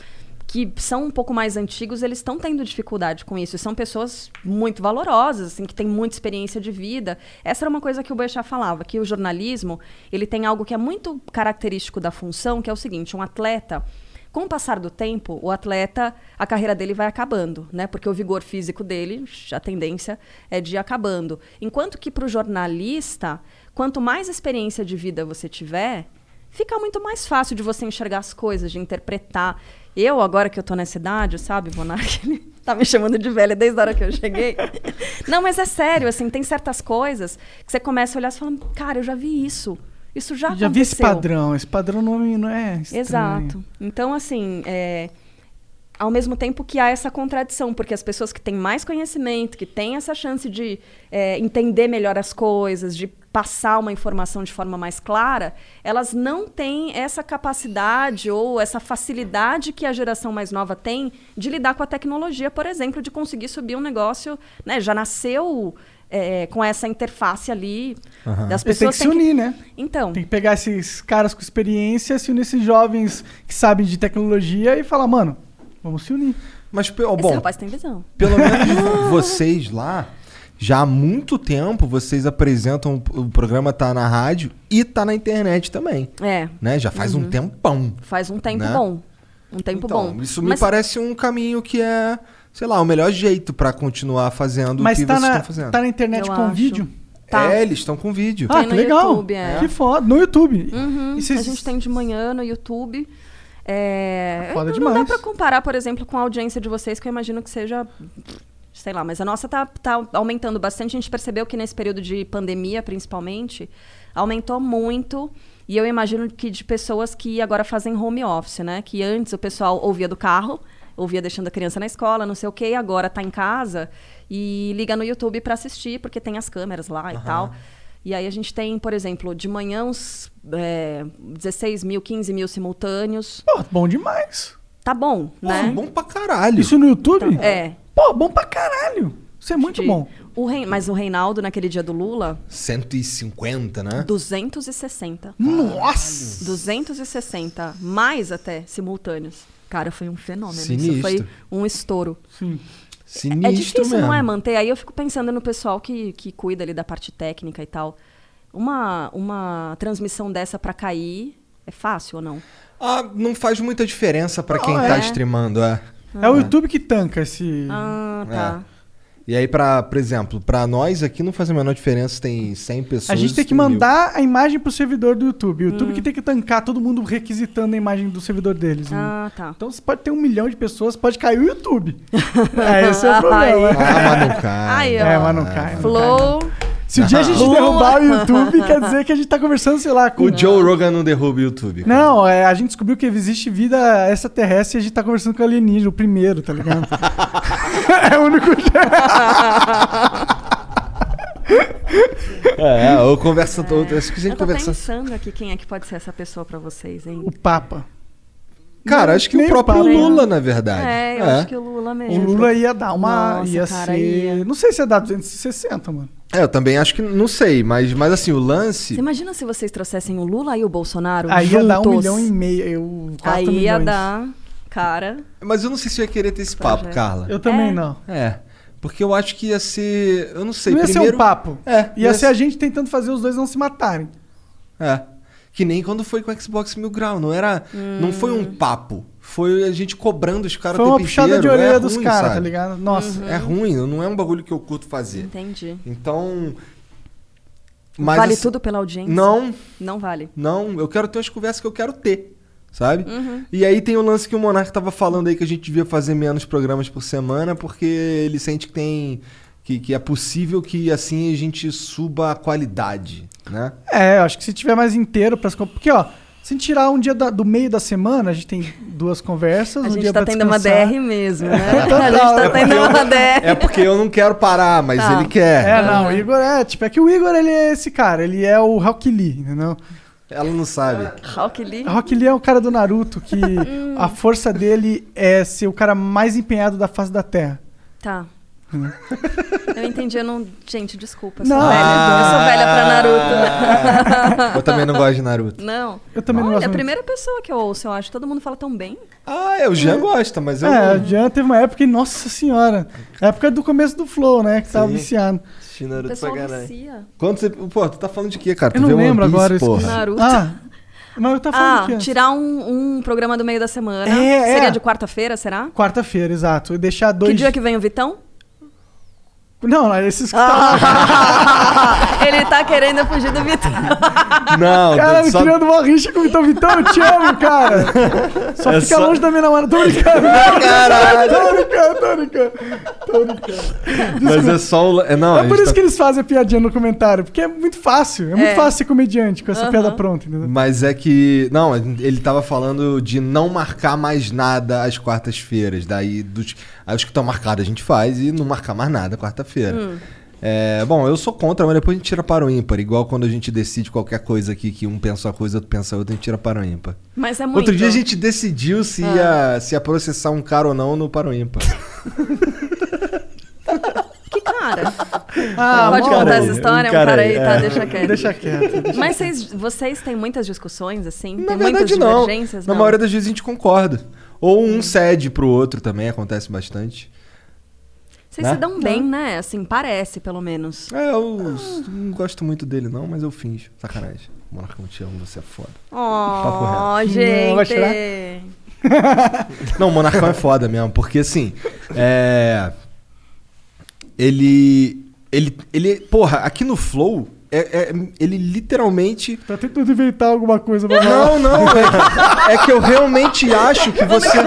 que são um pouco mais antigos, eles estão tendo dificuldade com isso. São pessoas muito valorosas, assim, que têm muita experiência de vida. Essa era uma coisa que o Boechat falava, que o jornalismo, ele tem algo que é muito característico da função, que é o seguinte, um atleta, com o passar do tempo, o atleta, a carreira dele vai acabando, né? Porque o vigor físico dele, a tendência é de ir acabando. Enquanto que para o jornalista, quanto mais experiência de vida você tiver, fica muito mais fácil de você enxergar as coisas, de interpretar. Eu, agora que eu tô nessa idade, sabe, Monark? (laughs) Ele tá me chamando de velha desde a hora que eu cheguei. (laughs) Não, mas é sério, assim, tem certas coisas que você começa a olhar e fala, cara, eu já vi isso. Isso já Já vi esse aconteceu." padrão. Esse padrão não é, não é estranho. Exato. Então, assim, é, ao mesmo tempo que há essa contradição, porque as pessoas que têm mais conhecimento, que têm essa chance de é, entender melhor as coisas, de passar uma informação de forma mais clara, elas não têm essa capacidade ou essa facilidade que a geração mais nova tem de lidar com a tecnologia, por exemplo, de conseguir subir um negócio, né? Já nasceu é, com essa interface ali Aham. das Eles têm pessoas. que se unir, né? Então. Tem que pegar esses caras com experiência, se unir esses jovens que sabem de tecnologia e falar, mano, vamos se unir. Mas, ó, Esse bom, rapaz tem visão. pelo (laughs) menos vocês lá, já há muito tempo, vocês apresentam, o programa tá na rádio e tá na internet também. É. Né? Já faz um Uhum. tempão. Faz um tempo né? bom. Um tempo Então, bom. isso me Mas- parece um caminho que é, sei lá, o melhor jeito pra continuar fazendo Mas o que tá vocês na, estão fazendo. tá na internet Eu com acho. vídeo? Tá. É, eles estão com vídeo. Ah, que legal. YouTube, é. Que foda. No YouTube. Uhum, E vocês- A gente tem de manhã no YouTube. É, Foda não, demais. não dá pra comparar, por exemplo, com a audiência de vocês, que eu imagino que seja. Sei lá, mas a nossa tá, tá aumentando bastante. A gente percebeu que nesse período de pandemia, principalmente, aumentou muito. E eu imagino que de pessoas que agora fazem home office, né? Que antes o pessoal ouvia do carro, ouvia deixando a criança na escola, não sei o quê, e agora tá em casa e liga no YouTube pra assistir, porque tem as câmeras lá e tal. E aí a gente tem, por exemplo, de manhã uns é, 16 mil, 15 mil simultâneos. Pô, bom demais. Tá bom, né? bom pra caralho. Isso no YouTube? É. Pô, bom pra caralho. Isso é muito De- bom. O Rei- mas o Reinaldo, naquele dia do Lula, 150, né? 260. Nossa! 260, mais até simultâneos. Cara, foi um fenômeno. Isso Sinistro. foi um estouro. Sim. Sinistro É difícil, mesmo. não é, manter? Aí eu fico pensando no pessoal que, que cuida ali da parte técnica e tal. Uma, uma transmissão dessa pra cair é fácil ou não? Ah, não faz muita diferença pra quem Não, tá é. streamando, é. É o YouTube que tanca esse. Ah, tá. E aí, pra, por exemplo, pra nós aqui não faz a menor diferença se tem 100 pessoas. A gente tem que tem mil. mandar a imagem pro servidor do YouTube. O Hum. YouTube que tem que tancar todo mundo requisitando a imagem do servidor deles. né? Ah, tá. Então você pode ter um milhão de pessoas, pode cair o YouTube. (laughs) é, esse é o (laughs) problema. Ah, mas não cai. Ó. É, mas não cai. não Flow. cai. Se o dia a gente (laughs) derrubar o YouTube, quer dizer que a gente tá conversando, sei lá, com. O Joe Rogan não derruba o YouTube. cara. Não, é, a gente descobriu que existe vida extraterrestre e a gente tá conversando com o alienígena, o primeiro, tá ligado? (laughs) é o único jeito. (laughs) É, ou conversa toda. Acho que a gente Eu tô conversa. pensando aqui quem é que pode ser essa pessoa pra vocês, hein? O Papa. Cara, acho que o próprio papo. Lula, na verdade. É, eu acho que o Lula O mesmo. Lula ia dar uma. Nossa, ia cara, ser. ia. Não sei se ia dar 260, mano. É, eu também acho que. Não sei, mas, mas assim, o lance. Você imagina se vocês trouxessem o Lula e o Bolsonaro Aí ia juntos? dar um milhão e meio. Eu, Aí ia milhões. dar, cara... Mas eu não sei se eu ia querer ter esse papo, Projeto. Carla. Eu também É. não. É. Porque eu acho que ia ser. Eu não sei. não ia primeiro, ser um papo. É. Ia ser a gente tentando fazer os dois não se matarem. É. Que nem quando foi com o Xbox Mil Grau. Não era. Não foi um papo. Foi a gente cobrando os caras Foi uma puxada inteiro. de orelha É dos caras, tá ligado? Nossa. É ruim, não é um bagulho que eu curto fazer. Entendi. Então. Mas vale assim- tudo pela audiência? Não, Não vale. não. Eu quero ter as conversas que eu quero ter. Sabe? Uhum. E aí tem o lance que o Monark tava falando aí que a gente devia fazer menos programas por semana, porque ele sente que tem. Que, que é possível que assim a gente suba a qualidade, né? É, eu acho que se tiver mais inteiro co- Porque, ó, se tirar um dia da- do meio da semana, a gente tem duas conversas. A um gente dia tá tendo uma. DR mesmo, né? Total. (laughs) A gente tá É tendo porque eu uma não- DR. É porque eu não quero parar, mas Tá. ele quer. É, não, o Igor é, tipo, é que o Igor, ele é esse cara, ele é o Rock Lee, entendeu? Ela não sabe. Rock Lee? Rock Lee é o cara do Naruto que (laughs) a força dele é ser o cara mais empenhado da face da Terra. Tá. Eu entendi, eu não... Gente, desculpa, eu Não. sou velha. Eu sou velha pra Ah. Naruto. Eu também não gosto de Naruto. Não. Eu também não Olha, gosto é a primeira pessoa que eu ouço, eu acho. Todo mundo fala tão bem. Ah, é, o Jean gosta, mas eu. É, o não- Jean teve uma época, que, nossa senhora, época do começo do Flow, né, que tava Sim. viciado. Assisti Naruto pra caralho. Quando você. Pô, tu tá falando de quê, cara? Eu tu não lembro Piece, agora. eu porra. esqueci. Naruto. Ah, mas eu tava falando Ah, o quê? tirar um, um programa do meio da semana. É, é. Seria de quarta-feira, será? Quarta-feira, exato. E deixar dois... Que dia que vem o Vitão? Não, esses que Ah. (laughs) Ele tá querendo fugir do Vitão. Não, Cara, só- criando uma rixa com o Vitão Vitão, eu te amo, cara. Só É fica só- longe da minha namorada. Tô brincando. (laughs) Caralho. Tô brincando, tô brincando. Tô brincando. Mas é só o. É, não, É por isso tá- que eles fazem a piadinha no comentário, porque é muito fácil. É muito É. fácil ser comediante com essa Aham. piada pronta, entendeu? Mas é que. Não, ele tava falando de não marcar mais nada às quartas-feiras. Daí, dos, aí os que estão marcados a gente faz e não marcar mais nada quarta-feira. Hum. É, bom, eu sou contra, mas depois a gente tira para o ímpar. Igual quando a gente decide qualquer coisa aqui, que um pensa uma coisa, outro pensa outra, a gente tira para o ímpar. Mas é muito. Outro dia a gente decidiu se, Ah. ia, se ia processar um cara ou não no para o ímpar. (laughs) Que cara? Ah, Pode contar essa aí, história? um Um cara cara aí, aí, tá, é. deixa quieto. Deixa quieto. deixa- Mas vocês, vocês têm muitas discussões, assim? Na tem verdade, muitas não. divergências? Na não? maioria das vezes a gente concorda. Ou um cede pro outro também, acontece bastante. Vocês né? se dão bem, né? Assim, parece, pelo menos. É, eu não gosto muito dele, não, mas eu finjo. Sacanagem. Monarcão, te amo, você é foda. Oh, reto. Não, vai chorar? gente. (laughs) Não, o Monarcão é foda mesmo, porque assim. É. Ele. Ele. Ele. Porra, aqui no Flow, é, é- ele literalmente. Tá tentando inventar alguma coisa pra. Não, não, é (laughs) que, é que eu realmente acho que você.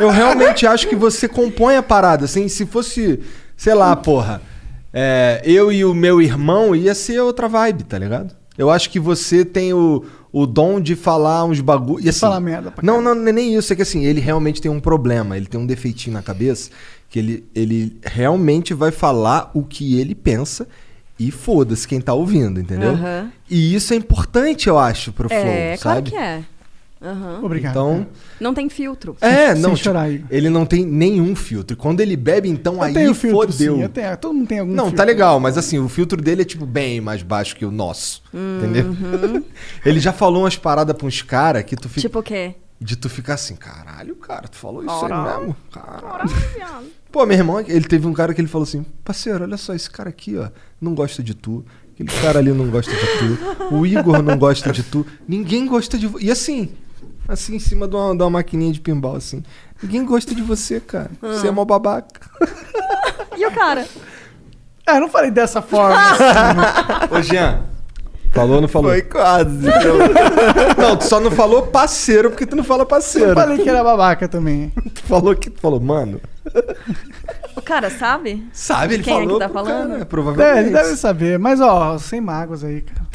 Eu realmente acho que você compõe a parada. Assim, se fosse, sei lá, porra, é, eu e o meu irmão ia ser outra vibe, tá ligado? Eu acho que você tem o, o dom de falar uns bagulho. E assim, falar merda pra Não, não, não é nem isso. É que assim, ele realmente tem um problema. Ele tem um defeitinho na cabeça que ele, ele realmente vai falar o que ele pensa. E foda-se quem tá ouvindo, entendeu? Aham. E isso é importante, eu acho, pro flow, É, claro sabe? que é. Aham. Obrigado. Então, Não tem filtro. é, sem não, chorar, tipo, ele não tem nenhum filtro. E quando ele bebe, então Eu aí tenho filtro, fodeu. sim. Tenho, todo mundo tem algum Não, filtro. tá legal, mas assim, o filtro dele é tipo bem mais baixo que o nosso. Entendeu? (laughs) ele já falou umas paradas pra uns caras que tu fica. Tipo o quê? De tu ficar assim, caralho, cara, tu falou isso Caralho. aí mesmo? Caralho. Pô, meu irmão, ele teve um cara que ele falou assim: parceiro, olha só, esse cara aqui, ó, não gosta de tu. Aquele cara ali não gosta de tu. O Igor não gosta de tu. Ninguém gosta de você. E assim, assim, em cima de uma, de uma maquininha de pinball, assim. Ninguém gosta de você, cara. Você é mó babaca. E o cara? É, eu não falei dessa forma. Ô, Jean. Falou ou não falou? Foi quase. (laughs) Não, tu só não falou parceiro porque tu não fala parceiro. eu falei que era babaca também. (laughs) Tu falou que tu falou, mano. O cara sabe? Sabe, ele Quem é que falou. tá falando? Cara, É, provavelmente. ele deve saber. Mas, ó, sem mágoas aí, cara.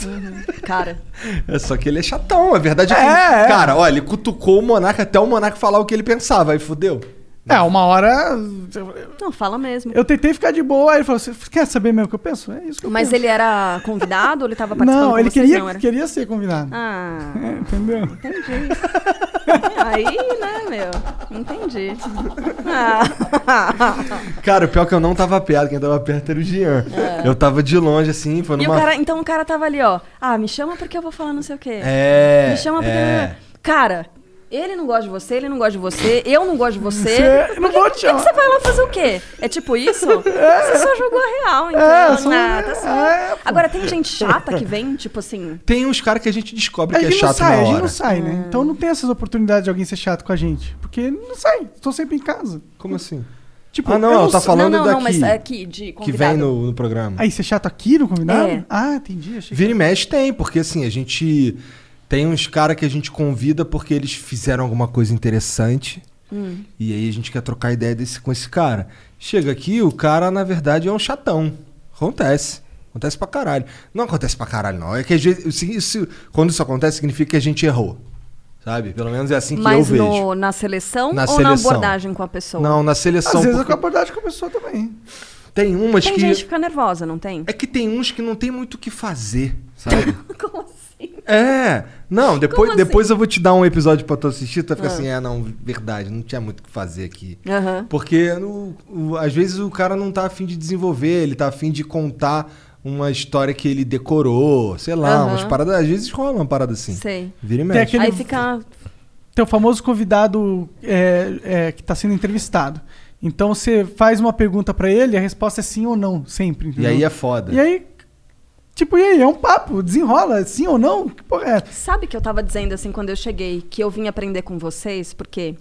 Cara. É só que ele é chatão, a verdade é que. É, é. Cara, olha, ele cutucou o Monarca até o Monarca falar o que ele pensava, aí fudeu. É, uma hora. Não, fala mesmo. Eu tentei ficar de boa, aí ele falou: Você quer saber mesmo o que eu penso? É isso que eu Mas penso. ele era convidado ou ele tava participando Não, ele vocês? queria, Não, era? queria ser convidado. Ah, É, entendeu? entendi. Aí, né, meu? Entendi. Ah. (laughs) Cara, o pior é que eu não tava perto, quem tava perto era o Jean. É. Eu tava de longe, assim, foi E o numa. cara, então o cara tava ali, ó. Ah, me chama porque eu vou falar não sei o quê. É, Me chama porque. é. Cara, ele não gosta de você, ele não gosta de você, eu não gosto de você. Você- não que- vou te que chamar. Você vai lá fazer o quê? É tipo isso? (laughs) Você só jogou a real, então. É, só- Nah, tá certo. Agora, tem gente chata que vem, tipo assim. Tem uns caras que a gente descobre A que é gente não chato sai, na a gente hora. não sai, É. né? Então não tem essas oportunidades de alguém ser chato com a gente. Porque não sai, tô sempre em casa. Como assim? Tipo, ah, não, eu ela tá falando não, não, daqui. não, mas aqui, de que convidado. vem no, no programa. Aí, ser chato aqui no convidado? É. Ah, entendi. Achei que... Vira e mexe tem, porque assim, a gente tem uns caras que a gente convida porque eles fizeram alguma coisa interessante. Hum. E aí a gente quer trocar ideia desse, com esse cara. Chega aqui, o cara, na verdade, é um chatão. Acontece. Acontece pra caralho. Não acontece pra caralho, não. É que às vezes, isso- quando isso acontece, significa que a gente errou. Sabe? Pelo menos é assim que eu Mas vejo. no, na seleção Na ou seleção. na abordagem com a pessoa? Não, na seleção. Às vezes é porque com a abordagem com a pessoa também. Tem umas Tem que. gente que fica nervosa, não tem? É que tem uns que não tem muito o que fazer, sabe? (laughs) Como assim? É. Não, depois, Como depois eu vou te dar um episódio pra tu assistir, tu vai ficar Ah. assim, é, não, verdade, não tinha muito o que fazer aqui. Porque no- o- às vezes o cara não tá afim de desenvolver, ele tá afim de contar uma história que ele decorou, sei lá, Aham. umas paradas. Às vezes rola uma parada assim. Sei. Vira e mexe. aquele- Aí fica. Tem o famoso convidado é, é, que está sendo entrevistado. Então você faz uma pergunta pra ele e a resposta é sim ou não, sempre. E entendeu? aí é foda. E aí, tipo, e aí? É um papo, desenrola, sim ou não? Que porra é? Sabe que eu tava dizendo assim quando eu cheguei que eu vim aprender com vocês, porque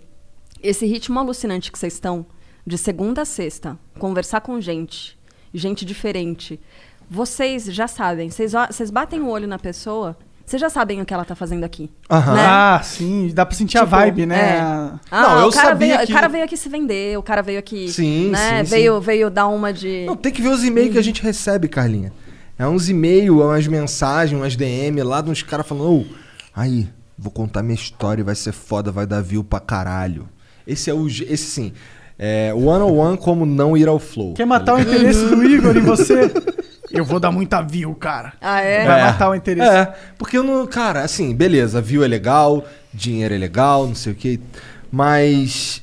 esse ritmo alucinante que vocês estão, de segunda a sexta, conversar com gente, gente diferente. Vocês já sabem, vocês, batem o olho na pessoa, vocês já sabem o que ela tá fazendo aqui. Aham. Né? Ah, sim, dá pra sentir a Tipo, vibe, né? é. A- Ah, Não, eu o cara sabia veio, que- O cara veio aqui se vender, o cara veio aqui. Sim, né? sim, veio, sim. veio dar uma de. Não, tem que ver os e-mails que a gente recebe, Carlinha. É uns e-mails, é umas mensagens, umas DM lá de uns caras falando, ô, aí, vou contar minha história, vai ser foda, vai dar view pra caralho. Esse é o. Esse sim. É one on one como não ir ao flow. Quer matar o interesse do Igor em você? (laughs) Eu vou dar muita view, cara. Ah, é? Vai matar o interesse. É, porque eu não. Cara, assim, beleza, view é legal, dinheiro é legal, não sei o que. Mas.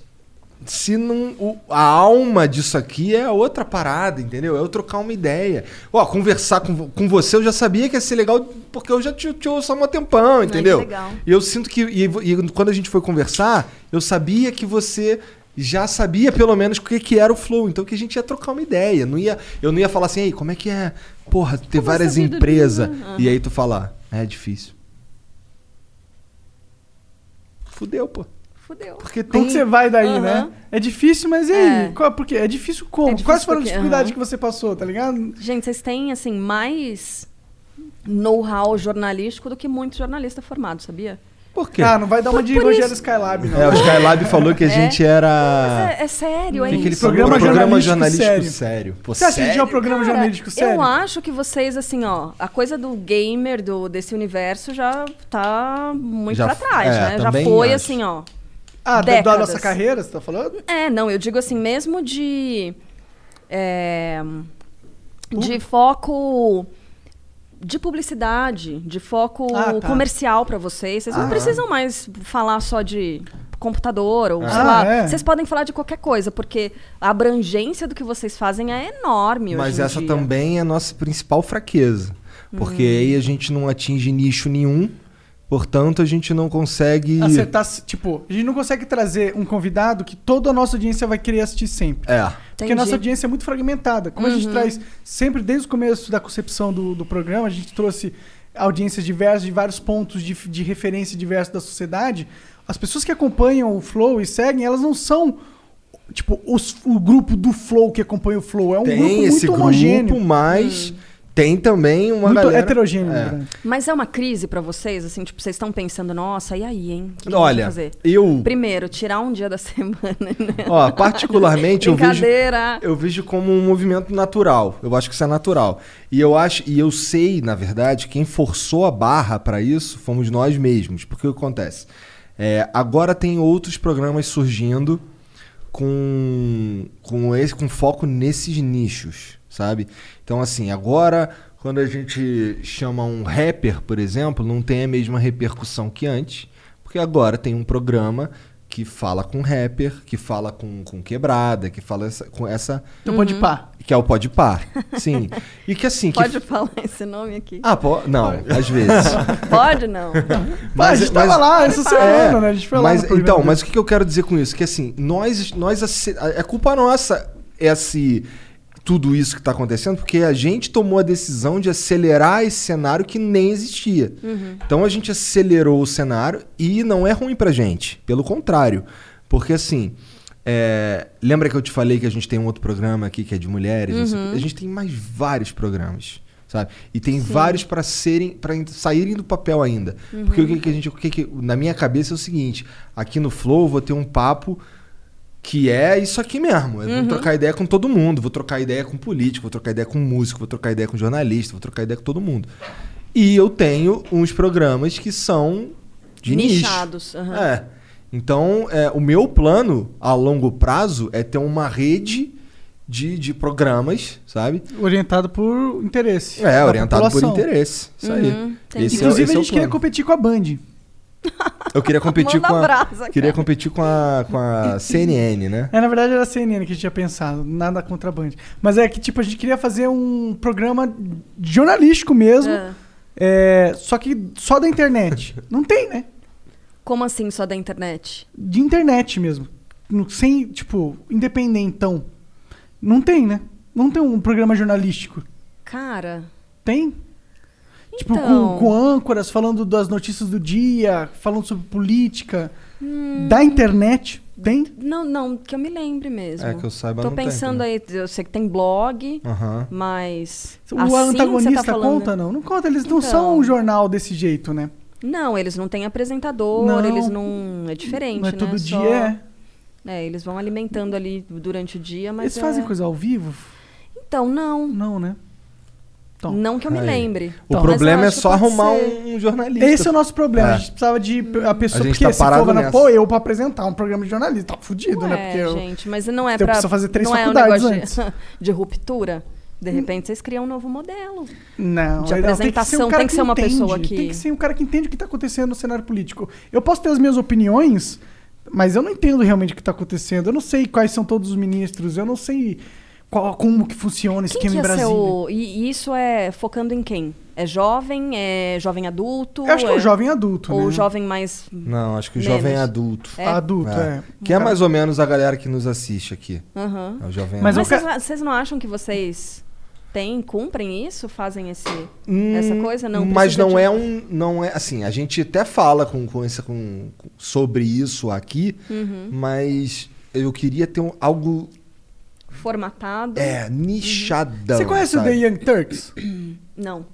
Se não. o- a alma disso aqui é outra parada, entendeu? É eu trocar uma ideia. Ó, conversar com, com você eu já sabia que ia ser legal, porque eu já te, te ouço há um tempão, entendeu? legal. E eu sinto que. E, e quando a gente foi conversar, eu sabia que você já sabia pelo menos o que, que era o flow. Então que a gente ia trocar uma ideia. Não ia, eu não ia falar assim, ei, como é que é? Porra, ter Como várias essa vida empresas. Ah. E aí tu falar, é difícil. Fudeu, pô. Fudeu. Porque tem. Como que você vai daí, né? É difícil, mas e aí? É. Qual, por quê? É difícil como? É difícil Quais foram as porque- dificuldades que você passou, tá ligado? Gente, vocês têm, assim, mais know-how jornalístico do que muitos jornalistas formados, sabia? Por quê? Ah, não vai dar uma de isso. Skylab, não. É, o Skylab falou que a É. gente era. Mas é, é sério, é que, que ele falou? Programa Programa jornalístico jornalístico sério. sério. Pô, Você acha que a gente é um programa Cara, jornalístico sério? Eu acho que vocês, assim, ó, a coisa do gamer, do, desse universo, já tá muito Já pra trás, é, né? Já foi, acho. assim, ó. Ah, da- da décadas. nossa carreira, você tá falando? É, não, eu digo assim, mesmo de. é, de foco de publicidade, de foco Ah, tá. comercial pra vocês. Vocês não Ah. precisam mais falar só de computador ou sei Ah, lá. é? Vocês podem falar de qualquer coisa, porque a abrangência do que vocês fazem é enorme Mas hoje em essa dia. também é a nossa principal fraqueza. Porque Uhum. aí a gente não atinge nicho nenhum, portanto a gente não consegue. Acertar, tipo, a gente não consegue trazer um convidado que toda a nossa audiência vai querer assistir sempre. É. Porque a Entendi. nossa audiência é muito fragmentada. Como a gente Uhum. traz sempre desde o começo da concepção do, do programa, a gente trouxe audiências diversas de vários pontos de, de referência diversos da sociedade. As pessoas que acompanham o Flow e seguem, elas não são tipo os- o grupo do Flow que acompanha o Flow. É um tem grupo muito esse homogêneo. grupo, mas tem também uma muito galera... heterogêneo, É. verdade. Mas é uma crise pra vocês, assim, tipo, vocês estão pensando, nossa, e aí, hein? O que Olha, eu vou fazer? eu- Primeiro, tirar um dia da (laughs) semana, né? Ó, particularmente eu vejo, Brincadeira. eu vejo como um movimento natural. Eu acho que isso é natural. E eu acho, e eu sei, na verdade, quem forçou a barra pra isso fomos nós mesmos. Porque o que acontece? É, agora tem outros programas surgindo com, com, esse, com foco nesses nichos, sabe? Então, assim, agora, quando a gente chama um rapper, por exemplo, não tem a mesma repercussão que antes. Porque agora tem um programa que fala com rapper, que fala com, com quebrada, que fala essa- com essa. Então pode pá. Que é o Pode Pá. Sim. E que assim. que- Pode falar esse nome aqui? Ah, pô, não, às vezes. (laughs) Pode não. Pá, a gente tava lá essa semana, né? A gente foi lá mas, programa Então, mas o que que eu quero dizer com isso? Que assim, nós, nós é culpa nossa esse tudo isso que está acontecendo, porque a gente tomou a decisão de acelerar esse cenário que nem existia. Uhum. Então a gente acelerou o cenário e não é ruim pra gente. Pelo contrário. Porque assim. é, lembra que eu te falei que a gente tem um outro programa aqui que é de mulheres? Uhum. A gente tem mais vários programas. Sabe? E tem Sim. vários para serem para saírem do papel ainda. Uhum. Porque o que, que a gente, o que, que na minha cabeça é o seguinte, aqui no Flow eu vou ter um papo que é isso aqui mesmo. Eu Uhum. vou trocar ideia com todo mundo, vou trocar ideia com político, vou trocar ideia com músico, vou trocar ideia com jornalista, vou trocar ideia com todo mundo. E eu tenho uns programas que são de nicho. Nichados, aham. É. Então, é, o meu plano a longo prazo é ter uma rede de, de programas, sabe? Orientado por interesse. É, orientado por população. interesse. Isso aí. Uhum, Esse é- Inclusive, esse é a o gente queria plano. competir com a Band. Eu queria (laughs) competir com a, brasa, queria cara. competir com a, com a CNN, né? É, na verdade era a CNN que a gente tinha pensado, nada contra a Band. Mas é que, tipo, a gente queria fazer um programa jornalístico mesmo, É. é, só que só da internet. (laughs) Não tem, né? Como assim só da internet? De internet mesmo. Sem, tipo, independentão. Não tem, né? Não tem um programa jornalístico. Cara, Tem? Tipo, Então. com, com âncoras falando das notícias do dia, falando sobre política. Hum. Da internet. Tem? não, não, que eu me lembre mesmo. É, que eu saiba, Tô não tem pensando também. aí, eu sei que tem blog, mas O assim, antagonista você tá falando... conta, não? Não conta, eles não Então. são um jornal desse jeito, né? Não, eles não têm apresentador, Não. eles não... É diferente, Não é né? todo Só- dia, é. É, eles vão alimentando ali durante o dia, mas Eles fazem é- coisa ao vivo? Então, não. Não, né? Não que eu me Aí. lembre. O Mas problema eu é que só arrumar ser. um jornalista. Esse é o nosso problema. É. A gente precisava de a pessoa. A porque tá se for nessa. pô, eu pra apresentar um programa de jornalista, tá fudido, né? Ué, Porque eu, gente, mas não é eu pra... preciso fazer três não é um faculdades negócio antes. de, (laughs) de ruptura. De repente, vocês criam um novo modelo. Não, de é- não, apresentação. um cara tem que ser uma entende, pessoa que... Tem que ser um cara que entende o que tá acontecendo no cenário político. Eu posso ter as minhas opiniões, mas eu não entendo realmente o que tá acontecendo. Eu não sei quais são todos os ministros, eu não sei qual, como que funciona esse Quem esquema que em ser Brasília. o... E isso é focando em quem? É jovem? É jovem adulto? Eu acho que é o jovem adulto, Ou né? jovem mais... Não, acho que o menos? jovem é adulto. É? Adulto, é. Que é mais ou menos a galera que nos assiste aqui. Aham. É o jovem Mas, adulto. vocês, vocês não acham que vocês têm, cumprem isso? Fazem esse, Hum, essa coisa? Não mas não de- é um. Não é assim, a gente até fala com, com esse, com, com- sobre isso aqui, Uhum. mas eu queria ter um- algo Formatado? é, nichadão. Você conhece sabe? o The Young Turks? (coughs) Não.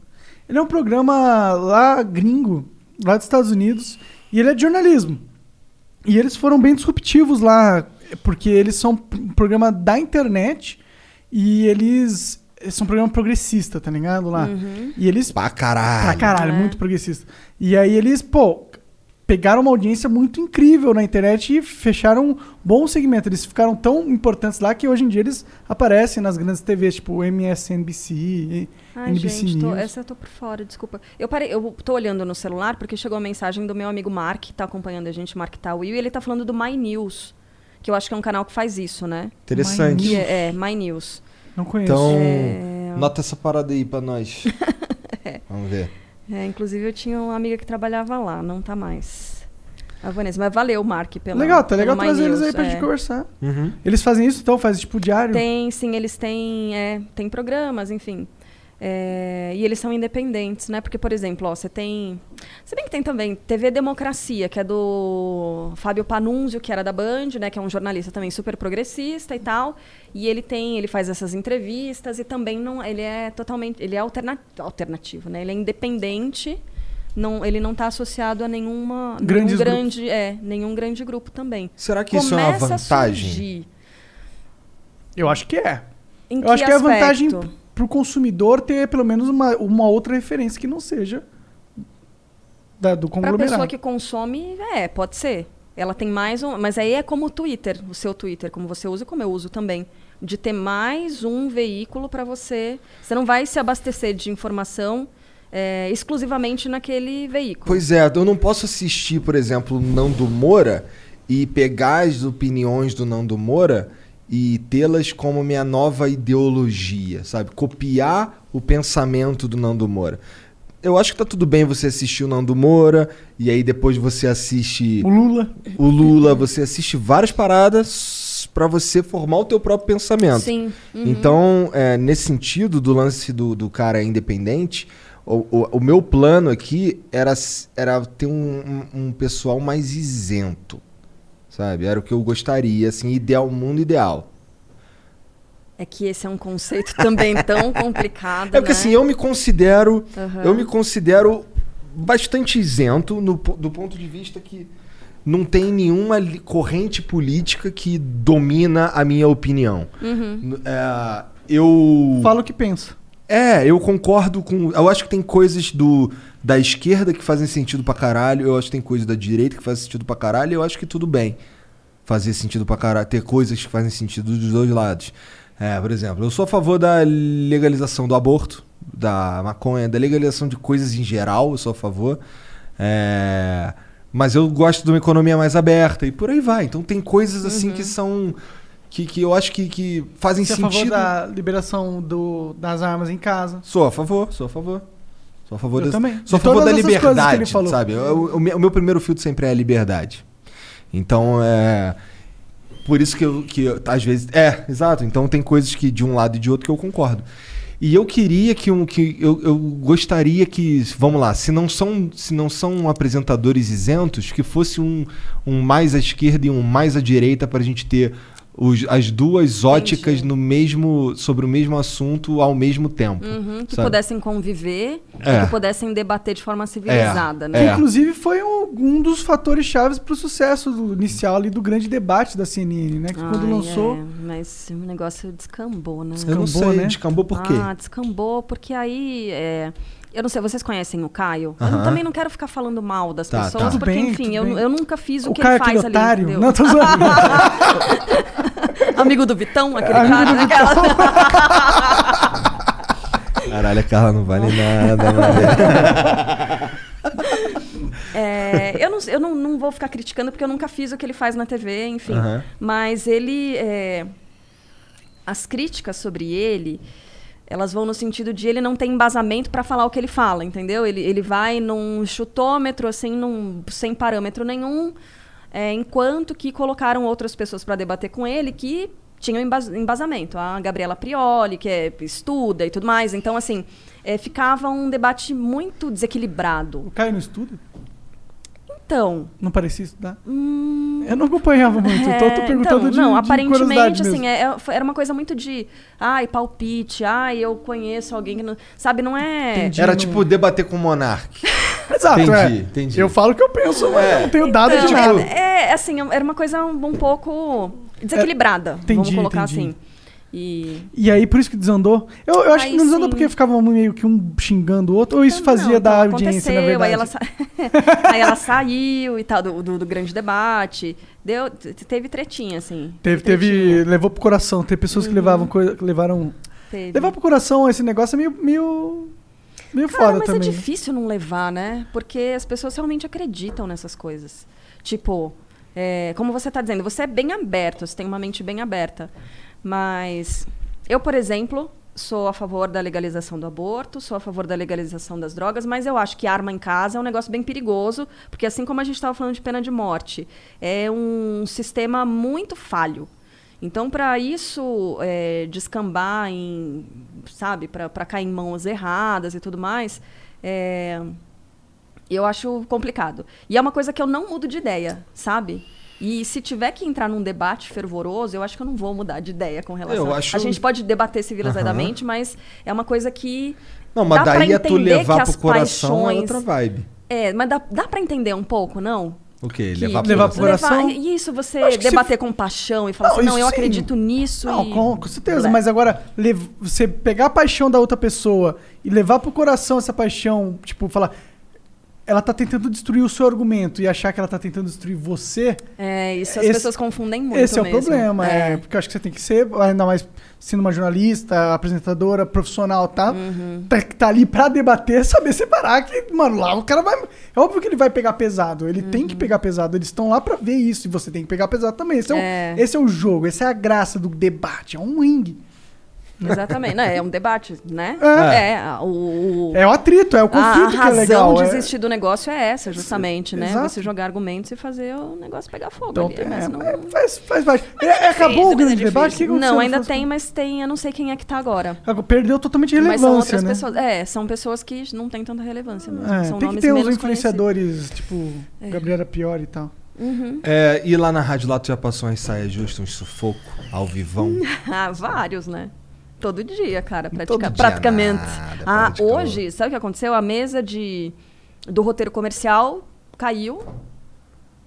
Ele é um programa lá gringo, lá dos Estados Unidos, e ele é de jornalismo. E eles foram bem disruptivos lá, porque eles são um programa da internet e eles, eles são um programa progressista, tá ligado? Lá. Uhum. E eles. Pra caralho. Pra caralho, É. muito progressista. E aí eles, pô, pegaram uma audiência muito incrível na internet e fecharam um bom segmento. Eles ficaram tão importantes lá que hoje em dia eles aparecem nas grandes TVs, tipo MSNBC, Ai, NBC gente, tô- essa eu tô por fora, desculpa. Eu parei, eu tô olhando no celular porque chegou a mensagem do meu amigo Mark, que tá acompanhando a gente, Mark Tawil, e ele tá falando do My News, que eu acho que é um canal que faz isso, né? Interessante. É, é, My News. Não conheço. Então, É. nota essa parada aí pra nós. É. (laughs) Vamos ver. É, inclusive eu tinha uma amiga que trabalhava lá, não tá mais. A Vanessa, mas valeu, Mark, pela legal, tá legal trazer eles aí pra é. gente conversar. Uhum. Eles fazem isso, então? Fazem tipo diário? Tem, sim, eles têm, é, tem programas, enfim. É, e eles são independentes, né? Porque, por exemplo, ó, você tem. Se bem que tem também TV Democracia, que é do Fábio Panunzio, que era da Band, né? Que é um jornalista também super progressista e tal. E ele tem, ele faz essas entrevistas e também não. Ele é totalmente. Ele é alterna, alternativo, né? Ele é independente. Não, ele não está associado a nenhuma Grandes nenhum grande, é, nenhum grande grupo também. Será que isso é uma Começa vantagem? Eu acho que é. Em Eu acho que é a vantagem pro consumidor ter pelo menos uma, uma outra referência que não seja da, do conglomerado. pessoa que consome, é, pode ser. Ela tem mais um. Mas aí é como o Twitter, o seu Twitter, como você usa e como eu uso também. De ter mais um veículo para você. Você não vai se abastecer de informação é, exclusivamente naquele veículo. Pois é, eu não posso assistir, por exemplo, o Nando Moura e pegar as opiniões do Nando Moura e tê-las como minha nova ideologia, sabe? Copiar o pensamento do Nando Moura. Eu acho que tá tudo bem você assistir o Nando Moura e aí depois você assiste O Lula. o Lula, você assiste várias paradas pra você formar o teu próprio pensamento. Sim. Uhum. Então, é, nesse sentido do lance do, do cara independente, o, o, o meu plano aqui era, era ter um, um, um pessoal mais isento, sabe? Era o que eu gostaria, assim, ideal, mundo ideal. É que esse é um conceito também tão (laughs) complicado. É porque né? assim, eu me considero, Aham. eu me considero bastante isento no, do ponto de vista que não tem nenhuma corrente política que domina a minha opinião. Uhum. É, eu Fala o que pensa. É, eu concordo com. Eu acho que tem coisas do da esquerda que fazem sentido pra caralho. Eu acho que tem coisas da direita que fazem sentido pra caralho. E eu acho que tudo bem fazer sentido pra caralho. Ter coisas que fazem sentido dos dois lados. É, por exemplo, eu sou a favor da legalização do aborto, da maconha, da legalização de coisas em geral. Eu sou a favor. É, mas eu gosto de uma economia mais aberta e por aí vai. Então tem coisas assim que são. Que, que eu acho que, que fazem Você é a favor sentido. da liberação do, das armas em casa. Sou a favor, sou a favor. Sou a favor Eu desse- também. Sou a favor da liberdade, sabe? O, o meu primeiro filtro sempre é a liberdade. Então, é. Por isso que eu, que eu- às vezes. É, exato. Então tem coisas que de um lado e de outro que eu concordo. E eu queria que um. Que eu, eu gostaria que. Vamos lá, se não são, se não são apresentadores isentos, que fosse um, um mais à esquerda e um mais à direita para a gente ter os- as duas óticas no mesmo, sobre o mesmo assunto ao mesmo tempo. Uhum, que sabe? pudessem conviver É. e que pudessem debater de forma civilizada, É, né? Que, inclusive, foi um, um dos fatores chaves pro sucesso do inicial ali do grande debate da CNN, né? Que quando lançou. é, mas o negócio descambou, né? Eu não sei, descambou por quê? Ah, descambou porque aí. É, Eu não sei, vocês conhecem o Caio? Eu também não quero ficar falando mal das Tá, pessoas, tá. porque, bem, enfim, eu, eu nunca fiz o, O que Caio, ele faz aquele ali, otário. entendeu? Não, tô zoando. (laughs) (laughs) Amigo do Vitão, aquele Amigo cara. do né? (laughs) Caralho, a Carla não vale nada, mano. É, eu não, eu não, não vou ficar criticando porque eu nunca fiz o que ele faz na TV, enfim. Aham. Mas ele. é, as críticas sobre ele, elas vão no sentido de ele não ter embasamento para falar o que ele fala, entendeu? Ele, ele vai num chutômetro, assim, num, sem parâmetro nenhum, é, enquanto que colocaram outras pessoas para debater com ele que tinham embas- embasamento. A Gabriela Prioli, que é, estuda e tudo mais. Então, assim, é, ficava um debate muito desequilibrado. O Caio no estudo? Então, Não parecia estudar? Eu não acompanhava muito. então eu tô é, perguntando então, de, não, de aparentemente, curiosidade assim, mesmo. é- é- era uma coisa muito de, ai, palpite, ai, eu conheço alguém que não. Sabe, não é. Era tipo debater com o Monark. (laughs) Exato, entendi, é. entendi. Eu falo o que eu penso, mas eu não tenho dado Não, de é- tipo... é, assim, era uma coisa um, um pouco desequilibrada, vamos entendi, colocar entendi. assim. E. E aí, por isso que desandou. Eu, eu acho Aí que não desandou sim. porque ficavam meio que um xingando o outro, ou isso fazia Não, da audiência, na verdade. Aí ela, sa- (laughs) aí ela saiu e tal, do, do, do grande debate. Deu, teve tretinha, assim. Teve, tretinha. teve. Levou pro coração. Teve pessoas que levavam coisa, levaram. Teve. Levar pro coração esse negócio é meio. meio, meio Cara, foda mas também. é difícil não levar, né? Porque as pessoas realmente acreditam nessas coisas. Tipo, é, como você está dizendo, você é bem aberto, você tem uma mente bem aberta. Mas eu, por exemplo, sou a favor da legalização do aborto, sou a favor da legalização das drogas, mas eu acho que arma em casa é um negócio bem perigoso, porque assim como a gente estava falando de pena de morte, é um sistema muito falho. Então, para isso é, descambar em, sabe, para cair em mãos erradas e tudo mais, é, eu acho complicado. E é uma coisa que eu não mudo de ideia, sabe? E se tiver que entrar num debate fervoroso, eu acho que eu não vou mudar de ideia com relação. Eu acho- A gente pode debater civilizadamente, mas é uma coisa que Não, mas dá daí é tu levar pro coração é paixões- outra vibe. É, mas dá, dá para entender um pouco, não? O quê? Que- Levar pro Levar pro coração? Levar- isso, você que se- debater com paixão e falar assim, não, eu sim. acredito nisso Não, e... com, com certeza, mas agora lev- você pegar a paixão da outra pessoa e levar pro coração essa paixão, tipo, falar. Ela tá tentando destruir o seu argumento e achar que ela tá tentando destruir você. É, isso as Esse- pessoas confundem muito Esse é o mesmo. problema, é. Porque eu acho que você tem que ser, ainda mais sendo uma jornalista, apresentadora, profissional, tá? Uhum. Tá, tá ali pra debater, saber separar que, mano, lá o cara vai. É óbvio que ele vai pegar pesado. Ele tem que pegar pesado. Eles estão lá pra ver isso e você tem que pegar pesado também. Esse é, Uhum. É. O, esse é o jogo, essa é a graça do debate. É um ringue. Exatamente. Não, é um debate, né? É. a- o, o- É o atrito, é o conflito a que é razão legal. de é- existir do negócio é essa, justamente, né? Exato. Você jogar argumentos e fazer o negócio pegar fogo Então, ali. é, mas não... é, faz, faz parte. É, é, acabou o grande debate? O que Não, ainda tem, mas tem, eu não sei quem é que tá agora. Perdeu totalmente Mas relevância, são outras né? pessoas. É, são pessoas que não têm tanta relevância mesmo. É, são tem que nomes ter uns influenciadores, tipo, É. Gabriela Pior e tal. Uhum. É, e lá na rádio lá tu já passou umas saias justas, uns sufoco, ao vivão. (laughs) ah, vários, né? Todo dia, cara, pratica- Todo dia praticamente. nada, ah, hoje, sabe o que aconteceu? A mesa de do roteiro comercial caiu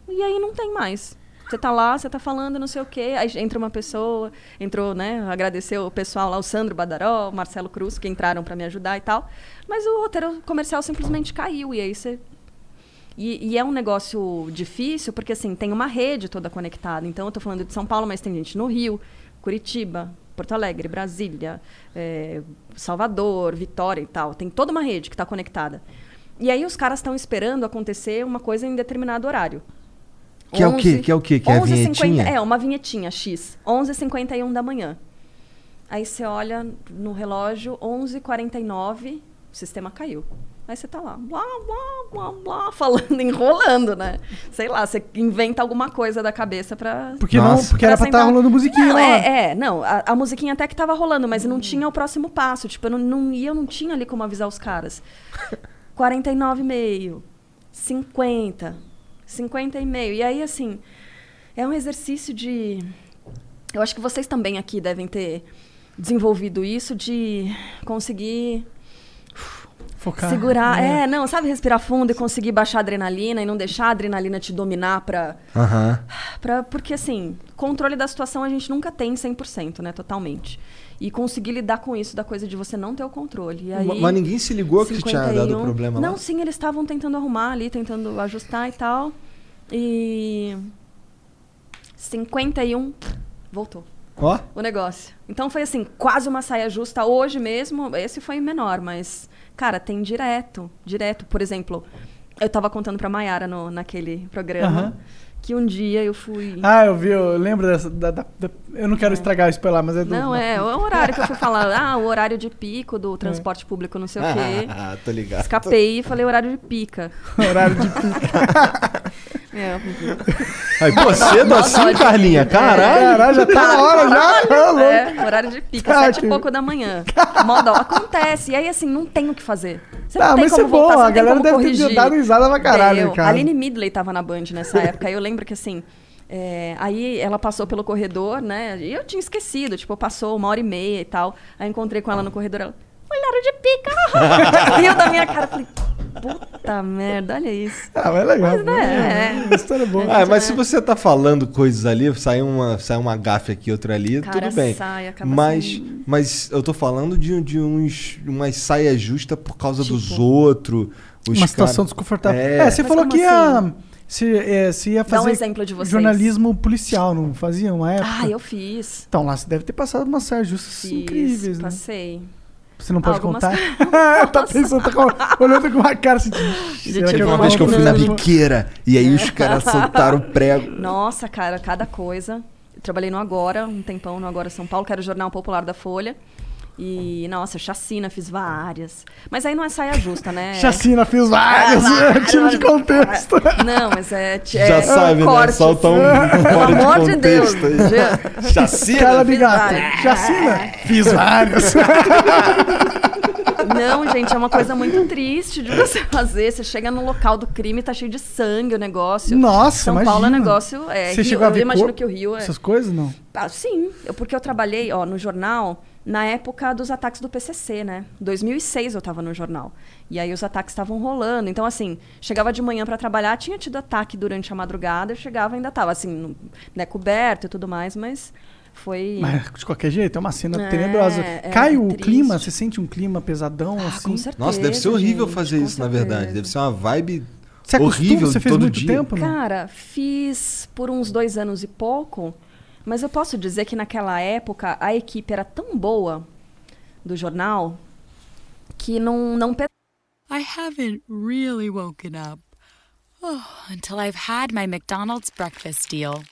e aí não tem mais. Você tá lá, você tá falando não sei o quê, aí entra uma pessoa, entrou, né, agradeceu o pessoal lá, o Sandro Badaró, o Marcelo Cruz, que entraram para me ajudar e tal, mas o roteiro comercial simplesmente caiu e aí você e, e é um negócio difícil, porque assim, tem uma rede toda conectada. Então, eu estou falando de São Paulo, mas tem gente no Rio, Curitiba, Porto Alegre, Brasília, eh, Salvador, Vitória e tal. Tem toda uma rede que está conectada. E aí os caras estão esperando acontecer uma coisa em determinado horário. Que é o quê? Que é o quê? Que é a 11h50 vinhetinha? É, uma vinhetinha X. 11h51 da manhã. Aí você olha no relógio, 11h49, o sistema caiu. Aí você tá lá, blá, blá, blá, blá, falando, (laughs) enrolando, né? Sei lá, você inventa alguma coisa da cabeça pra. Porque não- porque era pra sentar. tá rolando musiquinha não, lá. É, é, não, a, a musiquinha até que tava rolando, mas não tinha o próximo passo. Tipo, eu não, não, e eu não tinha ali como avisar os caras. 49,5, 50, 50 e meio. E aí, assim, é um exercício de. Eu acho que vocês também aqui devem ter desenvolvido isso de conseguir Focar. segurar. né? É, não, sabe, respirar fundo e conseguir baixar a adrenalina e não deixar a adrenalina te dominar pra. Aham. Pra, porque, assim, controle da situação a gente nunca tem 100%, né? Totalmente. E conseguir lidar com isso, da coisa de você não ter o controle. E aí, Ma- Mas ninguém se ligou que tinha dado 51. problema Não, lá? sim, eles estavam tentando arrumar ali, tentando ajustar e tal. E. 51. Voltou. Ó. O negócio. Então foi assim, quase uma saia justa hoje mesmo. Esse foi menor, mas, cara, tem direto. Direto. Por exemplo, eu tava contando pra Mayara no, naquele programa Aham. que um dia eu fui. Ah, eu vi, eu lembro dessa. da- da- da- eu não quero estragar isso lá, mas é do. Não, é, o horário que eu fui falar. (laughs) Ah, o horário de pico do transporte público, não sei o quê. (laughs) Ah, tô ligado. Escapei e falei horário de pica. (laughs) horário de pica. É. Aí, pô, cedo assim, Carlinha? Caralho. Caralho, já tá na hora já. Caralho, Ô, É, horário de pica, Cara, sete que- e pouco da manhã. Mó dó. Acontece. E aí, assim, não tem o que fazer. Você Tá, não tem mas como isso é voltar, bom, você a não tem galera como deve ter corrigir. dado risada pra caralho, Deu. cara. A Aline Midley tava na Band nessa (laughs) época. Aí eu lembro que, assim, é, aí ela passou pelo corredor, né? E eu tinha esquecido. Tipo, passou uma hora e meia e tal. Aí encontrei com ela no corredor. Ela, horário de pica. (laughs) Riu da minha cara. Falei, puta merda, olha isso. Ah, mas é legal. Mas, né, É, história boa. Ah, mas se você tá falando coisas ali, sai uma, sai uma gafe aqui, outra ali, Cara, tudo bem. sai, acaba mas, mas eu tô falando de, de uns, umas saias justas por causa dos Tipo? outros. os Uma situação cara- desconfortável. É, É, você Mas falou que ia, assim? se, é, se ia um fazer exemplo de vocês. jornalismo policial, não fazia uma época? Ah, eu fiz. Então lá você deve ter passado umas saias justas Fiz, incríveis, né? Passei. Você não pode Algumas- contar? (laughs) (laughs) tá pensando, tá olhando com uma cara assim. De será eu Uma vez que eu fui na biqueira e aí os (laughs) caras soltaram o prego. Nossa, cara, cada coisa. Eu trabalhei no Agora, um tempão no Agora São Paulo, que era o Jornal Popular da Folha. E, nossa, chacina, fiz várias. Mas aí não é saia justa, né? (laughs) Chacina, fiz vários, Ah, tiro de contexto. (laughs) Não, mas é. é Já sabe, né? cortes. Solta um Pelo fora de amor de Deus. Já- Chacina? Cara de fiz gato. várias. Chacina, fiz vários. (laughs) Não, gente, é uma coisa muito triste de você fazer. Você chega no local do crime, tá cheio de sangue o negócio. Nossa, São Paulo é imagina. negócio. É, Você Rio- chegou a ver eu imagino cor- que o Rio é. essas coisas, não? Ah, sim, eu, porque eu trabalhei ó, no jornal na época dos ataques do PCC, né? 2006 eu estava no jornal. E aí os ataques estavam rolando. Então, assim, chegava de manhã para trabalhar, tinha tido ataque durante a madrugada, eu chegava e ainda estava, assim, né, coberto e tudo mais, mas Foi. (laughs) Mas de qualquer jeito, é uma cena É, tenebrosa. é Cai o triste. clima, você sente um clima pesadão Ah, assim? com certeza. Nossa, deve ser horrível gente, fazer isso, na certeza. verdade. Deve ser uma vibe Você horrível Você fez todo muito dia. tempo? né? Cara, fiz por uns dois anos e pouco, mas eu posso dizer que naquela época a equipe era tão boa do jornal que não, não I haven't really woken up. Oh, until I've had my McDonald's breakfast deal.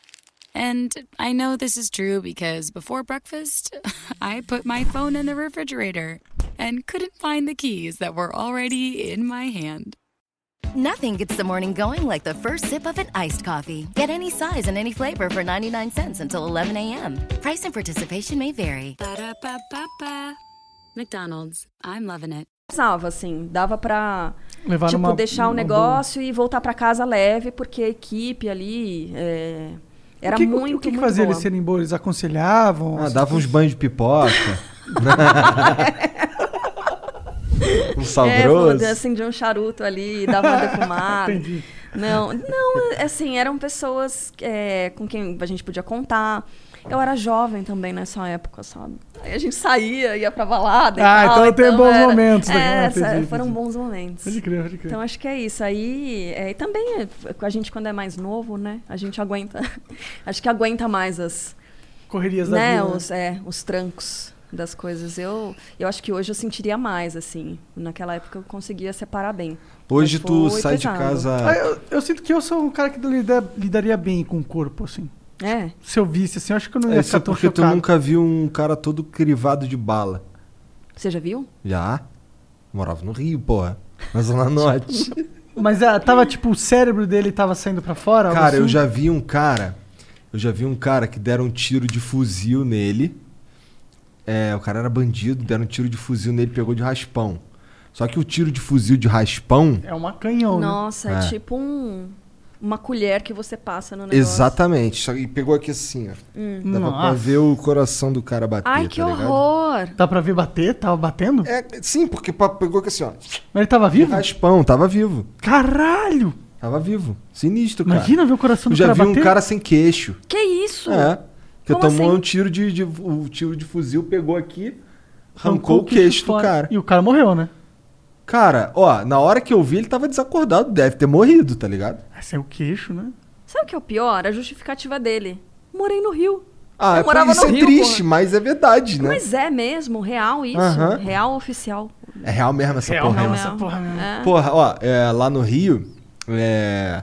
And I know this is true because before breakfast, (laughs) I put my phone in the refrigerator and couldn't find the keys that were already in my hand. Nothing gets the morning going like the first sip of an iced coffee. Get any size and any flavor for 99 cents until 11 a.m. Price and participation may vary. Ba-da-ba-ba-ba. McDonald's, I'm loving it. precisava, assim, dava pra Levar tipo, numa- deixar o numa negócio e voltar pra casa leve, porque a equipe ali é, era o que, muito, o que, que muito fazia boa. eles serem bons? Eles aconselhavam? Ah, dava uns banhos de pipoca. (laughs) (laughs) um sal (laughs) É, grosso. acendia um charuto ali, dava uma defumada. (laughs) Entendi. Não, não, assim, eram pessoas é, com quem a gente podia contar. Eu era jovem também nessa época, sabe? Aí a gente saía, ia pra balada e Ah, tal. então tem bons era- momentos, né? É, Ah, essa- entendi, foram bons momentos. Pode crer, pode crer. Então acho que é isso. Aí, é, e também é, a gente quando é mais novo, né? A gente aguenta, (laughs) acho que aguenta mais as Correrias da né, vida. né? os, é, os trancos das coisas. Eu, eu acho que hoje eu sentiria mais, assim. Naquela época eu conseguia separar bem. Hoje Mas tu sai de pesado. casa. Ah, eu, eu sinto que eu sou um cara que lida- lidaria bem com o corpo, assim. É. Se eu visse, assim, eu acho que eu não ia É, ficar isso tão porque tu nunca viu um cara todo crivado de bala. Você já viu? Já? Morava no Rio, porra. Na Zona Norte. (laughs) Mas ah, tava, tipo, o cérebro dele tava saindo pra fora? Cara, eu assim? já vi um cara. Eu já vi um cara que deram um tiro de fuzil nele. É, o cara era bandido, deram um tiro de fuzil nele, pegou de raspão. Só que o tiro de fuzil de raspão. É uma canhão, Nossa, é, É. tipo um, uma colher que você passa no negócio. Exatamente. Só que pegou aqui assim, ó. Hum. Dava pra ver o coração do cara bater. Ai, que tá ligado? horror! Dá pra ver bater? Tava batendo? É, sim, porque pegou aqui assim, ó. Mas ele tava vivo? Raspão, tava vivo. Caralho! Tava vivo. Sinistro, cara. Imagina ver o coração Eu do já cara vi um bater. cara sem queixo. Que isso? É. Que Como tomou assim? um tiro de, de- O tiro de fuzil pegou aqui, arrancou, o queixo do fora. cara. E o cara morreu, né? Cara, ó, na hora que eu vi, ele tava desacordado, deve ter morrido, tá ligado? Esse é o queixo, né? Sabe o que é o pior? A justificativa dele. Morei no Rio. Ah, Eu morava isso no é Rio, triste, porra. mas é verdade, né? Mas é mesmo, real isso. Aham. Real oficial. É real mesmo essa Real porra. mesmo né? essa porra mesmo. É. Porra, ó, é, lá no Rio, é,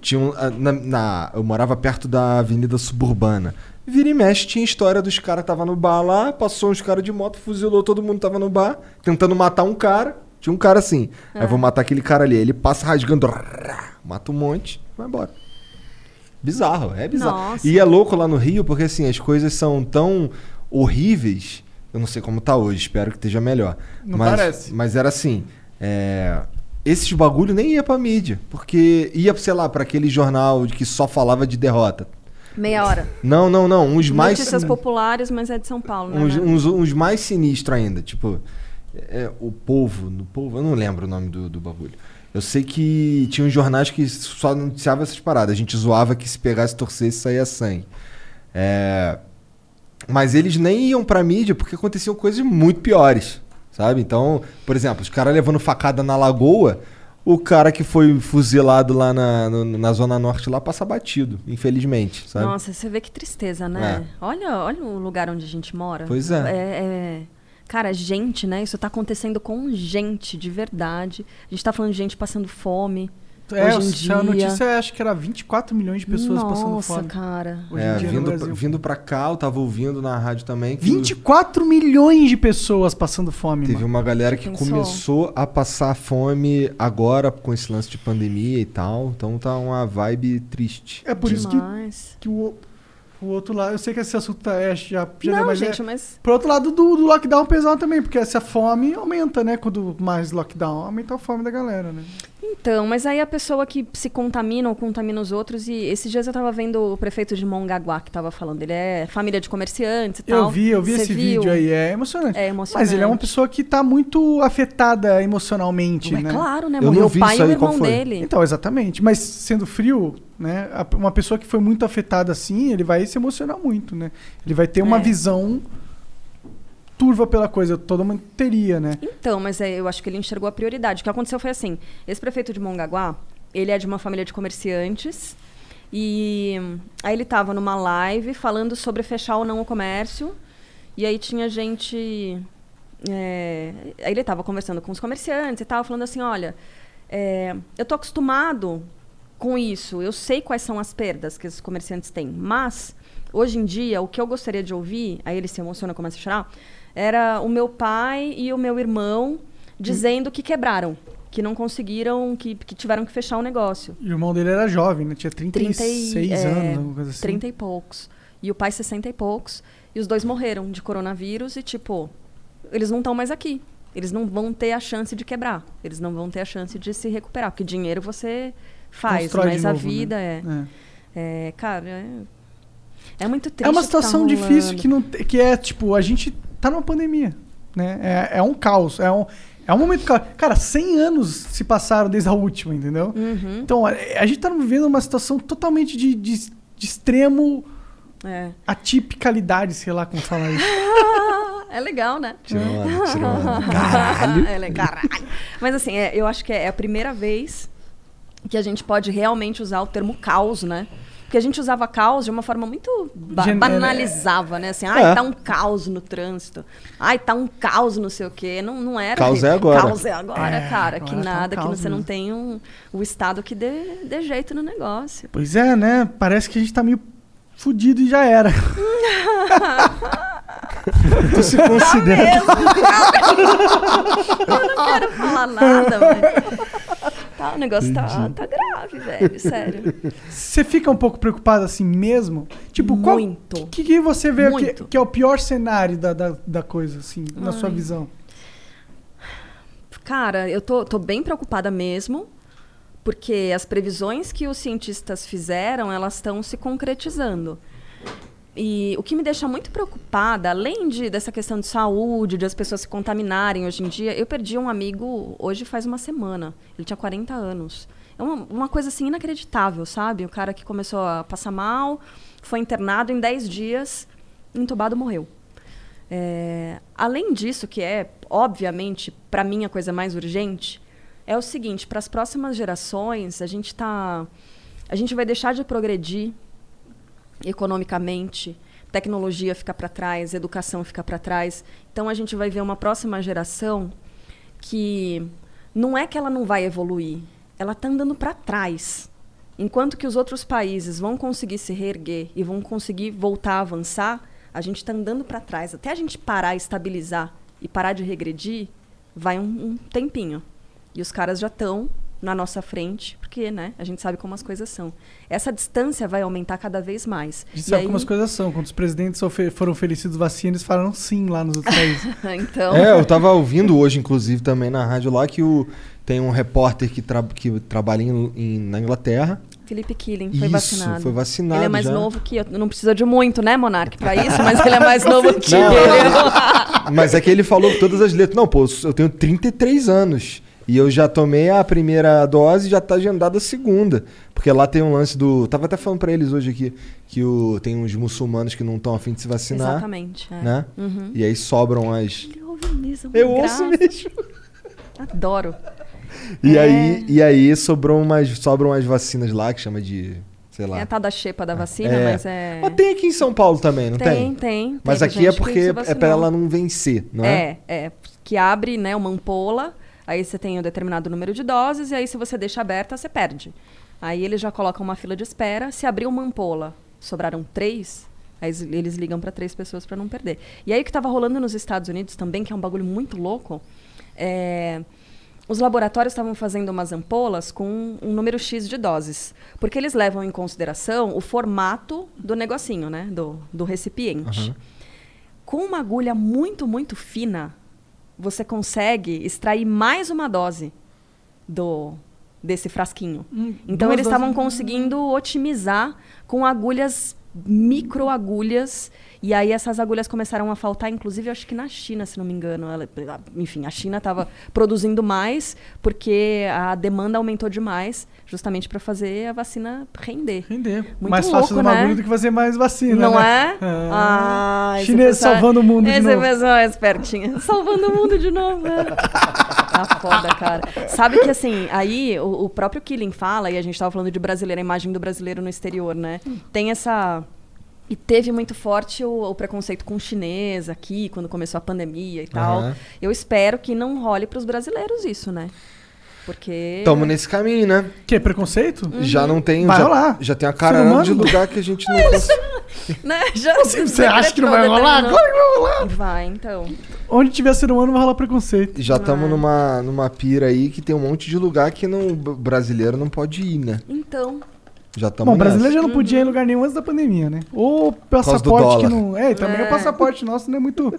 tinha um, na, na- eu morava perto da Avenida Suburbana. Vira e mexe, tinha história dos caras que tava no bar lá, passou uns caras de moto, fuzilou todo mundo tava no bar, tentando matar um cara. Tinha um cara assim. É. Aí vou matar aquele cara ali. Aí Ele passa rasgando, mata um monte, vai embora. Bizarro, é bizarro. Nossa. E é louco lá no Rio, porque assim, as coisas são tão horríveis. Eu não sei como tá hoje, espero que esteja melhor. Não mas, parece. Mas era assim, é, esses bagulho nem ia pra mídia, porque ia, sei lá, pra aquele jornal que só falava de derrota. Meia hora. Não, não, não, uns mais Notícias populares, mas é de São Paulo, né? uns, né? uns, uns mais sinistros ainda, tipo, é, o povo, no povo, eu não lembro o nome do, do bagulho. Eu sei que tinha uns jornais que só noticiavam essas paradas. A gente zoava que se pegasse, torcesse, saía sangue. É, mas eles nem iam pra mídia porque aconteciam coisas muito piores, sabe? Então, por exemplo, os caras levando facada na lagoa, o cara que foi fuzilado lá na, no- na Zona Norte lá passa batido, infelizmente, sabe? Nossa, você vê que tristeza, né? Olha, olha o lugar onde a gente mora. Pois é. é. Cara, gente, né? Isso tá acontecendo com gente, de verdade. A gente tá falando de gente passando fome. É, hoje em a dia. notícia acho que era 24 milhões de pessoas passando Nossa, fome. cara. Hoje É, em dia vindo, pra, vindo pra cá, eu tava ouvindo na rádio também que 24 milhões de pessoas passando fome, teve mano. uma galera que pensou? começou a passar fome agora com esse lance de pandemia e tal. Então tá uma vibe triste. É por isso que, Demais. que o, o outro lado... Eu sei que esse assunto tá, é, já, já Não, deu, mas gente, é, mas. Por outro lado do, do lockdown pesado também, porque essa fome aumenta, né? Quando mais lockdown, aumenta a fome da galera, né? Então, mas aí a pessoa que se contamina ou contamina os outros, e esses dias eu tava vendo o prefeito de Mongaguá que tava falando, ele é família de comerciantes e tal. Eu vi, eu vi Você esse viu? vídeo aí, é emocionante. É emocionante. Mas ele é uma pessoa que tá muito afetada emocionalmente, Ué, né? claro, né? Eu Morreu o pai isso e o irmão foi? dele. Então, exatamente. Mas sendo frio, né? Uma pessoa que foi muito afetada assim, ele vai se emocionar muito, né? Ele vai ter uma É. visão turva pela coisa, toda uma teria, né? Então, mas é, eu acho que ele enxergou a prioridade. O que aconteceu foi assim: esse prefeito de Mongaguá, ele é de uma família de comerciantes. E aí ele estava numa live falando sobre fechar ou não o comércio. E aí tinha gente. é, aí ele estava conversando com os comerciantes e tal, falando assim: olha, é, eu tô acostumado com isso, eu sei quais são as perdas que os comerciantes têm, mas hoje em dia o que eu gostaria de ouvir, aí ele se emociona, começa a chorar, era o meu pai e o meu irmão dizendo que quebraram, que não conseguiram, que, que tiveram que fechar o negócio. E o irmão dele era jovem, né? Tinha 30 e, 36 é, anos, alguma coisa assim. 30 e poucos. E o pai 60 e poucos. E os dois morreram de coronavírus e, tipo, eles não estão mais aqui. Eles não vão ter a chance de quebrar. Eles não vão ter a chance de se recuperar. Porque dinheiro você faz, Constrói mas a novo, né? vida é, é. Cara, é, é muito triste. É uma o que tá situação difícil que, não, que é, tipo, a gente tá numa pandemia, né? É, é um caos, é um, é um momento... ca- Cara, 100 anos se passaram desde a última, entendeu? Uhum. Então, a, a gente tá vivendo uma situação totalmente de, de, de extremo É. atipicalidade, sei lá como falar isso. (laughs) É legal, né? Tirou onda, tirou onda. Caralho. É. Caralho. Mas assim, é, eu acho que é a primeira vez que a gente pode realmente usar o termo caos, né? Porque a gente usava caos de uma forma muito ba Gen- banalizava, né? Assim, ai, É. tá um caos no trânsito. Ai, tá um caos não sei o quê. Não, não era. Caos é agora. Caos é agora, É, cara. agora Que tá um nada, que você não mesmo. tem um, o Estado que dê, dê jeito no negócio. Pois é, né? Parece que a gente tá meio fudido e já era. (laughs) tu se considera... (laughs) Eu não quero falar nada, mas. Tá, o negócio tá, tá grave, velho. Sério. (laughs) Você fica um pouco preocupado assim mesmo? Tipo, Muito. que, que você vê que, que é o pior cenário da, da, da coisa, assim, na sua Ai. visão? Cara, eu tô, tô bem preocupada mesmo, porque as previsões que os cientistas fizeram, elas estão se concretizando. E o que me deixa muito preocupada, além de, dessa questão de saúde, de as pessoas se contaminarem hoje em dia, eu perdi um amigo hoje faz uma semana. Ele tinha 40 anos. É uma, uma coisa assim inacreditável, sabe? O cara que começou a passar mal, foi internado em 10 dias, entubado morreu. É, além disso, que é, obviamente, para mim a coisa mais urgente, é o seguinte: para as próximas gerações, a gente tá, a gente vai deixar de progredir economicamente, tecnologia fica para trás, educação fica para trás. Então a gente vai ver uma próxima geração que não é que ela não vai evoluir, ela está andando para trás. Enquanto que os outros países vão conseguir se reerguer e vão conseguir voltar a avançar, a gente está andando para trás. Até a gente parar, estabilizar e parar de regredir, vai um, um tempinho. E os caras já estão na nossa frente, porque né, a gente sabe como as coisas são. Essa distância vai aumentar cada vez mais. A gente E sabe aí- como as coisas são. Quando os presidentes foram oferecidos vacina, eles falaram sim lá nos outros países. (laughs) então. É, eu tava ouvindo hoje, inclusive, também na rádio lá, que o, tem um repórter que, tra que trabalha em, em- na Inglaterra. Felipe Killing foi Isso, vacinado. foi vacinado Ele é mais já. novo que eu. Não precisa de muito, né, Monark, pra isso, mas ele é mais (laughs) novo que Não, eu. Mas é que ele falou todas as letras. Não, pô, eu tenho 33 anos. E eu já tomei a primeira dose e já tá agendada a segunda. Porque lá tem um lance do. Tava até falando pra eles hoje aqui que o, tem uns muçulmanos que não estão afim de se vacinar. Exatamente, é. Né? Uhum. E aí sobram as. Ele ouve mesmo. Eu graça. ouço mesmo. Adoro. E, É. aí, e aí sobrou umas, sobram umas vacinas lá que chama de. Sei lá. É a tal da xepa da vacina, É. mas é. Mas tem aqui em São Paulo também, não tem? Tem, tem. Mas Teve aqui é porque é pra ela não vencer, não é? É, é. Que abre, né, uma ampola, aí você tem um determinado número de doses, e aí se você deixa aberta, você perde. Aí eles já colocam uma fila de espera. Se abrir uma ampola, sobraram três, aí eles- ligam para três pessoas para não perder. E aí o que estava rolando nos Estados Unidos também, que é um bagulho muito louco, é, os laboratórios estavam fazendo umas ampolas com um número X de doses. Porque eles levam em consideração o formato do negocinho, né? Do, do recipiente. Aham. Com uma agulha muito, muito fina, você consegue extrair mais uma dose do, desse frasquinho. Hum, então eles estavam conseguindo otimizar com agulhas microagulhas e aí essas agulhas começaram a faltar, inclusive acho que na China, se não me engano. Ela- enfim, a China estava produzindo mais porque a demanda aumentou demais, justamente para fazer a vacina render. Render. Muito mais louco, fácil do né? bagulho do que fazer mais vacina, Não né? é? Ah, esse Chinês salvando o mundo de Esse novo. pessoal é espertinho. (laughs) Salvando o mundo de novo, né? Tá foda, cara. Sabe que assim, aí o, o próprio Killing fala, e a gente tava falando de brasileiro, a imagem do brasileiro no exterior, né? Tem essa. E teve muito forte o, o preconceito com o chinês aqui, quando começou a pandemia e tal. Aham. Eu espero que não role pros brasileiros isso, né? Porque. Tamo nesse caminho, né? Que? Preconceito? Já não tem. Vai já, rolar. já tem a cara de lugar que a gente não (laughs) consegue. Né? Já Você acha que não vai rolar? Não. Claro que vai rolar. Vai, então. Onde tiver ser humano vai rolar preconceito. Já estamos numa, numa pira aí que tem um monte de lugar que não, o brasileiro não pode ir, né? Então. Já estamos Bom, brasileiro já Uhum. não podia ir em lugar nenhum antes da pandemia, né? Ou passaporte que não. É, e também É. o passaporte nosso não é muito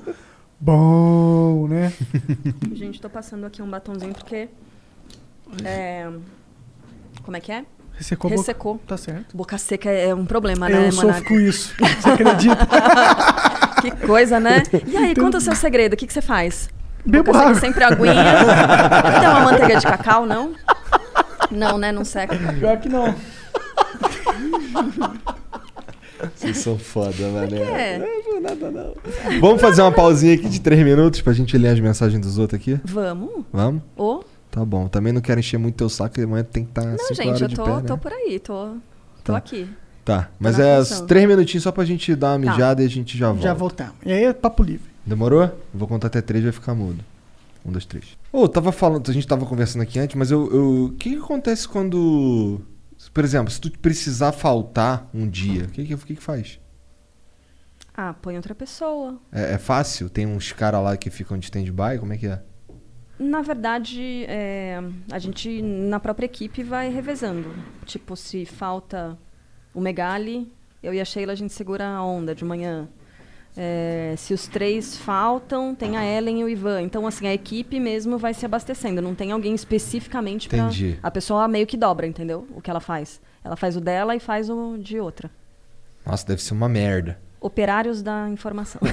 bom, né? (laughs) Gente, tô passando aqui um batonzinho porque. É, como é que é? Ressecou a boca. Ressecou. Tá certo. Boca seca é um problema, né, Eu sofro com isso. Você acredita? (laughs) Que coisa, né? E aí, conta o seu segredo. O que, que você faz? Bebo Boca seca água. sempre aguinha. Tem uma manteiga de cacau, não? Não, né? Não seca. Pior que não. Vocês são foda, mano. É. Não, nada não. Vamos fazer uma pausinha aqui de três minutos pra gente ler as mensagens dos outros aqui? Vamos? Vamos? Ô? Tá bom. Também não quero encher muito teu saco, amanhã tem que estar Não, 5 gente, eu tô, pé, né? tô por aí, tô, tô Tá. aqui. Tá, mas é função. três minutinhos só pra gente dar uma Tá. mijada e a gente já volta. Já voltamos. E aí é papo livre. Demorou? Vou contar até três vai ficar mudo. Um, dois, três. Ô, tava falando, a gente tava conversando aqui antes, mas eu. eu- O que, que acontece quando. Por exemplo, se tu precisar faltar um dia, o que, que, que que faz? Ah, põe outra pessoa. É, é fácil? Tem uns caras lá que ficam de stand-by? Como é que é? Na verdade, é, a gente, na própria equipe, vai revezando. Tipo, se falta o Megali, eu e a Sheila, a gente segura a onda de manhã. É, se os três faltam, tem a Ellen e o Ivan. Então, assim, a equipe mesmo vai se abastecendo. Não tem alguém especificamente para Entendi. A pessoa meio que dobra, entendeu? O que ela faz. Ela faz o dela e faz o de outra. Nossa, deve ser uma merda. Operários da informação. (laughs)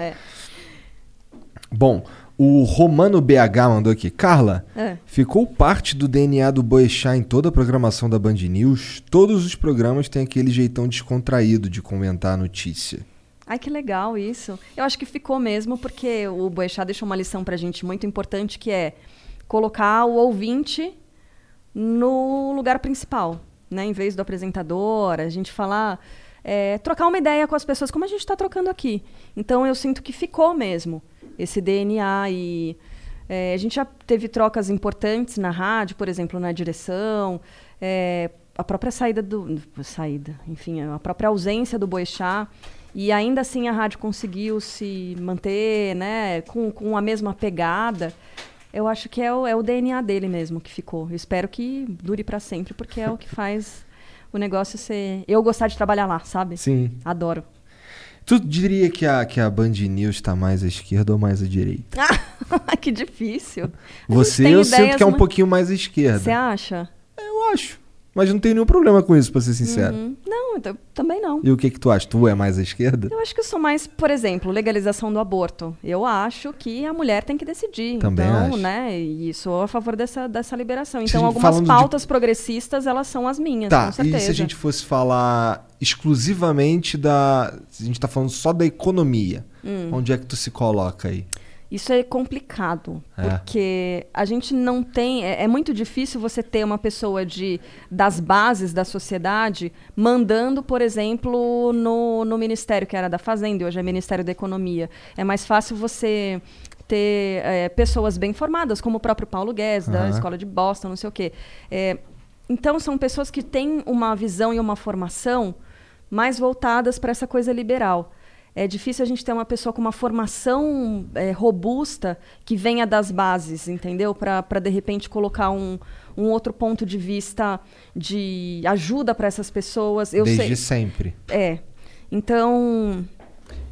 É. Bom, o Romano BH mandou aqui. Carla, É. ficou parte do DNA do Boechat em toda a programação da Band News? Todos os programas têm aquele jeitão descontraído de comentar a notícia. Ai, que legal isso. Eu acho que ficou mesmo, porque o Boechat deixou uma lição pra gente muito importante, que é colocar o ouvinte no lugar principal, né? Em vez do apresentador, a gente falar... é, trocar uma ideia com as pessoas, como a gente está trocando aqui. Então, eu sinto que ficou mesmo esse DNA e... é, a gente já teve trocas importantes na rádio, por exemplo, na direção, é, a própria saída do... Saída, enfim, a própria ausência do Boechat... E ainda assim a rádio conseguiu se manter, né, com, com a mesma pegada. Eu acho que é o, é o DNA dele mesmo que ficou. Eu espero que dure para sempre, porque é o que faz o negócio ser. Eu gostar de trabalhar lá, sabe? Sim. Adoro. Tu diria que a, que a Band News tá mais à esquerda ou mais à direita? (laughs) que difícil. Você eu sinto que é um muito- pouquinho mais à esquerda. Você acha? Eu acho. Mas não tenho nenhum problema com isso, pra ser sincero. Uhum. Não, eu também não. E o que que tu acha? Tu é mais à esquerda? Eu acho que eu sou mais, por exemplo, legalização do aborto. Eu acho que a mulher tem que decidir. Também então, acho. né? E sou a favor dessa, dessa liberação. Então, algumas falando de- pautas progressistas, elas são as minhas, Tá, com certeza. e se a gente fosse falar exclusivamente da. A gente tá falando só da economia, Hum. onde é que tu se coloca aí? Isso é complicado, É. porque a gente não tem. É, é muito difícil você ter uma pessoa de, das bases da sociedade mandando, por exemplo, no, no Ministério, que era da Fazenda, e hoje é Ministério da Economia. É mais fácil você ter é, pessoas bem formadas, como o próprio Paulo Guedes, da Aham. Escola de Boston, não sei o quê. É, então, são pessoas que têm uma visão e uma formação mais voltadas para essa coisa liberal. É difícil a gente ter uma pessoa com uma formação é, robusta que venha das bases, entendeu? Para, de repente, colocar um, um outro ponto de vista de ajuda para essas pessoas. Eu Desde sei, sempre. é. Então,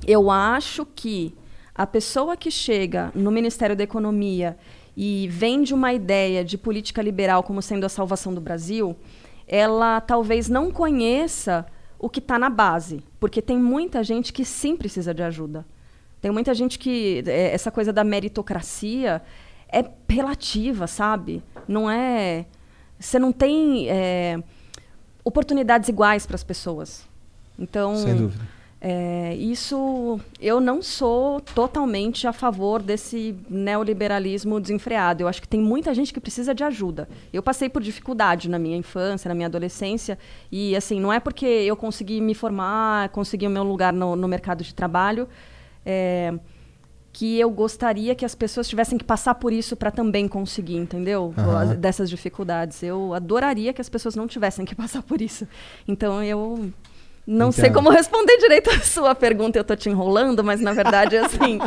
eu acho que a pessoa que chega no Ministério da Economia e vende uma ideia de política liberal como sendo a salvação do Brasil, ela talvez não conheça o que está na base, porque tem muita gente que sim precisa de ajuda. Tem muita gente que é, essa coisa da meritocracia é relativa, sabe? Não é. Você não tem é, oportunidades iguais para as pessoas. Então, Sem dúvida. É, isso eu não sou totalmente a favor desse neoliberalismo desenfreado. Eu acho que tem muita gente que precisa de ajuda. Eu passei por dificuldade na minha infância, na minha adolescência, e assim não é porque eu consegui me formar, consegui o meu lugar no, no mercado de trabalho. é, que eu gostaria que as pessoas tivessem que passar por isso para também conseguir, entendeu? As- Dessas dificuldades. Eu adoraria que as pessoas não tivessem que (laughs) passar por isso. Então eu não sei como responder direito a sua pergunta, eu tô te enrolando, mas na verdade, (laughs) assim.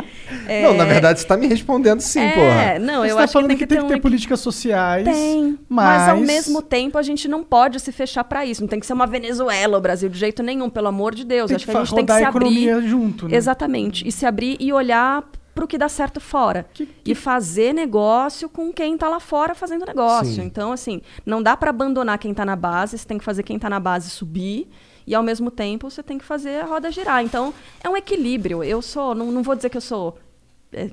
é- Não, na verdade você tá me respondendo sim, é, porra. Não, Você eu tá acho que falando tem que que, tem ter que um ter políticas sociais. tem, mas... mas... ao mesmo tempo a gente não pode se fechar para isso. Não tem que ser uma Venezuela o Brasil de jeito nenhum, pelo amor de Deus. Tem Acho que que, a gente tem que se a economia abrir junto, né? Exatamente. E se abrir e olhar pro que dá certo fora. E fazer negócio com quem tá lá fora fazendo negócio. Sim. Então, assim, não dá para abandonar quem tá na base, você tem que fazer quem tá na base subir. E ao mesmo tempo você tem que fazer a roda girar. Então, é um equilíbrio. Eu sou, não, não vou dizer que eu sou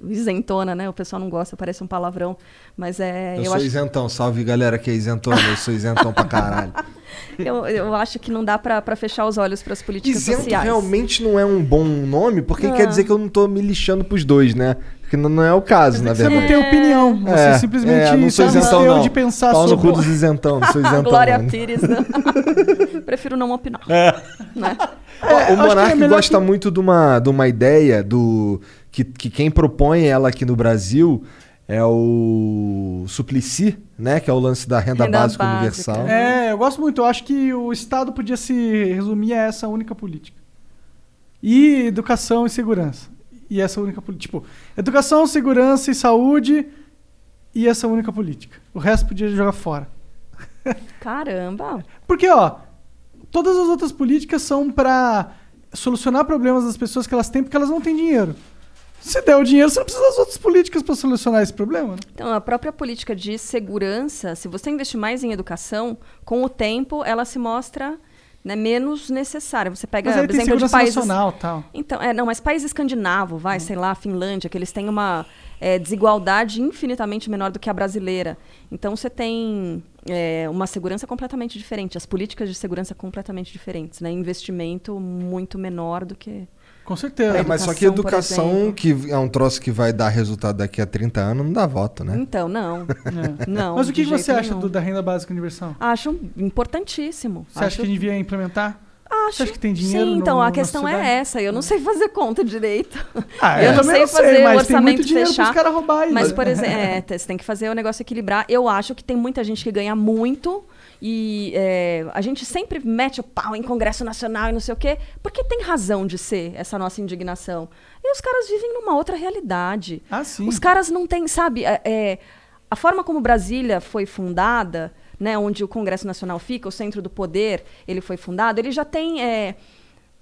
isentona, né? O pessoal não gosta, parece um palavrão. Mas é. Eu, sou acho- isentão, salve galera que é isentona, eu sou isentão pra caralho. (laughs) eu, eu acho que não dá pra pra fechar os olhos para as políticas Isento sociais. realmente não é um bom nome, porque Não. quer dizer que eu não tô me lixando pros dois, né? Que não, não é o caso, na Você verdade. não tem opinião. Você É, simplesmente é, não sou se isentão, não. de pensar Pau no sobre. cu dos isentão, não sou (laughs) isentão. Glória não. Pires, não. (laughs) Prefiro não opinar. É. Né? Ó, o que é Monark melhor gosta muito de uma, de uma ideia do que, que quem propõe ela aqui no Brasil é o Suplicy, né? Que é o lance da renda, Renda básica, básica. universal. É, eu gosto muito. Eu acho que o Estado podia se resumir a essa única política. E educação e segurança. E essa única política. Tipo, educação, segurança e saúde e essa única política. O resto podia jogar fora. (laughs) Caramba. Porque, ó, todas as outras políticas são pra solucionar problemas das pessoas que elas têm porque elas não têm dinheiro. Se der o dinheiro, você não precisa das outras políticas pra solucionar esse problema, né? Então, a própria política de segurança, se você investir mais em educação, com o tempo ela se mostra né, menos necessária. Você pega, Mas aí por exemplo, de países. nacional tal. Então, é, não, mas país escandinavo, vai, sei lá, Finlândia, que eles têm uma é, desigualdade infinitamente menor do que a brasileira. Então, você tem é, uma segurança completamente diferente, as políticas de segurança completamente diferentes, né? Investimento muito menor do que. Com certeza. É, mas só que Educação, que é um troço que vai dar resultado daqui a 30 anos, não dá voto, né? Então, não. (laughs) É. Não. Mas o que, você acha do- da renda básica universal? Acho importantíssimo. Você acha Acho- que devia implementar? Acho. Você acha que tem dinheiro Sim, no- então a questão é essa. Eu não sei fazer conta direito. Ah, eu eu não sei não sei, fazer mas o tem orçamento muito dinheiro fechar. caras roubarem, Mas, né? por exemplo, (laughs) é, você tem que fazer o negócio equilibrar. Eu acho que tem muita gente que ganha muito. E é, a gente sempre mete o pau em Congresso Nacional e não sei o quê, porque tem razão de ser essa nossa indignação. E os caras vivem numa outra realidade. Ah, sim. Os caras não têm, sabe, é, é, a forma como Brasília foi fundada, né, onde o Congresso Nacional fica, o centro do poder, ele foi fundado, ele já tem. é,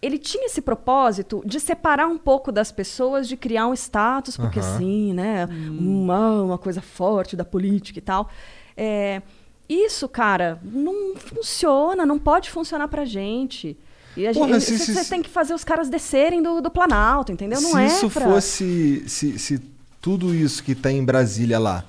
ele tinha esse propósito de separar um pouco das pessoas, de criar um status, porque Aham. sim, né? Uma, uma coisa forte da política e tal. É, isso, cara, não funciona, não pode funcionar pra gente. E a Porra, gente, se- você se- tem que fazer os caras descerem do, do Planalto, entendeu? Não se é isso pra... fosse. Se, se tudo isso que tá em Brasília lá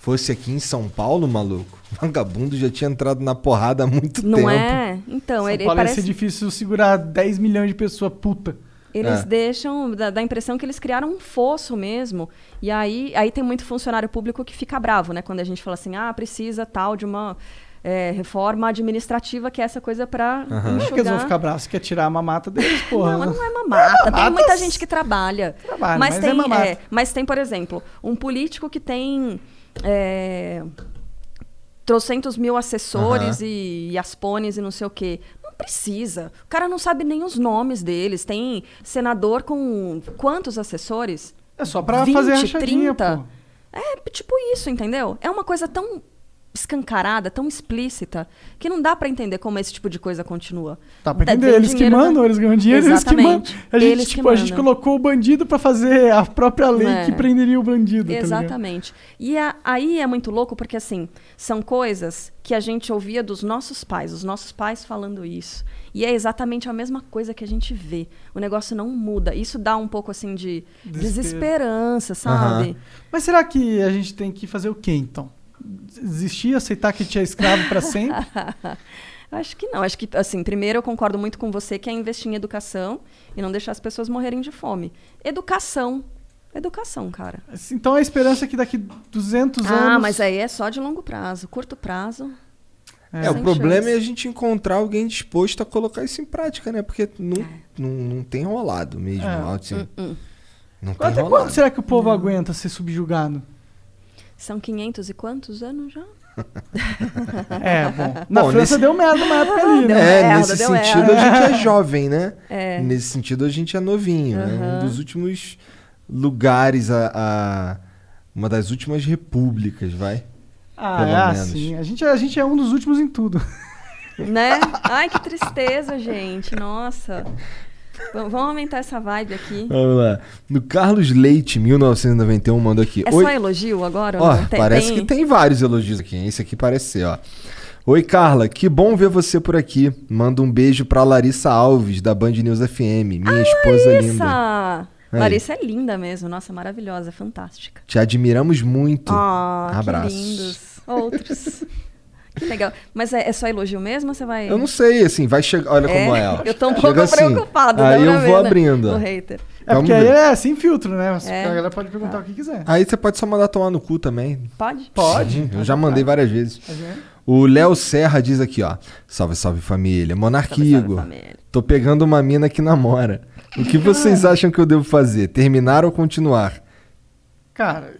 fosse aqui em São Paulo, maluco, (laughs) vagabundo já tinha entrado na porrada há muito Não tempo. é? Então, São ele Paulo parece... ia ser difícil segurar 10 milhões de pessoas puta. Eles É. deixam, dá, dá a impressão que eles criaram um fosso mesmo. E aí, aí tem muito funcionário público que fica bravo, né? Quando a gente fala assim, ah, precisa tal de uma é, reforma administrativa, que é essa coisa pra Não é que eles vão ficar bravos, você quer tirar a mamata deles, porra. Não, mas não é mamata. Tem Mamata muita gente que trabalha. Trabalha, mas, mas é tem, mamata. é, mas tem, por exemplo, um político que tem é, trocentos mil assessores Aham. e, e aspones e não sei o quê. Precisa. O cara não sabe nem os nomes deles. Tem senador com quantos assessores? É só pra fazer rachadinha, pô. É tipo isso, entendeu? É uma coisa tão escancarada, tão explícita, que não dá pra entender como esse tipo de coisa continua. Tá pra Da- entender, eles que da- mandam, eles ganham dinheiro, eles que mandam. A gente, Eles tipo, a gente colocou o bandido pra fazer a própria lei É. que prenderia o bandido, tá? Exatamente. e a- aí é muito louco porque, assim, são coisas que a gente ouvia dos nossos pais, os nossos pais falando isso. E é exatamente a mesma coisa que a gente vê. O negócio não muda. Isso dá um pouco, assim, de Desespero. desesperança, sabe? Mas será que a gente tem que fazer o quê, então? Desistir, aceitar que tinha escravo pra sempre? (laughs) Acho que não. Acho que, assim, primeiro eu concordo muito com você que é investir em educação e não deixar as pessoas morrerem de fome. Educação. Educação, cara. Então a esperança é que daqui 200 anos... Ah, mas aí é só de longo prazo. Curto prazo. É, o sem problema é chance. a gente encontrar alguém disposto a colocar isso em prática, né? Porque não, não, não tem rolado mesmo. É. Assim. Hum, Não tem Até rolado. quando será que o povo aguenta ser subjugado? São 500 e quantos anos já? (laughs) É, bom. (laughs) Na Bom, França nesse- deu merda uma época ali, né? É, merda, nesse sentido merda. a gente é (laughs) jovem, né? É. Nesse sentido a gente é novinho, né? Um dos últimos lugares, a, a- uma das últimas repúblicas, vai. Ah, Pelo é menos. assim. A gente, a gente é um dos últimos em tudo. Né? Ai, que tristeza, gente. Nossa. Vamos aumentar essa vibe aqui. Vamos lá. No Carlos Leite, 1991, mandou aqui. É Oi- só elogio agora? Ó? Tem- parece tem- que tem vários elogios aqui. Esse aqui parece ser, ó. Oi, Carla, que bom ver você por aqui. Manda um beijo pra Larissa Alves, da Band News FM, minha esposa linda. Larissa! Aí. Larissa é linda mesmo. Nossa, maravilhosa, fantástica. Te admiramos muito. Ah, Abraços. que lindos. Outros. (laughs) que legal. Mas é, é só elogio mesmo ou você vai... Eu não sei, assim, vai chegar. Olha É? como é. ó. Eu tô um Chega pouco assim. Aí eu vou né? abrindo. O hater. É Vamos porque aí ver. é sem filtro, né? É. A galera pode perguntar o que quiser. Aí você pode só mandar tomar no cu também. Pode? Pode. Eu já mandei várias vezes. Tá? O Léo Serra diz aqui, ó. Salve, salve família. Monarquigo. família. Tô pegando uma mina que namora. O que vocês (laughs) acham que eu devo fazer? Terminar ou continuar? Cara,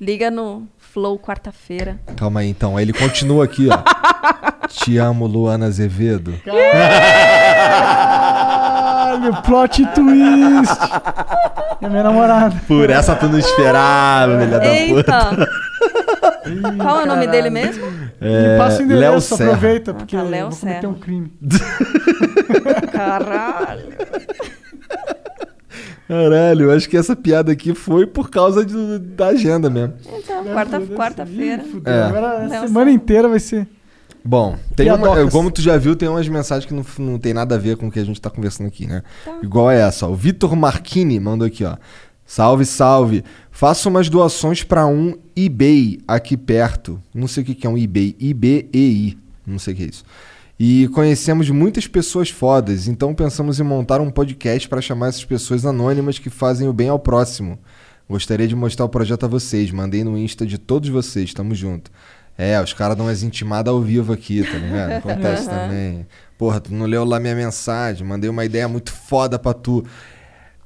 Liga no Flow quarta-feira. Calma aí, então. Aí ele continua aqui, ó. (laughs) Te amo, Luana Azevedo. (laughs) caralho, plot twist. (laughs) É minha namorada. Por essa tu não esperava, filha da Eita! puta. Qual é o nome dele mesmo? É, Me passa o Léo endereço, Serra. aproveita, Ah, porque tá, eu Léo vou cometer Serra. um crime. Caralho. Caralho, eu acho que essa piada aqui foi por causa de- da agenda mesmo. Então, quarta- quarta-feira. Fudeu, É. Agora a semana inteira vai ser. Bom, tem uma, como tu já viu, tem umas mensagens que não, não tem nada a ver com o que a gente tá conversando aqui, né? Igual essa, ó. O Vitor Marchini mandou aqui, ó. Salve, salve. Faço umas doações pra um eBay aqui perto. Não sei o que que é um eBay. IBEI. Não sei o que é isso. E conhecemos muitas pessoas fodas, então pensamos em montar um podcast para chamar essas pessoas anônimas que fazem o bem ao próximo. Gostaria de mostrar o projeto a vocês. Mandei no Insta de todos vocês. Tamo junto. É, os caras dão umas intimadas ao vivo aqui, tá ligado? (laughs) Acontece também. Porra, tu não leu lá minha mensagem, mandei uma ideia muito foda pra tu.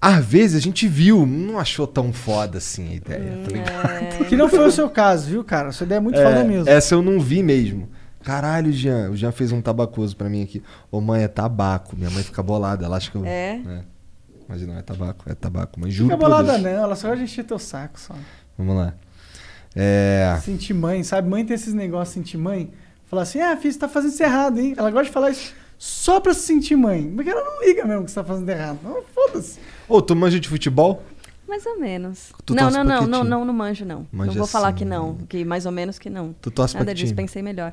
Às vezes a gente viu, não achou tão foda assim a ideia, tá ligado? Que não foi o seu caso, viu, cara? Sua ideia é muito É, foda mesmo. Essa eu não vi mesmo. Caralho, Jean. O Jean fez um tabacoso pra mim aqui. Ô, mãe, é tabaco. Minha mãe fica bolada. Ela acha que eu. É? Mas não é tabaco, é tabaco. Mas juro Fica por bolada Deus. não, ela só vai encher teu saco só. Vamos lá. É. Sentir mãe, sabe? Mãe tem esses negócios de sentir mãe. Falar assim, ah, filho, você tá fazendo isso errado, hein? Ela gosta de falar isso só pra se sentir mãe. Porque ela não liga mesmo que você tá fazendo errado. Não, foda-se. Ô, tu manja de futebol? Mais ou menos. Tu não, não, pra não, não, não, não manjo, não. Manja não vou falar que não, que mais ou menos que não. Tu torce pra Nada que disso, time? pensei melhor.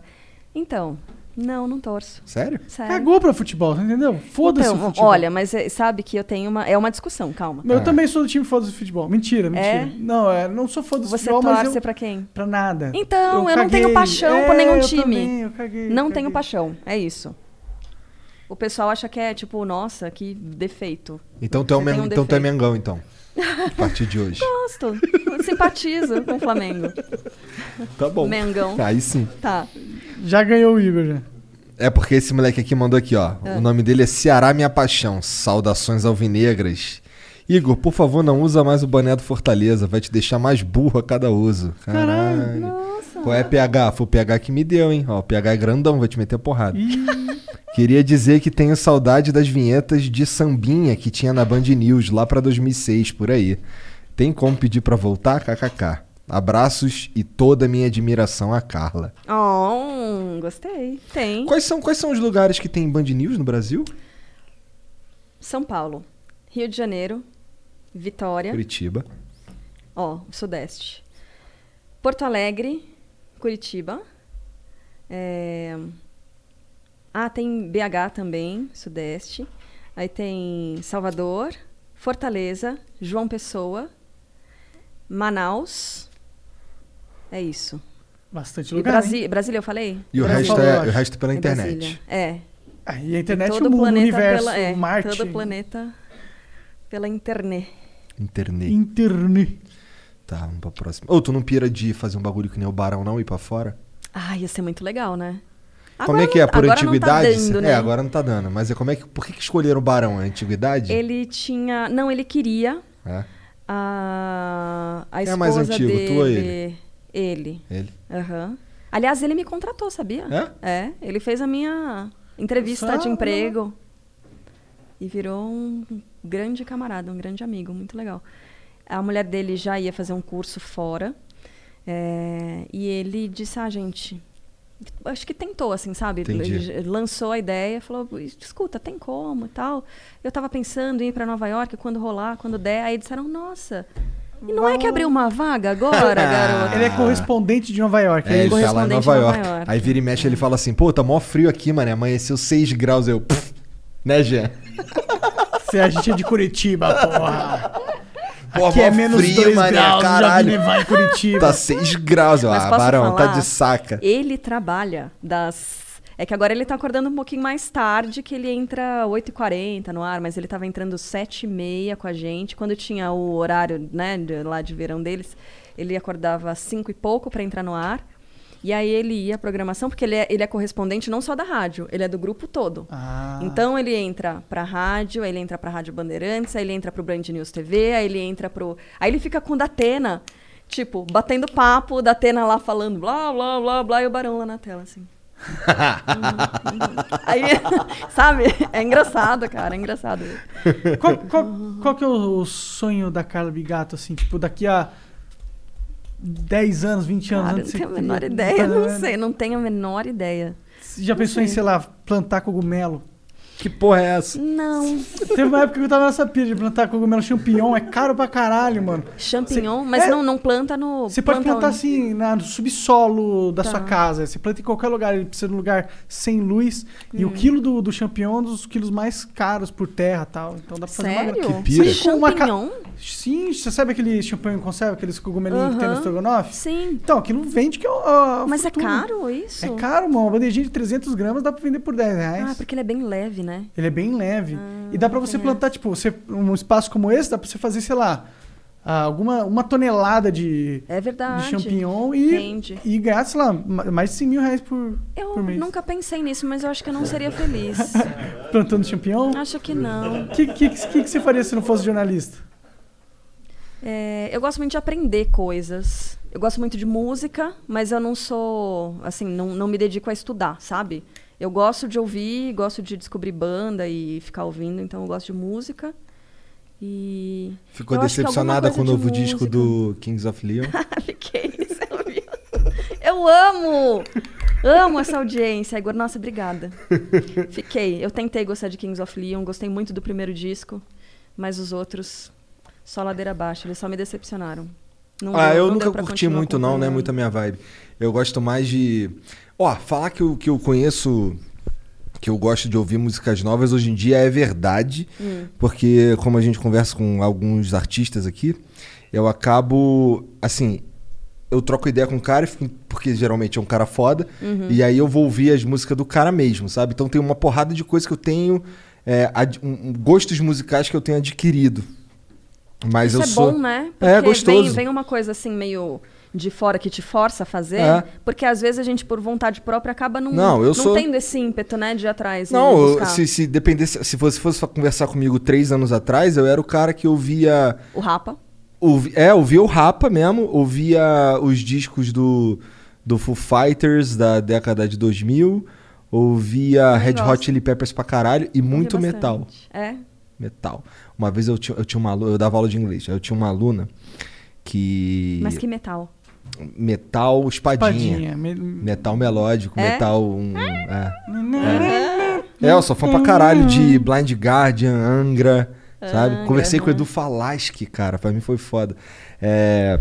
Então, não, não torço. Sério? Sério. Cagou pra futebol, você entendeu? Foda-se o Então, futebol. olha, mas é, sabe que eu tenho uma. É uma discussão, calma. Eu também sou do time foda-se futebol. Mentira, mentira. É? Não, é, não sou foda-se Você futebol, mas torce eu... pra quem? Pra nada. Então, eu, não caguei. tenho paixão por É, nenhum eu time. também, eu caguei, não eu tenho caguei. paixão, é isso. O pessoal acha que é tipo, nossa, que defeito. Então tu é, um Você um então tu é. Mengão, então. A partir de hoje. Gosto. Simpatizo com o Flamengo. Tá bom. Mengão. Aí sim. Tá. Já ganhou o Igor, já. É porque esse moleque aqui mandou aqui, ó. Ah. O nome dele é Ceará Minha Paixão. Saudações alvinegras. Igor, por favor, não usa mais o boné do Fortaleza. Vai te deixar mais burro a cada uso. Caralho. Nossa. Qual é PH? Foi o PH que me deu, hein? Ó, o PH é grandão, vai te meter porrada. Queria dizer que tenho saudade das vinhetas de sambinha que tinha na Band News lá pra 2006, por aí. Tem como pedir pra voltar? KKK. Abraços e toda a minha admiração a Carla. Oh, gostei. Tem. Quais são, quais são os lugares que tem Band News no Brasil? São Paulo, Rio de Janeiro, Vitória. Curitiba. Ó, Sudeste. Porto Alegre, Curitiba. É... Ah, tem BH também, Sudeste. Aí tem Salvador, Fortaleza, João Pessoa, Manaus. É isso. Bastante E lugar. Brasi-? Brasília, eu falei? E o Brasília. resto, é, o resto pela É internet. Brasília. É. Ah, e a internet todo é o mundo, planeta universo, pela, é, Marte. Todo o planeta pela internet. Internet. Internet. Tá, vamos pra próxima. Ô, tu não pira de fazer um bagulho que nem o Barão, não? Ir pra fora? Ah, ia ser muito legal, né? como Agora é que é? Por antiguidade? Tá dando, né? É, agora não tá dando. Mas é como é que, por que, que escolheram o Barão? É antiguidade? Ele tinha. Não, ele queria. É. A, a Quem é esposa mais antigo, dele. tu ou ele? Ele. Ele. Aham. Aliás, ele me contratou, sabia? É? É. Ele fez a minha entrevista Só- de emprego. E virou um grande camarada, um grande amigo, muito legal. A mulher dele já ia fazer um curso fora. é, e ele disse, ah, gente. Acho que tentou, assim, sabe? Entendi. Lançou a ideia, falou, escuta, tem como e tal. Eu tava pensando em ir para Nova York quando rolar, quando der. Aí disseram, nossa, e não é que abriu uma vaga agora, (laughs) garota? Ele é correspondente de Nova York. É, É, ele isso. tá lá em correspondente Nova Nova York. York. Aí vira e mexe, ele fala assim, pô, tá mó frio aqui, mano. Amanheceu 6 graus. Eu, "Pff", né, Jean? (laughs) Se a gente é de Curitiba, porra. Pô, Aqui é menos frio, 2 mané, graus, já caralho. nevar em Curitiba. Tá 6 graus. Mas ah, posso Barão, tá falar? de saca. Ele trabalha das. É que agora ele tá acordando um pouquinho mais tarde, que ele entra 8h40 no ar, mas ele tava entrando 7h30 com a gente. Quando tinha o horário, né, de- lá de verão deles, ele acordava 5 e pouco para entrar no ar. E aí ele ia à programação, porque ele é, ele é correspondente não só da rádio, ele é do grupo todo. Ah. Então ele entra pra rádio, aí ele entra pra Rádio Bandeirantes, aí ele entra pro Brand News TV, aí ele entra pro. Aí ele fica com o Datena, tipo, batendo papo, Datena lá falando blá, blá, blá, blá, e o Barão lá na tela, assim. Aí, (laughs) sabe? É engraçado, cara, é engraçado. Qual, qual, qual que é o sonho da Carla Bigato, assim, tipo, daqui a 10 anos, 20 anos? Cara, não tenho a menor (laughs) ideia, não Tá sei, não tenho a menor ideia. Você já Não pensou em, sei. sei lá, plantar cogumelo? Que porra é essa? Não. Teve uma época que eu tava nessa pilha de plantar cogumelo champignon, é caro pra caralho, mano. Champignon, Cê- mas é, não, não planta no. Você pode planta plantar onde? assim, na- no subsolo da Tá. sua casa. Você planta em qualquer lugar, ele precisa de um lugar sem luz. E o Hum. quilo do, do champignon é um dos quilos mais caros por terra e tal. Então dá pra fazer Sério? uma grana. Que pira. Com uma ca- Champignon? Sim, você sabe aquele champignon em conserva, aqueles cogumelinhos que tem no estrogonofe? Sim. Então, aquilo vende que é a Mas é fortuna. caro isso? É caro, mano. Uma bandejinha de 300 gramas dá pra vender por 10 reais. Ah, porque ele é bem leve, né? Ele é bem leve. e dá pra você plantar, tipo, você, um espaço como esse, dá pra você fazer, sei lá, ah, alguma uma tonelada de, É verdade. de champignon e, e ganhar, sei lá, ma- mais de 100 mil reais por, Eu por mês. nunca pensei nisso, mas eu acho que eu não seria feliz. (laughs) Plantando champignon? acho que não. O que, que, que, que você faria se não fosse jornalista? É, eu gosto muito de aprender coisas. Eu gosto muito de música, mas eu não sou, assim, não, não me dedico a estudar, sabe? Eu gosto de ouvir, gosto de descobrir banda e ficar ouvindo, então eu gosto de música. E. Ficou decepcionada com o novo disco do Kings of Leon? (laughs) Fiquei, você? Eu amo! Amo essa audiência. Igor, nossa, obrigada. (laughs) Fiquei. Eu tentei gostar de Kings of Leon, gostei muito do primeiro disco, mas os outros, só ladeira abaixo, eles só me decepcionaram. Não ah, deu- eu não nunca curti muito, não, é acompanhando. muito a minha vibe. Eu gosto mais de. Ó, falar que eu, que eu conheço. Que eu gosto de ouvir músicas novas hoje em dia é verdade. Hum. Porque, como a gente conversa com alguns artistas aqui, eu acabo. Assim, eu troco ideia com o cara, porque geralmente é um cara foda, Uhum. e aí eu vou ouvir as músicas do cara mesmo, sabe? Então tem uma porrada de coisa que eu tenho. é, um- gostos musicais que eu tenho adquirido. Mas Isso eu é sou. bom, né? É Porque gostoso. Vem, vem uma coisa assim meio de fora que te força a fazer, É. porque às vezes a gente por vontade própria acaba não, Não, eu sou- tendo esse ímpeto, né, de ir atrás Não, eu- buscar. se, se dependesse, se você fosse conversar comigo três anos atrás, eu era o cara que ouvia. O Rapa. ouvi- é, ouvia o Rapa mesmo, ouvia os discos do, do Foo Fighters da década de 2000, ouvia Red. Hot Chili Peppers pra caralho e muito Ouvi metal. bastante. É? Metal. Uma vez eu tinha, eu tinha uma aluna, eu dava aula de inglês, eu tinha uma aluna que. Mas que metal? metal espadinha. Espadinha, me- Metal melódico, É? metal. Um, é. É, eu sou fã pra caralho de Blind Guardian, Angra, sabe? Angra, Conversei com o aham. Edu Falaschi, cara, pra mim foi foda. É,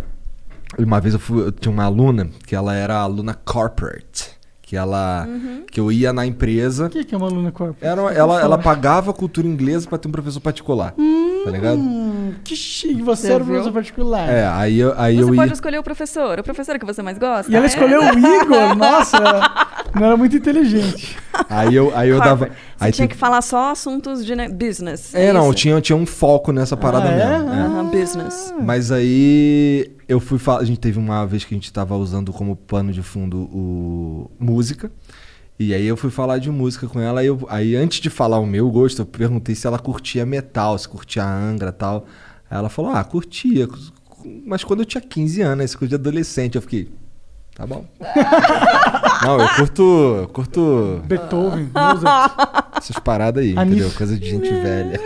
uma vez eu, fui, eu tinha uma aluna que ela era aluna corporate, que ela Uhum. que eu ia na empresa, O que, que é uma aluna corpo? era, ela, ela pagava cultura inglesa pra ter um professor particular, tá ligado? Hum, que chique, você Você era viu? professor particular. É, aí eu, aí Você eu pode ia... escolher o professor, o professor que você mais gosta. E ela É. escolheu o Igor, (laughs) nossa, não era muito inteligente. Aí eu, aí eu dava... Você Aí tinha tem- que falar só assuntos de né, business. É, não, isso? tinha, tinha um foco nessa parada Ah, é? mesmo. é. Aham, business. Mas aí eu fui falar. A gente teve uma vez que a gente tava usando como pano de fundo o música. E aí eu fui falar de música com ela. Eu- aí antes de falar o meu gosto, eu perguntei se ela curtia metal, se curtia Angra tal. Aí ela falou: ah, curtia. Mas quando eu tinha 15 anos, esse coisa de adolescente, eu fiquei. Tá bom. (laughs) Não, eu curto. eu curto Beethoven, Mozart. essas paradas aí, entendeu? Coisa de gente velha.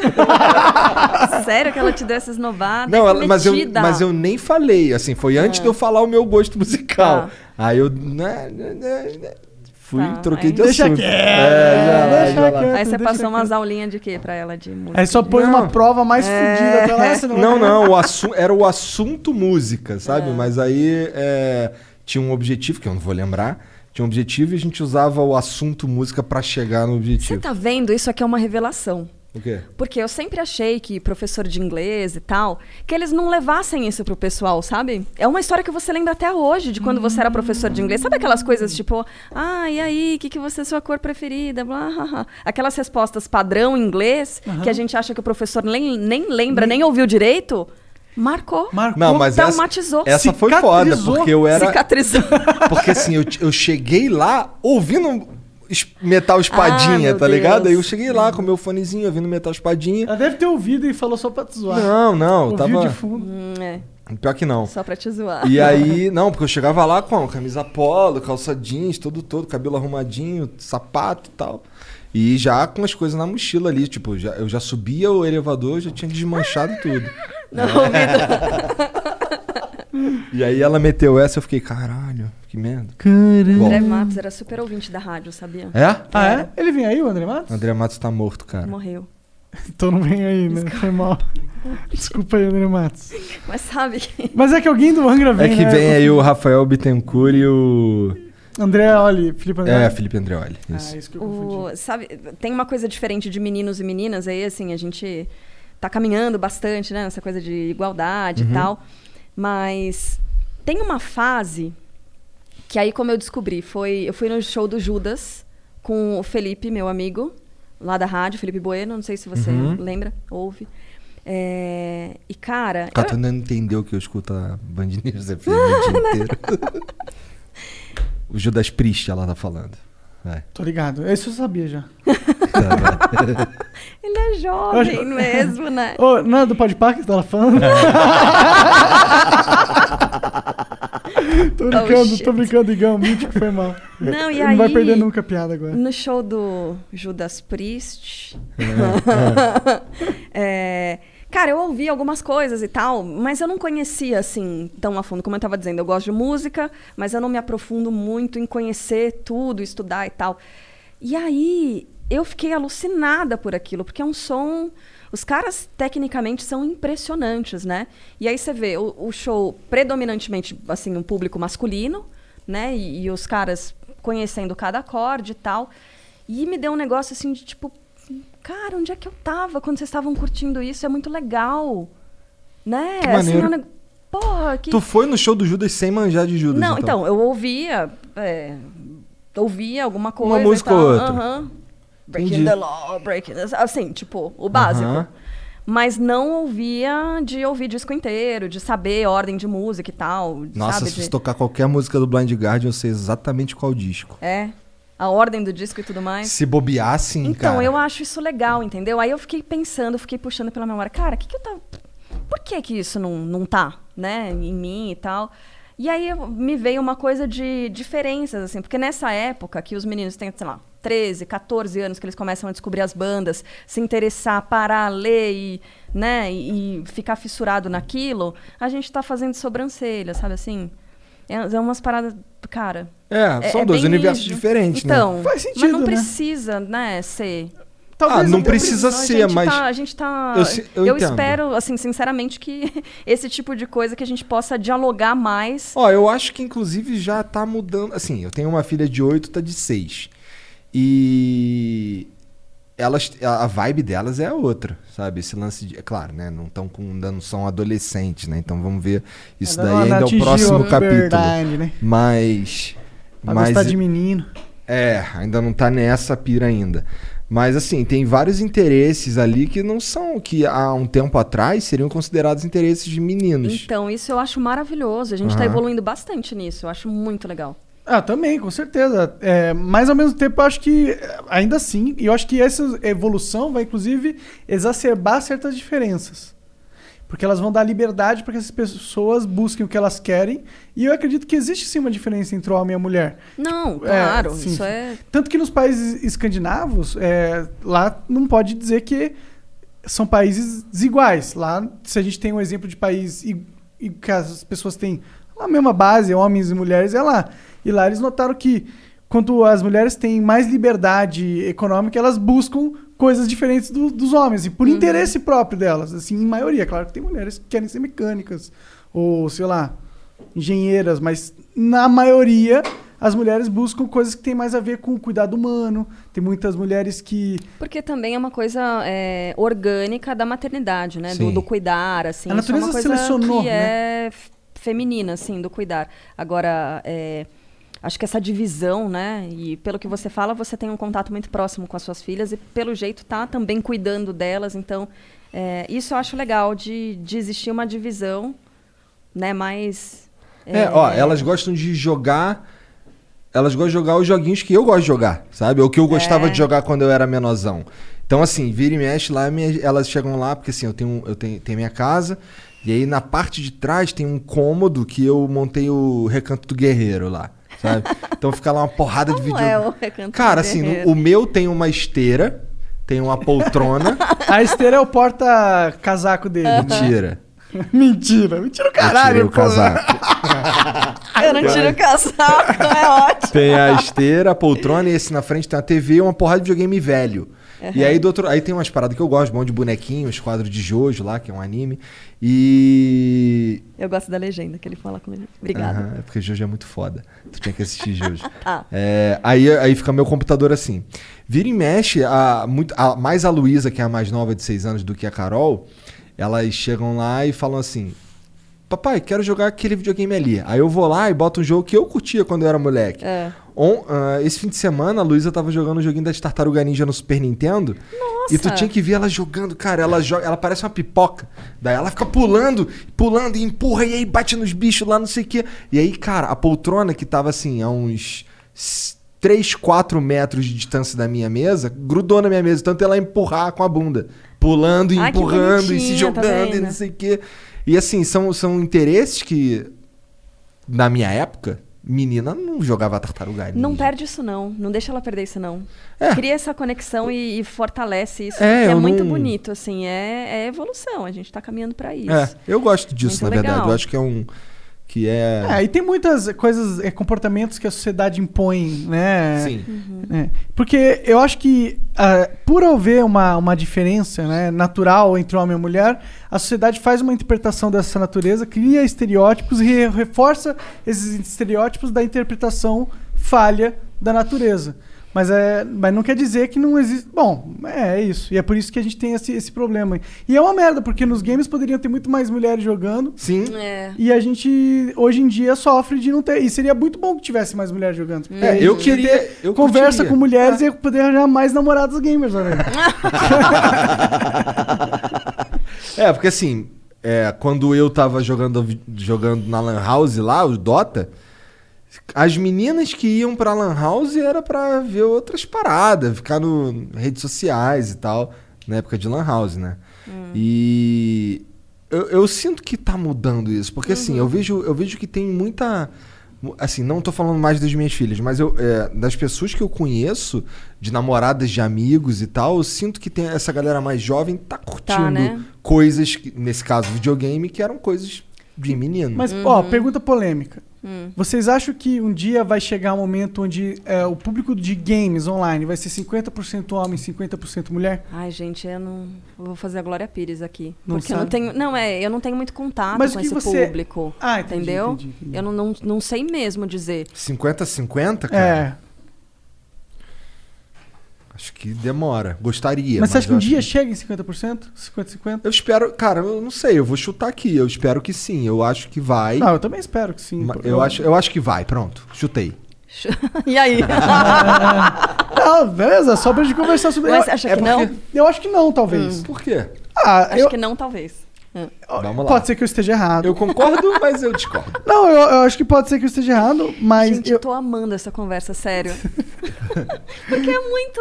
(laughs) Sério que ela te deu essa esnobada? Não, ela- mas, eu, mas eu nem falei, assim, foi antes de eu falar o meu gosto musical. Tá. Aí eu né, né, né, né, fui, Tá, troquei aí- de Deixa assunto. quieto, É, já lá, deixa já lá. quieto. Aí você passou quieto. umas aulinhas de quê pra ela de música? Aí só pôs Não. uma prova mais É. fodida pra ela. Não, Não, não, o assu- era o assunto música, sabe? Mas aí é, tinha um objetivo, que eu não vou lembrar, tinha um objetivo e a gente usava o assunto música pra chegar no Você objetivo. tá vendo? Isso aqui é uma revelação. O quê? Porque eu sempre achei que professor de inglês e tal, que eles não levassem isso pro pessoal, sabe? É uma história que você lembra até hoje de quando você era professor de inglês. Sabe aquelas coisas tipo, ah, e aí, o que, que você é sua cor preferida? Blá, blá, blá. Aquelas respostas padrão inglês, que a gente acha que o professor nem, nem lembra, nem ouviu direito. Marcou. Marcou. Não, mas essa, Traumatizou. essa foi foda, porque eu era... Cicatrizou. (laughs) Porque assim, eu, eu cheguei lá ouvindo metal espadinha, Ah, tá ligado? Deus. Aí eu cheguei lá com meu fonezinho ouvindo metal espadinha. Ela deve ter ouvido e falou só pra te zoar. Não, não, Ouviu tava. de fundo. Hum, é, Pior que não. só pra te zoar. E aí, (laughs) não, porque eu chegava lá com camisa polo, calça jeans, todo todo, cabelo arrumadinho, sapato e tal. E já com as coisas na mochila ali, tipo, já, eu já subia o elevador, já tinha desmanchado tudo. (laughs) Não, Vitor. (laughs) E aí ela meteu essa, eu fiquei, caralho, que merda. Caramba. André Matos era super ouvinte da rádio, sabia? É? Ah, é? Ele vem aí, o André Matos? André Matos tá morto, cara. Morreu. Então não vem aí, né? Foi mal. (laughs) Desculpa aí, André Matos. Mas sabe que... Mas é que alguém do Angra É vem, que né? vem aí o Rafael Bittencourt e o. André, olha, Felipe André. É, Felipe Andreoli. Isso. Ah, isso que eu confundi. O, sabe, tem uma coisa diferente de meninos e meninas aí, assim, a gente tá caminhando bastante, né, nessa coisa de igualdade Uhum. e tal. Mas tem uma fase que aí, como eu descobri, foi. Eu fui no show do Judas com o Felipe, meu amigo, lá da rádio, Felipe Bueno, não sei se você Uhum. lembra, ouve. É, e, cara. Cara, eu- não entendeu que eu escuto a Band News FM o dia (laughs) inteiro. O Judas Priest, ela tá falando. Vai. Tô ligado. Isso eu sabia já. (laughs) Ele é jovem mesmo, né? Ô, não é do Podpah que você tava falando? (laughs) tô brincando, Oh, tô brincando, Igão. Mítico foi mal. Não, e aí. Não vai perder nunca a piada agora. No show do Judas Priest. é, (laughs) cara, eu ouvi algumas coisas e tal, mas eu não conhecia assim tão a fundo. Como eu tava dizendo, eu gosto de música, mas eu não me aprofundo muito em conhecer tudo, estudar e tal. E aí eu fiquei alucinada por aquilo, porque é um som. Os caras, tecnicamente, são impressionantes, né? E aí você vê o, o show predominantemente, assim, um público masculino, né? E, e os caras conhecendo cada acorde e tal. E me deu um negócio assim de tipo, cara, onde é que eu tava quando vocês estavam curtindo isso? É muito legal. Né? Que Assim, é um neg- Porra, que. Tu foi no show do Judas sem manjar de Judas, Não, então, eu ouvia. é, ouvia alguma coisa. e música ou outra. Aham. Breaking Entendi. the law, breaking. the- Assim, tipo, o básico. Aham. Mas não ouvia de ouvir disco inteiro, de saber ordem de música e tal. Nossa, sabe? se de- tocar qualquer música do Blind Guardian, eu sei exatamente qual disco. É. A ordem do disco e tudo mais. Se bobear, sim, Então, cara. eu acho isso legal, entendeu? Aí eu fiquei pensando, fiquei puxando pela memória. Cara, o que que eu tava... Por que que isso não, não tá, né? Em mim e tal. E aí me veio uma coisa de diferenças, assim. Porque nessa época que os meninos têm, sei lá, 13, 14 anos, que eles começam a descobrir as bandas, se interessar, parar, ler e, né? E, e ficar fissurado naquilo, a gente tá fazendo sobrancelha, sabe assim? É, é umas paradas. Cara. É, são dois bem universos rígido. diferentes, né? então, Faz Mas sentido, não né? precisa, né, ser. Ah, não precisa a ser, gente mas- Tá, a gente tá. Eu se- eu eu espero, assim, sinceramente, que (laughs) esse tipo de coisa que a gente possa dialogar mais. Ó, eu acho que inclusive já tá mudando. Assim, eu tenho uma filha de 8, tá de 6. E elas a vibe delas é outra, sabe? Esse lance de, é claro, né, não estão com não são adolescentes, né? Então vamos ver isso Ainda daí não ainda é o próximo a capítulo. né? Mas Pra mas gostar de menino. é, ainda não tá nessa pira ainda. Mas assim, tem vários interesses ali que não são que há um tempo atrás seriam considerados interesses de meninos. Então, isso eu acho maravilhoso. A gente tá Aham. evoluindo bastante nisso. Eu acho muito legal. Ah, também, com certeza. É, mas ao mesmo tempo, eu acho que, é, ainda assim, e eu acho que essa evolução vai, inclusive, exacerbar certas diferenças. Porque elas vão dar liberdade para que essas pessoas busquem o que elas querem. E eu acredito que existe sim uma diferença entre o homem e a mulher. Não, claro, sim. isso é. Tanto que nos países escandinavos, é, lá não pode dizer que são países desiguais. Lá, se a gente tem um exemplo de país e, e que as pessoas têm a mesma base, homens e mulheres, é lá. E lá eles notaram que quando as mulheres têm mais liberdade econômica, elas buscam coisas diferentes do- dos homens, e por interesse próprio delas, assim, em maioria. Claro que tem mulheres que querem ser mecânicas, ou sei lá, engenheiras, mas na maioria as mulheres buscam coisas que têm mais a ver com o cuidado humano. Tem muitas mulheres que. Porque também é uma coisa é, orgânica da maternidade, né? Do, do cuidar, assim. A é uma natureza coisa selecionou, que né? é feminina, assim, do cuidar. Agora, é, acho que essa divisão, né? E pelo que você fala, você tem um contato muito próximo com as suas filhas e, pelo jeito, tá também cuidando delas. Então, é, isso eu acho legal de, de existir uma divisão, né? Mais... É, ó, elas gostam de jogar. Elas gostam de jogar os joguinhos que eu gosto de jogar, sabe? Ou que eu gostava É. de jogar quando eu era menorzão. Então, assim, vira e mexe lá, minha- elas chegam lá, porque assim, eu tenho, eu tenho, tenho minha casa, e aí na parte de trás tem um cômodo que eu montei o recanto do guerreiro lá, sabe? Então fica lá uma porrada de vídeo. é o Recanto Cara, assim, no- o meu tem uma esteira, tem uma poltrona. (laughs) A esteira é o porta-casaco dele. né? Mentira. (laughs) Mentira. Mentira o caralho, tirei o casaco. (laughs) Eu não tiro o casaco, é ótimo. Tem a esteira, a poltrona e esse na frente tem a TV e uma porrada de videogame velho. Uhum. E aí do outro, aí tem umas paradas que eu gosto, bom de bonequinhos, quadro de Jojo lá, que é um anime. E Eu gosto da legenda que ele fala com ele. Obrigada. Aham, é porque Jojo é muito foda. Tu tinha que assistir Jojo. (laughs) Tá. É, aí, aí fica meu computador assim. Vira e mexe, a, muito, a- mais a Luísa, que é a mais nova de 6 anos do que a Carol, elas chegam lá e falam assim: Papai, quero jogar aquele videogame ali. Aí eu vou lá e boto um jogo que eu curtia quando eu era moleque. É. On- ah, esse fim de semana, a Luísa tava jogando o joguinho das Tartaruga Ninja no Super Nintendo. E tu Nossa! tinha que ver ela jogando, cara. Ela joga, ela parece uma pipoca. Daí ela fica pulando, pulando e empurra e aí bate nos bichos lá, não sei o quê. E aí, cara, a poltrona que tava assim, a uns 3, 4 metros de distância da minha mesa, grudou na minha mesa, tanto ela empurrar com a bunda. Pulando e Ai, empurrando e se tá jogando e vendo? não sei o quê. E assim, são, são interesses que, na minha época, menina não jogava tartaruga ninja. Não perde isso não, não deixa ela perder isso não. Cria essa conexão e, e fortalece isso, É, é muito não- bonito, assim, é, é evolução, a gente tá caminhando pra isso. É, eu gosto disso, Muito na verdade. legal. Eu acho que é um. Que é. É, e tem muitas coisas, é, comportamentos que a sociedade impõe, né? Sim. É. Porque eu acho que, ah, por haver uma, uma diferença né, natural entre homem e mulher, a sociedade faz uma interpretação dessa natureza, cria estereótipos e re- reforça esses estereótipos da interpretação falha da natureza. Mas, é, mas não quer dizer que não existe. Bom, é, é isso. E é por isso que a gente tem esse, esse problema. E é uma merda, porque nos games poderiam ter muito mais mulheres jogando. Sim. É. E a gente, hoje em dia, sofre de não ter. E seria muito bom que tivesse mais mulheres jogando. É, eu queria- ter eu conversa curtiria. com mulheres e ia poder arranjar mais namorados gamers, né? (laughs) É, porque assim, é, quando eu tava jogando, jogando na Lan House lá, o Dota, as meninas que iam pra Lan House era pra ver outras paradas, ficar no redes sociais e tal, na época de Lan House, né? E eu, eu sinto que tá mudando isso, porque assim, eu vejo, eu vejo que tem muita. Assim, não tô falando mais das minhas filhas, mas eu, é, das pessoas que eu conheço, de namoradas de amigos e tal, eu sinto que tem essa galera mais jovem tá curtindo né? coisas, que- nesse caso videogame, que eram coisas de menino. Mas, Uhum. ó, pergunta polêmica. Hum. Vocês acham que um dia vai chegar um momento onde é, o público de games online vai ser 50% homem, 50% mulher? Ai, gente, eu não eu vou fazer a Glória Pires aqui. Não porque eu não sabe? tenho. Não, é, eu não tenho muito contato Mas com que esse você- público. Ah, entendi, entendeu? entendi, entendi. Eu não, não, não sei mesmo dizer. 50-50, cara? É. Acho que demora. Gostaria. Mas você acha que um eu dia chega em 50%? 50-50? Eu espero, cara, eu não sei, eu vou chutar aqui. Eu espero que sim. Eu acho que vai. Não, eu também espero que sim. Pô. eu, acho, eu acho que vai, pronto. Chutei. (laughs) e aí? (laughs) Não, beleza, só pra gente conversar sobre Mas eu- acha é que não? porque- Eu acho que não, talvez. Por quê? Ah, Acho eu, que não, talvez. Vamos lá. pode ser que eu esteja errado. Eu concordo, mas eu discordo. (laughs) Não, eu, eu acho que pode ser que eu esteja errado, mas Gente, eu, tô amando essa conversa, sério. (laughs) Porque é muito.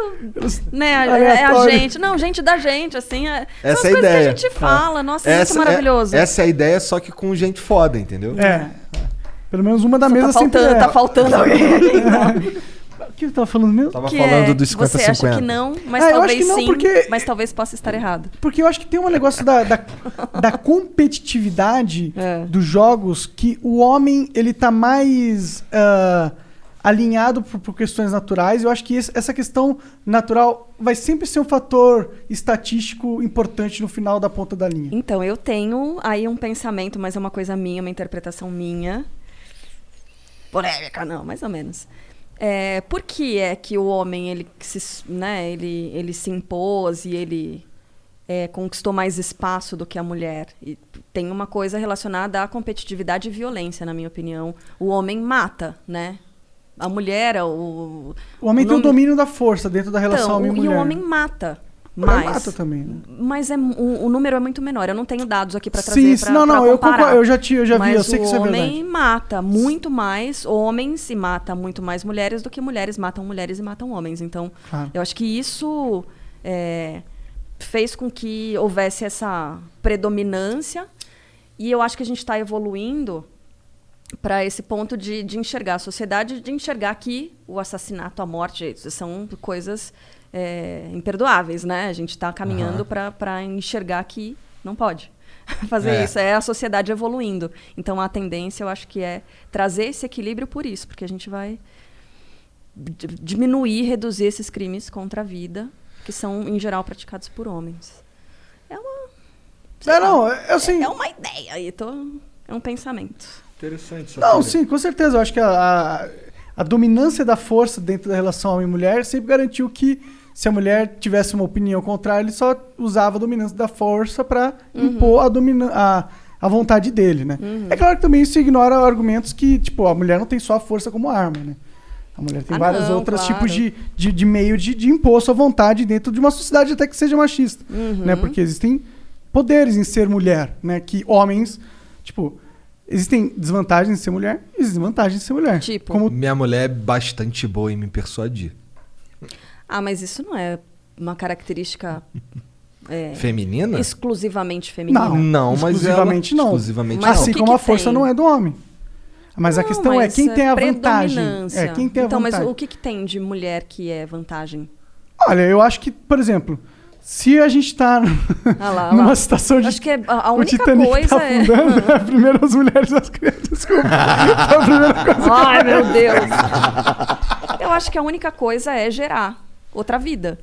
Né, é a Aleatório. gente. Não, gente da gente, assim. É, são as Essa é a coisas ideia. que a gente fala. Nossa, é essa, muito maravilhoso. essa é a ideia, só que com gente foda, entendeu? É. Pelo menos uma da Só mesa tá sempre faltando, é. tá faltando (laughs) alguém. O que eu tava falando mesmo? Tava Que falando é, do Você acha 50-50. que não, mas Ah, eu acho talvez que não, sim. porque- Mas talvez possa estar errado. Porque eu acho que tem um negócio da, da, (laughs) da competitividade É. dos jogos que o homem ele tá mais ah, alinhado por, por questões naturais. Eu acho que esse- essa questão natural vai sempre ser um fator estatístico importante no final da ponta da linha. Então, eu tenho aí um pensamento, mas é uma coisa minha, uma interpretação minha. Polêmica, não, mais ou menos. É, por que é que o homem ele se, né, ele, ele se impôs e ele é, conquistou mais espaço do que a mulher? E tem uma coisa relacionada à competitividade e violência, na minha opinião. O homem mata, né? A mulher, o. O homem tem o nome- domínio da força dentro da relação então, homem o- e o homem mata. Mais. mata também, né? Mas é, o, o número é muito menor. Eu não tenho dados aqui para trazer Sim, pra, não, eu comparar. eu já ti- eu já vi, Mas eu sei que isso é o homem verdade. mata muito mais homens e mata muito mais mulheres do que mulheres matam mulheres e matam homens. Então, Claro. eu acho que isso é, fez com que houvesse essa predominância e eu acho que a gente está evoluindo para esse ponto de, de enxergar a sociedade, de enxergar que o assassinato, a morte, são coisas é, imperdoáveis, né? A gente está caminhando para enxergar que não pode (laughs) fazer É. isso. É a sociedade evoluindo. Então, a tendência, eu acho que é trazer esse equilíbrio por isso, porque a gente vai di- diminuir, reduzir esses crimes contra a vida, que são, em geral, praticados por homens. É uma... É, lá, não, é assim- É uma ideia aí, tô... é um pensamento. Interessante. essa Não, teoria. sim, com certeza. Eu acho que a, a, a dominância da força dentro da relação homem e mulher sempre garantiu que se a mulher tivesse uma opinião contrária, ele só usava a dominância da força para Uhum. impor a, domina a, a vontade dele, né? É claro que também isso ignora argumentos que, tipo, a mulher não tem só a força como arma, né? A mulher tem Ah, vários não, outros claro. tipos de, de, de meio de, de impor sua vontade dentro de uma sociedade até que seja machista, Uhum. né? Porque existem poderes em ser mulher, né? Que homens, tipo, existem desvantagens em ser mulher e existem vantagens em ser mulher. Tipo? Como Minha mulher é bastante boa em me persuadir. Ah, mas isso não é uma característica (laughs) é, Feminina? exclusivamente feminina. Não, Não, mas exclusivamente ela- não. exclusivamente Mas não. assim o que como que a força tem? não é do homem. Mas a Não, questão é mas quem tem a vantagem. É quem tem a então, vantagem. mas o que, que tem de mulher que é vantagem? Olha, eu acho que, por exemplo, se a gente tá Ah lá, (laughs) numa lá. situação de Acho que é- a, a o única Titanic coisa tá é. afundando, (laughs) é primeiro as mulheres e as crianças. Desculpa. Foi a primeira coisa. Ai, meu Deus. Eu acho que a única coisa é gerar outra vida.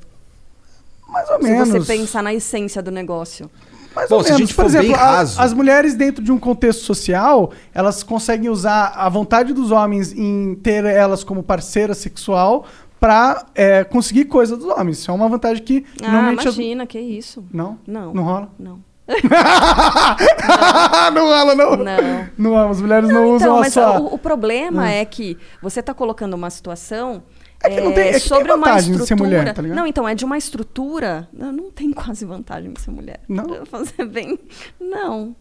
Mais ou Se menos. você pensar na essência do negócio. Mais Bom, ou se a menos. gente Por for bem exemplo, a- raso- as mulheres dentro de um contexto social, elas conseguem usar a vontade dos homens em ter elas como parceira sexual pra é, conseguir coisa dos homens. Isso é uma vantagem que Ah, normalmente... as- imagina, que isso. Não? Não. Não rola? Não. (laughs) não rola, não. Não. Não, as mulheres não, usam Então, a mas sua... o, o problema Hum. é que você está colocando uma situação É que não tem- é que tem sobre uma vantagem de estrutura. ser mulher, tá ligado? não, então é de uma estrutura. Não, não tem quase vantagem de ser mulher. Não? Fazer bem. Não.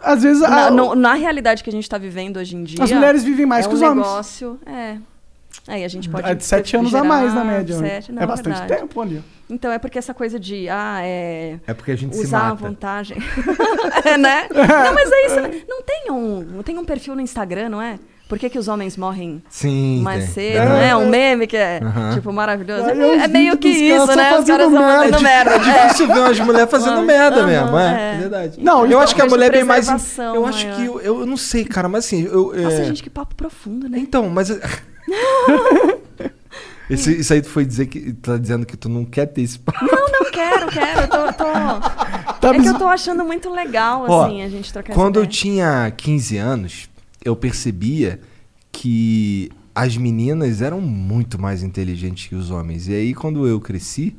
Às vezes... Na, a- no- na realidade que a gente está vivendo hoje em dia. As mulheres vivem mais é que um os homens. negócio, É. Aí a gente pode. É de sete anos a mais na média. Sete, não, é bastante verdade. tempo ali. Então é porque essa coisa de. Ah, é. É porque a gente se usar a mata. vantagem. (laughs) é, né? (laughs) Não, mas é isso. né? Não tem um, não tem um perfil no Instagram, não é? Por que, que os homens morrem Sim, mais tem. cedo, Aham. né? Um meme que é, Aham. tipo, maravilhoso. É, é meio que isso, né? Os caras estão merda. fazendo merda. É difícil ver umas mulheres fazendo merda Aham, mesmo, é, é. é verdade. Não, eu então, acho que a mulher é bem mais. Eu acho maior. que. Eu, eu não sei, cara, mas assim. Eu, é- Nossa, gente, que papo profundo, né? Então, mas. (laughs) Esse, isso aí tu foi dizer que. Tá dizendo que tu não quer ter esse papo. Não, não quero, quero. Eu tô, tô- Tá é que eu tô achando muito legal, Ó, assim, a gente trocar Quando eu tinha 15 anos, eu percebia que as meninas eram muito mais inteligentes que os homens. E aí, quando eu cresci,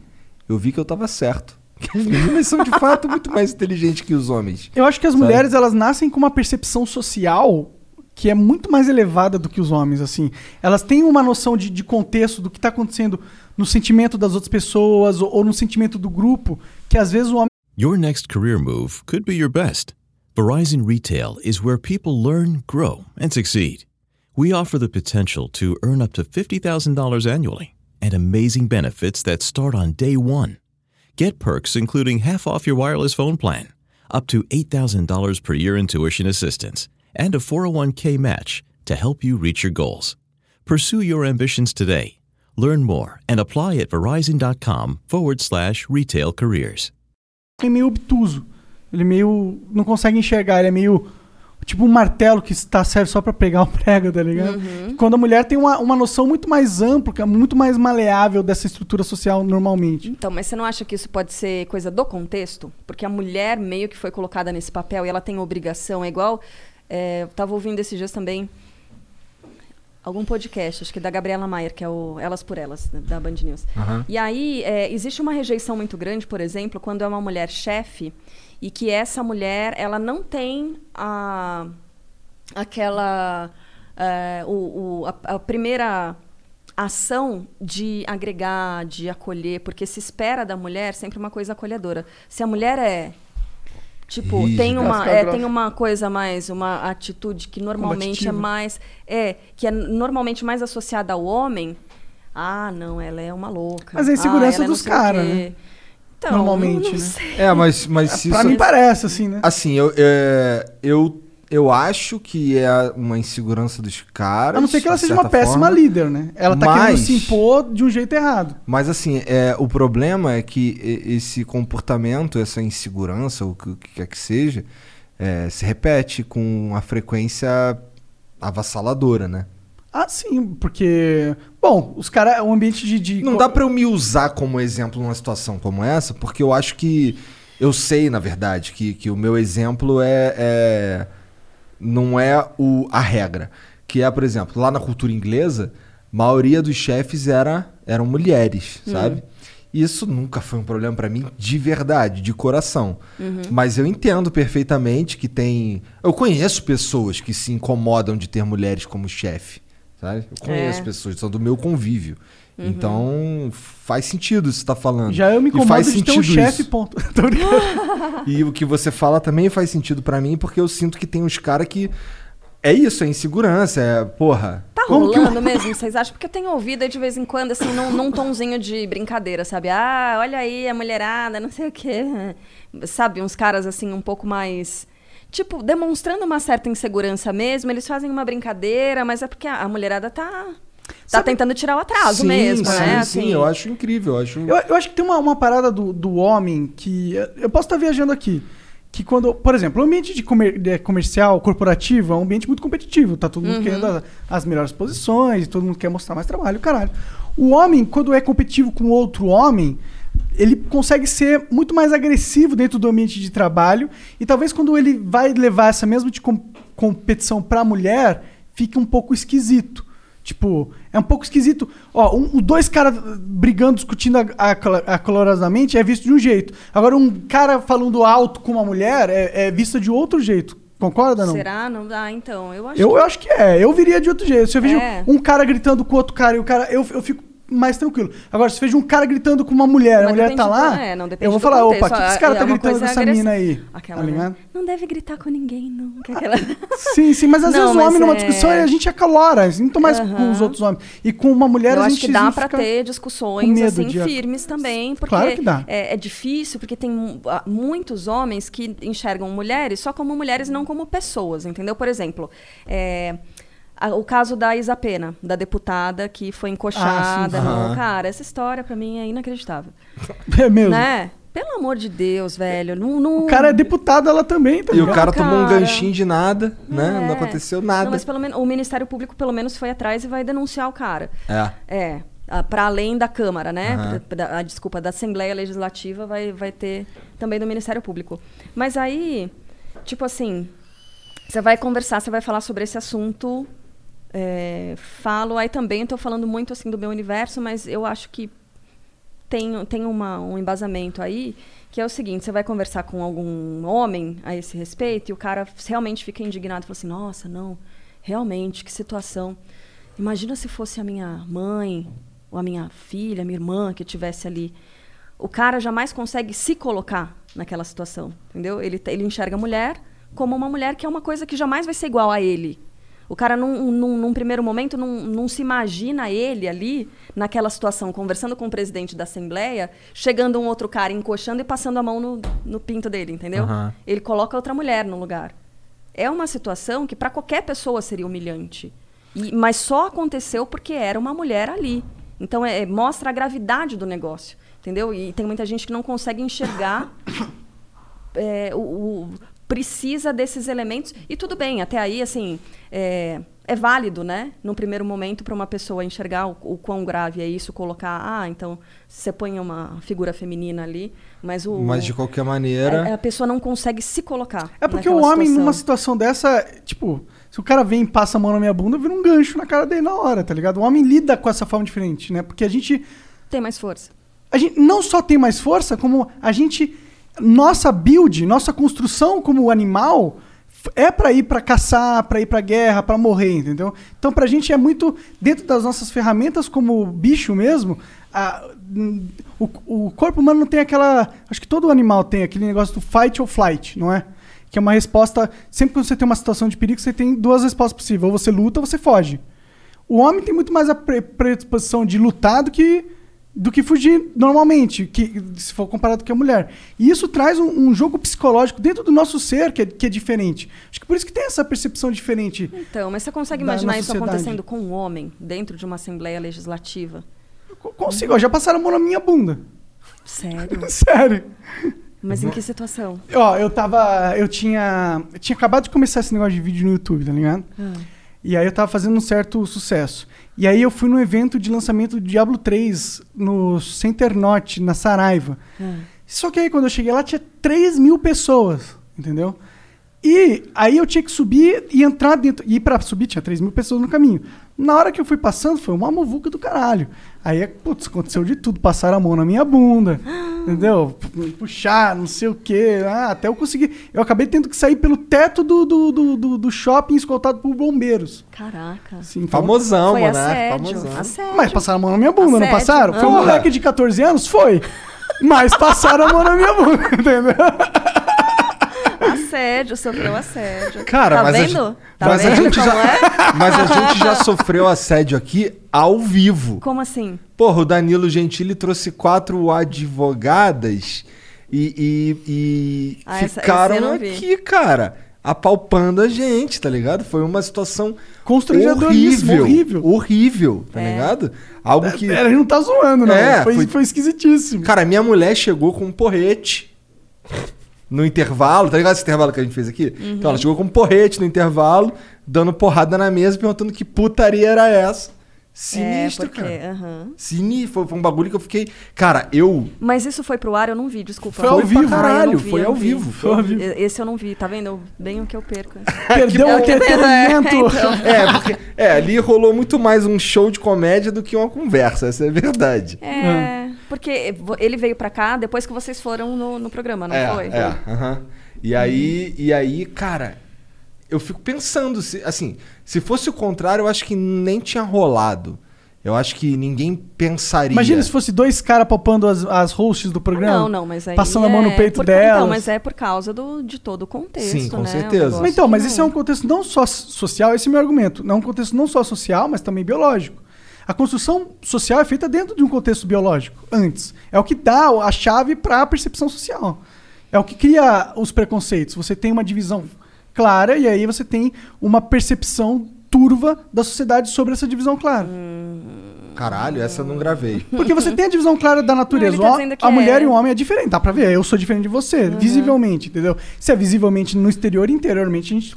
eu vi que eu tava certo. (laughs) Que as meninas são de fato muito mais inteligentes que os homens. Eu acho que as Sabe? mulheres elas nascem com uma percepção social que é muito mais elevada do que os homens, assim. Elas têm uma noção de, de contexto do que está acontecendo no sentimento das outras pessoas ou, ou no sentimento do grupo, que às vezes o homem Your next career move could be your best. Verizon Retail is where people learn, grow, and succeed. We offer the potential to earn up to $50,000 annually and amazing benefits that start on day one. Get perks including half off your wireless phone plan, up to $8,000 per year in tuition assistance, and a 401k match to help you reach your goals. Pursue your ambitions today. Learn more and apply at verizon.com forward slash retail careers. é meio obtuso. Ele meio não consegue enxergar, ele é meio tipo um martelo que está serve só para pregar o prego, tá ligado? Uhum. Quando a mulher tem uma, uma noção muito mais ampla, que é muito mais maleável dessa estrutura social normalmente. Então, mas você não acha que isso pode ser coisa do contexto? Porque a mulher meio que foi colocada nesse papel e ela tem obrigação. É igual. É, eu tava ouvindo esses dias também algum podcast, acho que da Gabriela Maier, que é o Elas por Elas, da- da Band News. Aham. E aí, é, existe uma rejeição muito grande, por exemplo, quando é uma mulher chefe e que essa mulher, ela não tem a, aquela... é, o, o- a, a primeira ação de agregar, de acolher, porque se espera da mulher sempre uma coisa acolhedora. Se a mulher é Tipo, tem uma, é, tem uma coisa mais, uma atitude que normalmente Combativa. é mais. É, que é normalmente mais associada ao homem. Ah, não, ela é uma louca. Mas é a Ah, insegurança é não dos sei o cara, quê. né? Então, Normalmente, não né? sei. É, mas, mas se Pra isso- mim parece assim, né? Assim, eu, é, eu, eu acho que é uma insegurança dos caras. A não ser que ela seja uma certa péssima forma. líder, né? Ela tá Mas- querendo se impor de um jeito errado. Mas assim, é, o problema é que esse comportamento, essa insegurança, ou o que, o que quer que seja, é, se repete com uma frequência avassaladora, né? Ah, sim, porque. Bom, os caras. O ambiente de. de Não dá pra eu me usar como exemplo numa situação como essa, porque eu acho que. Eu sei, na verdade, que, que o meu exemplo é, é- não é o, a regra. Que é, por exemplo, lá na cultura inglesa, a maioria dos chefes era, eram mulheres, Hum. sabe? Isso nunca foi um problema pra mim de verdade, de coração. Uhum. Mas eu entendo perfeitamente que tem. Eu conheço pessoas que se incomodam de ter mulheres como chefe. Sabe? Eu conheço É. pessoas, são do meu convívio. Uhum. Então faz sentido isso que você tá falando. Já eu me E incomodo faz de ter um chefe, ponto. (laughs) (laughs) E o que você fala também faz sentido pra mim, porque eu sinto que tem uns caras que. É isso, é insegurança, é. Porra. Tá rolando uma- mesmo, vocês acham? Porque eu tenho ouvido aí de vez em quando, assim, num, num tonzinho de brincadeira, sabe? Ah, olha aí a mulherada, não sei o quê. Sabe, uns caras, assim, um pouco mais... Tipo, demonstrando uma certa insegurança mesmo, eles fazem uma brincadeira, mas é porque a, mulherada tá... Tá tentando tirar o atraso sim, mesmo, sim, né? Sim, Assim, eu acho incrível. Eu acho... Eu, eu acho que tem uma, uma parada do, do homem que. Eu posso estar viajando aqui. Que quando. Por exemplo, o ambiente de, comer- de comercial, corporativo, é um ambiente muito competitivo. Tá todo mundo Uhum. querendo as, as melhores posições, todo mundo quer mostrar mais trabalho, caralho. O homem, quando é competitivo com outro homem, ele consegue ser muito mais agressivo dentro do ambiente de trabalho. E talvez quando ele vai levar essa mesma de com- competição pra mulher, fique um pouco esquisito. Tipo, é um pouco esquisito. Ó, um, dois caras brigando, discutindo a- acalorosamente é visto de um jeito. Agora, um cara falando alto com uma mulher é, é visto de outro jeito. Concorda, não? Será? Não dá, então. Eu acho Eu, que... eu acho que é. Eu viria de outro jeito. Se eu vejo É. um cara gritando com outro cara e o cara. Eu, eu fico mais tranquilo. Agora, se eu vejo um cara gritando com uma mulher, a Mas mulher depende tá lá. é, não, eu vou falar, contexto. opa, o que, esse cara É tá gritando com essa mina aí? Aquela, tá né? Não deve gritar com ninguém, não. É aquela... (laughs) Sim, sim, mas às Não, vezes o homem numa é- discussão a gente acalora, muito mais com os outros homens. E com uma mulher eu a acho gente que dá pra ter discussões assim de- firmes também, porque Claro que dá. É, é difícil, porque tem mu- muitos homens que enxergam mulheres só como mulheres, não como pessoas, entendeu? Por exemplo, é, a- o caso da Isa Pena, da deputada que foi encoxada. Ah. Cara, essa história pra mim é inacreditável. (laughs) É mesmo. Né? Pelo amor de Deus, velho. Não, não... O cara é deputado, ela também, tá E o ligado? cara tomou um cara. ganchinho de nada, né? Não É. aconteceu nada. Não, mas pelo menos o Ministério Público pelo menos foi atrás e vai denunciar o cara. É. É, para além da Câmara, né? Da- a, desculpa, da Assembleia Legislativa vai, vai ter também do Ministério Público. Mas aí, tipo assim, você vai conversar, você vai falar sobre esse assunto. É, falo, aí também estou falando muito assim do meu universo, mas eu acho que tem, tem uma, um embasamento aí, que é o seguinte, você vai conversar com algum homem a esse respeito, e o cara realmente fica indignado, fala assim, nossa, não, realmente, que situação. Imagina se fosse a minha mãe, ou a minha filha, a minha irmã que estivesse ali. O cara jamais consegue se colocar naquela situação, entendeu? Ele, ele enxerga a mulher como uma mulher que é uma coisa que jamais vai ser igual a ele. O cara, num, num, num primeiro momento, não, não se imagina ele ali, naquela situação, conversando com o presidente da Assembleia, chegando um outro cara, encoxando e passando a mão no, no pinto dele, entendeu? Aham. Ele coloca outra mulher no lugar. É uma situação que para qualquer pessoa seria humilhante. E- mas só aconteceu porque era uma mulher ali. Então é, mostra a gravidade do negócio, entendeu? E tem muita gente que não consegue enxergar (coughs) é, o, o- precisa desses elementos e tudo bem até aí assim é, é válido né no primeiro momento para uma pessoa enxergar o, o quão grave é isso colocar ah então você põe uma figura feminina ali mas o Mas de qualquer maneira. a, a pessoa não consegue se colocar É porque o homem, situação. numa situação dessa, tipo, se o cara vem e passa a mão na minha bunda, vira um gancho na cara dele na hora, tá ligado? O homem lida com essa forma diferente, né? Porque a gente. tem mais força A gente não só tem mais força, como a gente. Nossa build, nossa construção como animal é pra ir pra caçar, pra ir pra guerra, pra morrer, entendeu? Então pra gente é muito. Dentro das nossas ferramentas como bicho mesmo, a- o, o corpo humano não tem aquela. Acho que todo animal tem aquele negócio do fight or flight, não é? Que é uma resposta. Sempre que você tem uma situação de perigo, você tem duas respostas possíveis. Ou você luta ou você foge. O homem tem muito mais a pre- predisposição de lutar do que, do que fugir normalmente, que, se for comparado com a mulher. E isso traz um, um jogo psicológico dentro do nosso ser que é, que é diferente. Acho que por isso que tem essa percepção diferente. então mas você consegue imaginar na isso sociedade. acontecendo com um homem dentro de uma assembleia legislativa Consigo, ó, já passaram a mão na minha bunda. sério (laughs) Sério. mas em que situação Ó, eu tava. Eu tinha. Eu tinha acabado de começar esse negócio de vídeo no YouTube, tá ligado? Ah. E aí eu tava fazendo um certo sucesso. E aí eu fui no evento de lançamento do Diablo 3 no Center Norte, na Saraiva. Ah. Só que aí quando eu cheguei lá tinha 3 mil pessoas, entendeu? E aí eu tinha que subir e entrar dentro. E pra subir tinha 3 mil pessoas no caminho. Na hora que eu fui passando, foi uma muvuca do caralho. Aí, putz, aconteceu de tudo. Passaram a mão na minha bunda, (gasps) entendeu? Puxar, não sei o quê. Ah, até eu conseguir. Eu acabei tendo que sair pelo teto do, do, do, do- do shopping escoltado por bombeiros. Caraca. Sim, então- Famosão, Foi mano. assédio, Famosão. assédio. Mas passaram a mão na minha bunda, não Assédio. passaram? Foi um Ah. moleque de 14 anos? Foi. (laughs) Mas passaram a mão na minha bunda, (laughs) entendeu? Assédio, sofreu assédio. Cara, tá mas, vendo? A, tá mas, a vendo gente como já, é? (laughs) mas a gente já sofreu assédio aqui ao vivo. Como assim? Porra, o Danilo Gentili trouxe quatro advogadas e, e- e Ah, essa- ficaram não vi. aqui, cara, apalpando a gente, tá ligado? Foi uma situação Constrangedoríssimo, horrível, horrível. horrível, tá É. ligado? Algo que... Pera, a gente não tá zoando, não. É, foi, foi- foi esquisitíssimo. Cara, minha mulher chegou com um porrete no intervalo, tá ligado esse intervalo que a gente fez aqui? Uhum. Então ela chegou com um porrete no intervalo, dando porrada na mesa, perguntando que putaria era essa. Sinistro, é, porque, cara. aham. Sinistro, foi, foi um bagulho que eu fiquei. Cara, eu. Mas isso foi pro ar, eu não vi, desculpa. Foi ao vivo, caralho, vi, foi ao vi. vivo, foi ao vivo. Esse eu não vi, tá vendo? Eu- Bem o que eu perco. (laughs) Perdeu o É o que- entretenimento. então. (laughs) É, porque. É, ali rolou muito mais um show de comédia do que uma conversa, essa é a verdade. É, porque ele veio pra cá depois que vocês foram no, no programa, não é, foi? É, aham. E aí, e aí, cara, eu fico pensando, se, assim, se fosse o contrário, eu acho que nem tinha rolado. Eu acho que ninguém pensaria. Imagina se fosse dois caras palpando as, as hosts do programa. Não, não, mas aí Passando a mão no é peito por- delas. Então, mas é por causa do, de todo o contexto, Sim, com né? certeza. Mas então, mas esse é um não- contexto não só social, esse é o meu argumento. Não é um contexto não só social, mas também biológico. A construção social é feita dentro de um contexto biológico, antes. É o que dá a chave para a percepção social. É o que cria os preconceitos. Você tem uma divisão clara e aí você tem uma percepção turva da sociedade sobre essa divisão clara. Caralho, essa eu não gravei. Porque você tem a divisão clara da natureza. Não, tá a mulher é. e o homem é diferente, dá pra ver. Eu sou diferente de você, Uhum. visivelmente, entendeu? Se é visivelmente no exterior, interiormente, a gente,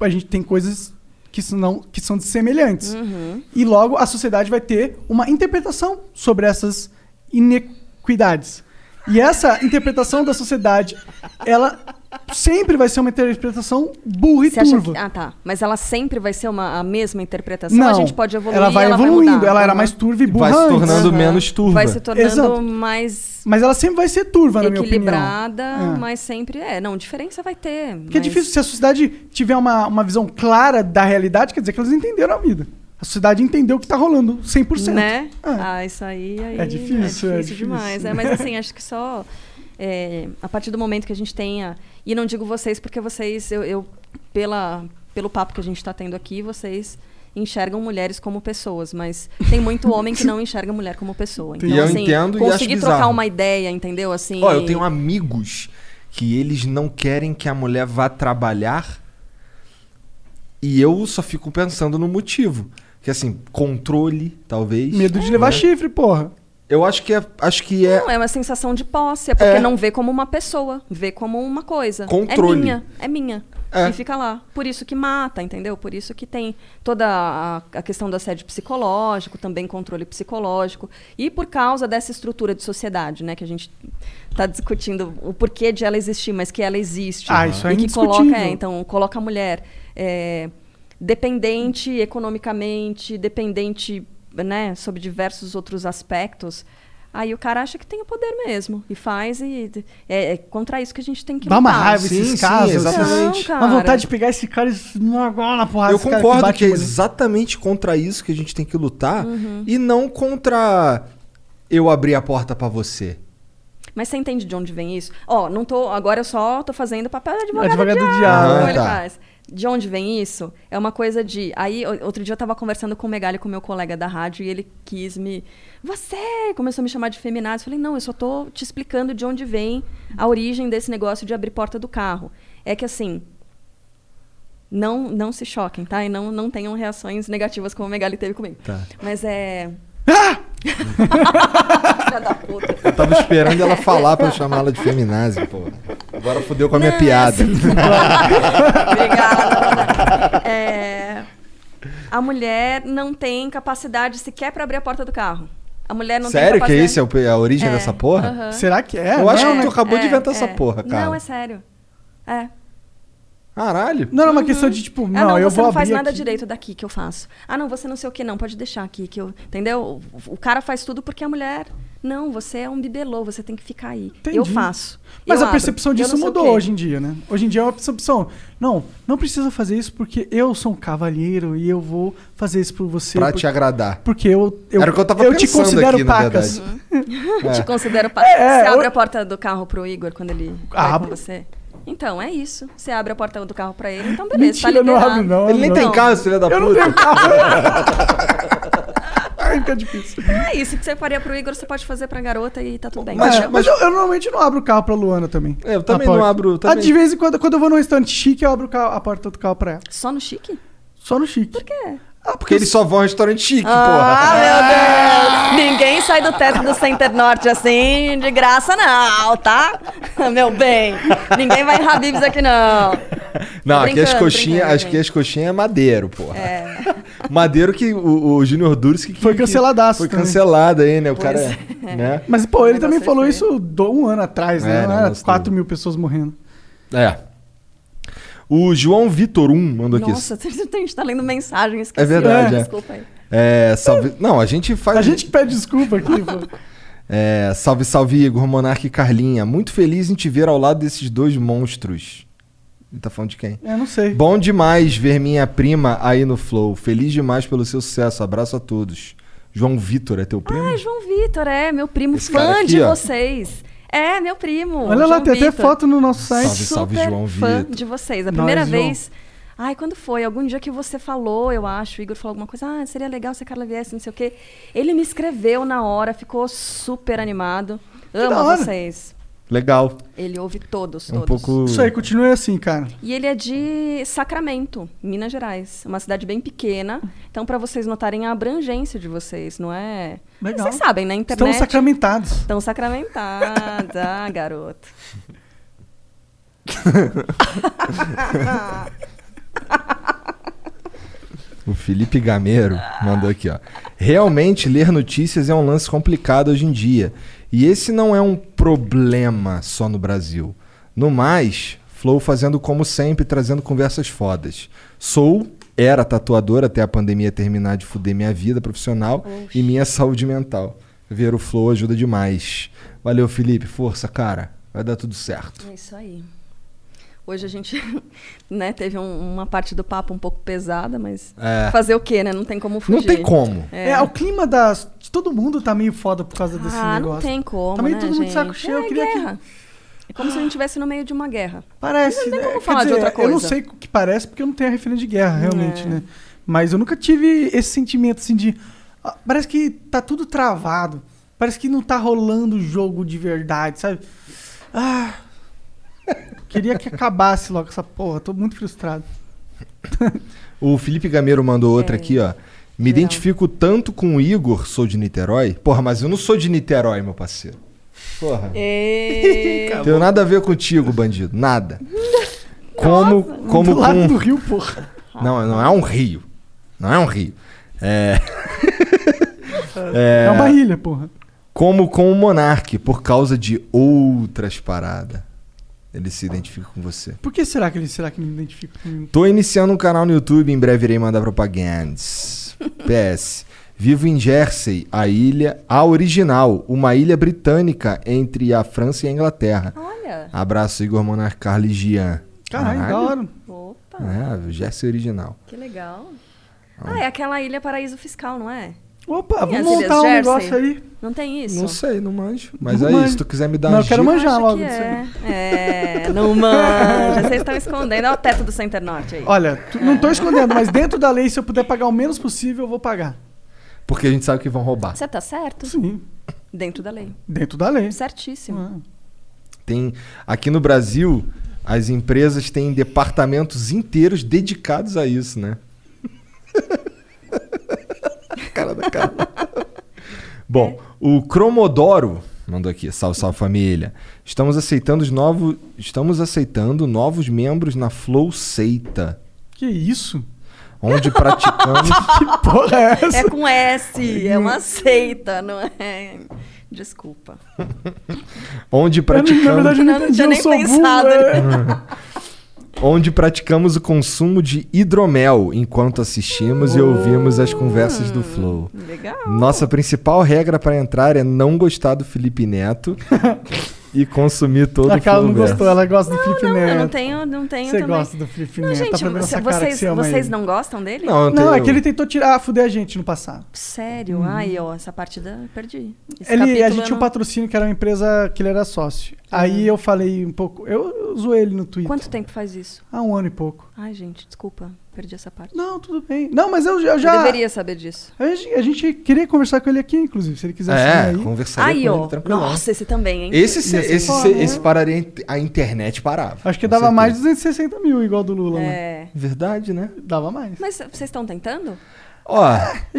a gente tem coisas que são, que são semelhantes. Uhum. E logo a sociedade vai ter uma interpretação sobre essas inequidades. E essa interpretação da sociedade, ela sempre vai ser uma interpretação burra e Você acha turva. que, ah, tá. Mas ela sempre vai ser uma, a mesma interpretação? Não, a gente pode evoluir ela vai ela evoluindo. mudar. ela era mais turva e burra Vai se antes. tornando menos turva. Vai se tornando Exato. mais Mas ela sempre vai ser turva, na minha opinião. equilibrada, É. mas sempre é. Não, diferença vai ter. Porque é mas- difícil, se a sociedade tiver uma, uma visão clara da realidade, quer dizer que eles entenderam a vida. A sociedade entendeu o que tá rolando, 100%. Né? É. Ah, isso aí, aí É difícil, é é difícil. demais. É, mas assim, acho que só é, a partir do momento que a gente tenha. E não digo vocês, porque vocês, eu, eu- pela, pelo papo que a gente está tendo aqui, vocês enxergam mulheres como pessoas, mas tem muito (laughs) homem que não enxerga mulher como pessoa. Então, E eu assim, entendo e acho conseguir trocar bizarro. uma ideia, entendeu? Assim, Ó, eu tenho amigos que eles não querem que a mulher vá trabalhar e eu só fico pensando no motivo. Que assim, controle, talvez. Medo de levar né? chifre, porra. Eu acho que é. Acho que é. Não, é uma sensação de posse, é porque É. não vê como uma pessoa, vê como uma coisa. Controle. É minha, é minha. É. E fica lá. Por isso que mata, entendeu? Por isso que tem toda a, a questão do assédio psicológico, também controle psicológico. E por causa dessa estrutura de sociedade, né? Que a gente está discutindo o porquê de ela existir, mas que ela existe. Ah, isso é E que coloca, é, então, coloca a mulher é, dependente economicamente, dependente, né, sobre diversos outros aspectos. Aí o cara acha que tem o poder mesmo e faz e é, é contra isso que a gente tem que Dá uma lutar. raiva Sim, esses sim, casos. exatamente. Não, Uma cara. vontade de pegar esse cara e agora na porrada. Eu concordo bate que é exatamente contra isso que a gente tem que lutar Uhum. e não contra eu abrir a porta pra você. Mas você entende de onde vem isso? Ó, não tô. Agora eu só tô fazendo papel de advogado, Advogado do do diabo. diabo. Ah, ele tá. De onde vem isso? É uma coisa de. Aí, outro dia eu tava conversando com o Megali, com meu colega da rádio, e ele quis me. Você! Começou a me chamar de feminazi. Eu falei, não, eu só tô te explicando de onde vem a origem desse negócio de abrir porta do carro. É que assim. Não, não se choquem, tá? E não, não tenham reações negativas como o Megali teve comigo. Tá. Mas é. Filha da puta. Eu tava esperando ela falar pra eu chamar ela de feminazi, pô. Agora fudeu com a minha Não, piada. assim, (laughs) Obrigada. É, a mulher não tem capacidade sequer para abrir a porta do carro. A mulher não Sério tem que capacidade... esse é o- a origem É, dessa porra? Será que é? Eu acho Não, que né? tu acabou de É, inventar essa é. porra, cara. Não, é sério. É. Caralho. Não, era uma questão de tipo, ah, não, não, eu você vou não faz abrir nada aqui. direito daqui que eu faço. Ah, não, você não sei o que, não, pode deixar aqui. que eu Entendeu? O, o cara faz tudo porque a mulher. Não, você é um bibelô, você tem que ficar aí. Eu Entendi. faço. Mas Eu a abro. percepção Eu disso não mudou hoje em dia, né? Hoje em dia é uma percepção. Não, não precisa fazer isso porque eu sou um cavalheiro e eu vou fazer isso por você. Pra por- te agradar. Porque eu, eu, Era o que eu tava eu te pensando considero aqui, na pacas. Te É. considero. Pa... É, você eu- abre a porta do carro pro Igor quando ele vai Abro. com você? Então, é isso. Você abre a porta do carro pra ele, então beleza, Mentira, tá não abro, não. Ele nem não. tem carro, filho da Eu não puta. tenho carro. (laughs) Ai, fica difícil. É isso que você faria pro Igor, você pode fazer pra garota e tá tudo bem. Mas, entendeu? mas eu, eu normalmente não abro o carro pra Luana também. É, eu também não porta. abro. Ah, Também. de vez em quando, quando eu vou num restaurante chique, eu abro o carro- a porta do carro pra ela. Só no chique? Só no chique. Por quê? Ah, Porque eles só vão a restaurante chique, Ah, meu Deus! Ninguém sai do teto do Center Norte assim de graça, não, tá? (laughs) Meu bem. Ninguém vai em Habibs aqui, não. Não, aqui as coxinhas, acho que as coxinhas é madeiro, porra. É. (laughs) Madeiro que o, o Junior Durski que Foi canceladaço Foi cancelado aí, né? O Pois cara, é. né? Mas, pô, ele também negócio falou é isso um ano atrás, né? É, Não não, mas 4 tudo. mil pessoas morrendo. É. O João Vitor 1 mandou aqui. Nossa, (laughs) a gente tá lendo mensagem, esqueci. É verdade, é. Desculpa aí. É, salve. Não, a gente faz. A gente pede desculpa aqui, pô. (laughs) É, salve, salve, Igor, Monarque e Carlinha. Muito feliz em te ver ao lado desses dois monstros. Ele tá falando de quem? Eu não sei. Bom demais ver minha prima aí no Flow. Feliz demais pelo seu sucesso. Abraço a todos. João Vitor é teu primo? Ah, João Vitor, é, meu primo, Esse fã aqui, de ó. vocês. É, meu primo. Olha lá, João tem até Vitor. foto no nosso site. Salve, salve, Super João fã Vitor. de vocês. A Nós, primeira João. vez. Ai, quando foi? Algum dia que você falou, eu acho, o Igor falou alguma coisa, ah, seria legal se a Carla viesse, não sei o quê. Ele me escreveu na hora, ficou super animado. Amo vocês. Legal. Ele ouve todos, É um todos. pouco. Isso aí, continue assim, cara. E ele é de Sacramento, Minas Gerais. Uma cidade bem pequena. Então, para vocês notarem a abrangência de vocês, não é? Legal. Vocês sabem, né? Internet. Estamos sacramentados. Estão sacramentados. ah, garoto. (laughs) O Felipe Gameiro mandou aqui, ó. Realmente ler notícias é um lance complicado hoje em dia. E esse não é um problema só no Brasil. No mais, Flow fazendo como sempre, trazendo conversas fodas. Sou, era tatuador até a pandemia terminar de fuder minha vida profissional e minha saúde mental. Ver o Flow ajuda demais. Valeu, Felipe. Força, cara. Vai dar tudo certo. É isso aí. Hoje a gente (laughs) né, teve um- uma parte do papo um pouco pesada, mas É. fazer o quê, né? Não tem como fugir. Não tem como. É. É, o clima das, de todo mundo tá meio foda por causa desse ah, negócio. não tem como, Tá meio né, todo mundo de gente? saco cheio. É eu queria guerra. que... É como se a gente estivesse no meio de uma guerra. Parece, Não tem né? como falar de dizer, outra coisa. Eu não sei o que parece porque eu não tenho a referência de guerra, realmente, É. né? Mas eu nunca tive esse sentimento assim de. ah, Parece que tá tudo travado. Parece que não tá rolando jogo de verdade, sabe? Ah. Queria que acabasse logo essa porra. Tô muito frustrado. O Felipe Gameiro mandou outra É. aqui, ó. Me identifico tanto com o Igor, sou de Niterói. Porra, mas eu não sou de Niterói, meu parceiro. Porra. (laughs) E... Tenho nada a ver contigo, bandido. Nada. (laughs) Como, como Do lado com... do rio, porra. Não, não é um rio. Não é um rio. É. (laughs) É, uma ilha, porra. Como com o Monark, por causa de outras paradas. Ele se identifica com você. Por que será que ele será que me identifica comigo? Tô iniciando um canal no YouTube, em breve irei mandar propagandas. (laughs) PS. Vivo em Jersey, a ilha, a original, uma ilha britânica entre a França e a Inglaterra. Olha. Abraço, Igor Monark, Carlos e Gian. Caralho, da hora. Opa, É, Jersey original. que legal. Ah, é aquela ilha paraíso fiscal, não é? Opa, vamos montar um Jersey? negócio aí. Não tem isso? Não sei, não manjo. Mas Não aí, manjo. se tu quiser me dar Não, umas eu quero manjar Acho logo que é. É, não manja. Vocês estão escondendo. Olha o teto do Center Norte aí. Olha, tu- não tô escondendo, mas dentro da lei, se eu puder pagar o menos possível, eu vou pagar. Porque a gente sabe que vão roubar. Você tá certo? Sim. Dentro da lei. Dentro da lei. Certíssimo. Tem aqui no Brasil, as empresas têm departamentos inteiros dedicados a isso, né? (laughs) cara da cara. (laughs) Bom, o Cromodoro mandou aqui, salve, salve família. Estamos aceitando os novos, estamos aceitando novos membros na Flow Seita, Que isso? onde praticamos (laughs) Que porra é essa? É com S, é uma seita, não é? Desculpa. onde Eu, praticamos na verdade, eu não Não, tinha eu nem sou pensado. burro, é. (laughs) onde praticamos o consumo de hidromel enquanto assistimos e ouvimos as conversas do Flow. Legal. Nossa principal regra para entrar é não gostar do Felipe Neto e consumir todo A o Carla não gostou, ela gosta do Felipe Não, Neto. eu não tenho, não tenho Você também. gosta do Felipe Não, Neto, gente, tá você- cara que vocês, você vocês não gostam dele? Não, Não, tenho- é que ele tentou tirar, fuder a gente no passado. Sério? Ai, ó, essa partida eu perdi. Esse Ele, a gente tinha um não- patrocínio que era uma empresa que ele era sócio. Aí eu falei um pouco. Eu, eu zoei ele no Twitter. Quanto tempo faz isso? Há um ano e pouco. Ai, gente, desculpa. Perdi essa parte. Não, tudo bem. Não, mas eu, já- eu Eu já. deveria saber disso. A gente, a gente queria conversar com ele aqui, inclusive, se ele quisesse vir É, aí. conversaria Aí, com ó. ele tranquilão. Nossa, esse também, hein? Esse, esse, foda, se- né? esse pararia, a internet parava. Acho que dava certeza. mais de 260 mil, igual do Lula. né? É. Verdade, né? Dava mais. Mas vocês estão tentando? Ó,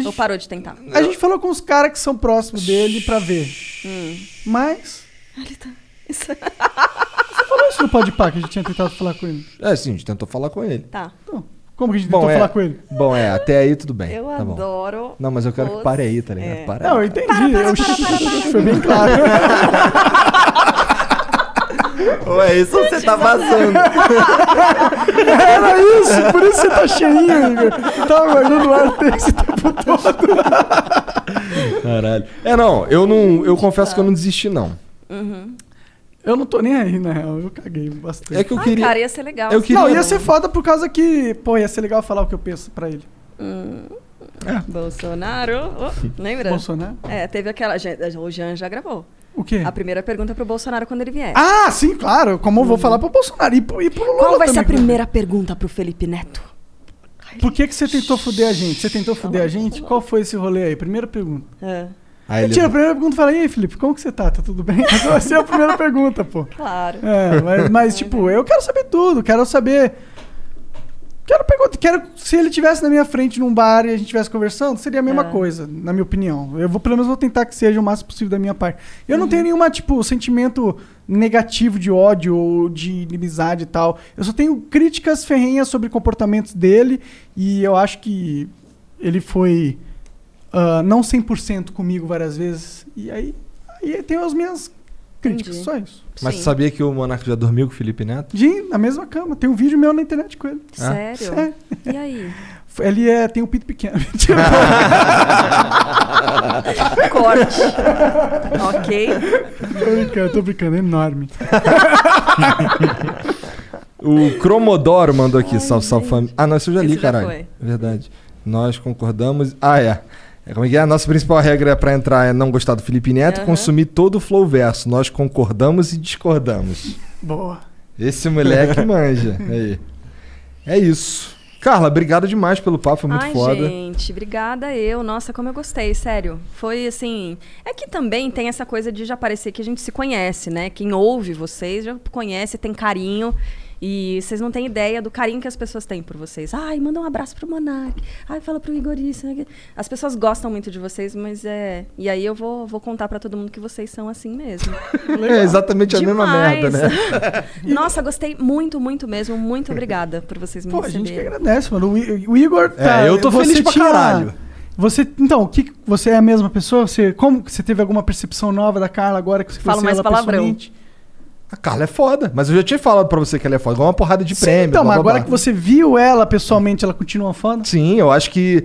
Ou parou de tentar? A gente falou com os caras que são próximos dele pra ver. Hum. Mas. Ele tá... Isso... (laughs) Você falou isso no Podpah, que a gente tinha tentado falar com ele. é sim, a gente tentou falar com ele. Tá. Então, como que a gente Bom, tentou é, falar com ele? Bom, é, até aí tudo bem. Eu tá bom. adoro. Não, mas eu quero que os- pare aí, tá ligado? É. Para Não, eu entendi. eu... Foi bem claro. (laughs) Ou é isso ou você tá vazando? (laughs) Era isso, por isso você tá cheinho, Igor. Eu tava guardando o ar desse tempo todo. Caralho. É, não, eu não. Eu confesso que eu não desisti, não. Uhum. Eu não tô nem aí, na real. Eu caguei bastante. É que eu Ai, queria. cara, ia ser legal. Eu queria- Não, ia ser foda por causa que, pô, ia ser legal falar o que eu penso pra ele. Hum. Bolsonaro. oh, lembra? Bolsonaro? É, teve aquela. O Jean já gravou. O quê? A primeira pergunta pro Bolsonaro quando ele vier. Ah, sim, claro. Como eu vou falar pro Bolsonaro e pro, e pro Lula Qual vai ser a também, primeira pergunta pro Felipe Neto? Por que, que você tentou fuder a gente? Você tentou fuder a gente? Qual foi esse rolê aí? Primeira pergunta. É. Aí ele- Mentira, a primeira pergunta fala, e aí, Felipe, como que você tá? Tá tudo bem? (laughs) Essa vai ser a primeira pergunta, pô. Claro. É, mas, mas, tipo, eu quero saber tudo, quero saber. Quero perguntar, quero. Se ele tivesse na minha frente num bar e a gente estivesse conversando, seria a mesma É. coisa, na minha opinião. Eu vou, pelo menos, vou tentar que seja o máximo possível da minha parte. Eu Uhum. não tenho nenhuma, tipo, sentimento negativo de ódio ou de inimizade e tal. Eu só tenho críticas ferrenhas sobre comportamentos dele e eu acho que ele foi ah, não 100% comigo várias vezes. E aí, aí tem as minhas críticas, Entendi. só isso. Mas você sabia que o Monarca já dormiu com o Felipe Neto? Jim, na mesma cama. Tem um vídeo meu na internet com ele. Sério? Sério. E aí? Ele é, tem um pinto pequeno. Mentira. (laughs) (laughs) Corte. ok. tô brincando, tô brincando, é enorme. O Cromodoro mandou aqui, salve, salve família. Ah, não, isso eu já li, Esse já caralho. foi. Verdade. Nós concordamos. Ah, é. É, Como é que é? A nossa principal regra pra entrar é não gostar do Felipe Neto, Aham. consumir todo o flow verso. Nós concordamos e discordamos. Boa. Esse moleque (laughs) manja. Aí. É isso. Carla, obrigado demais pelo papo, foi muito Ai, foda. gente, obrigada eu. Nossa, como eu gostei, sério. Foi assim. É que também tem essa coisa de já parecer que a gente se conhece, né? Quem ouve vocês já conhece, tem carinho. E vocês não têm ideia do carinho que as pessoas têm por vocês. Ai, manda um abraço pro Monark. Ai, fala pro Igor isso. né? As pessoas gostam muito de vocês, mas é. E aí eu vou, vou contar pra todo mundo que vocês são assim mesmo. (laughs) É exatamente a mesma merda, né? (laughs) (laughs) Nossa, gostei muito, muito mesmo. Muito obrigada por vocês me Pô, a gente que receberem. agradece, mano. O, Igor tá. É, eu tô você feliz pra tinha- caralho. Você, então, o que você é a mesma pessoa? Você, como você teve alguma percepção nova da Carla agora que você Falo mais ela palavrão. pessoalmente? A Carla é foda, mas eu já tinha falado pra você que ela é foda. Igual uma porrada de Sim, prêmio. então, blá, mas blá, agora blá. que você viu ela pessoalmente, ela continua foda? Sim, eu acho que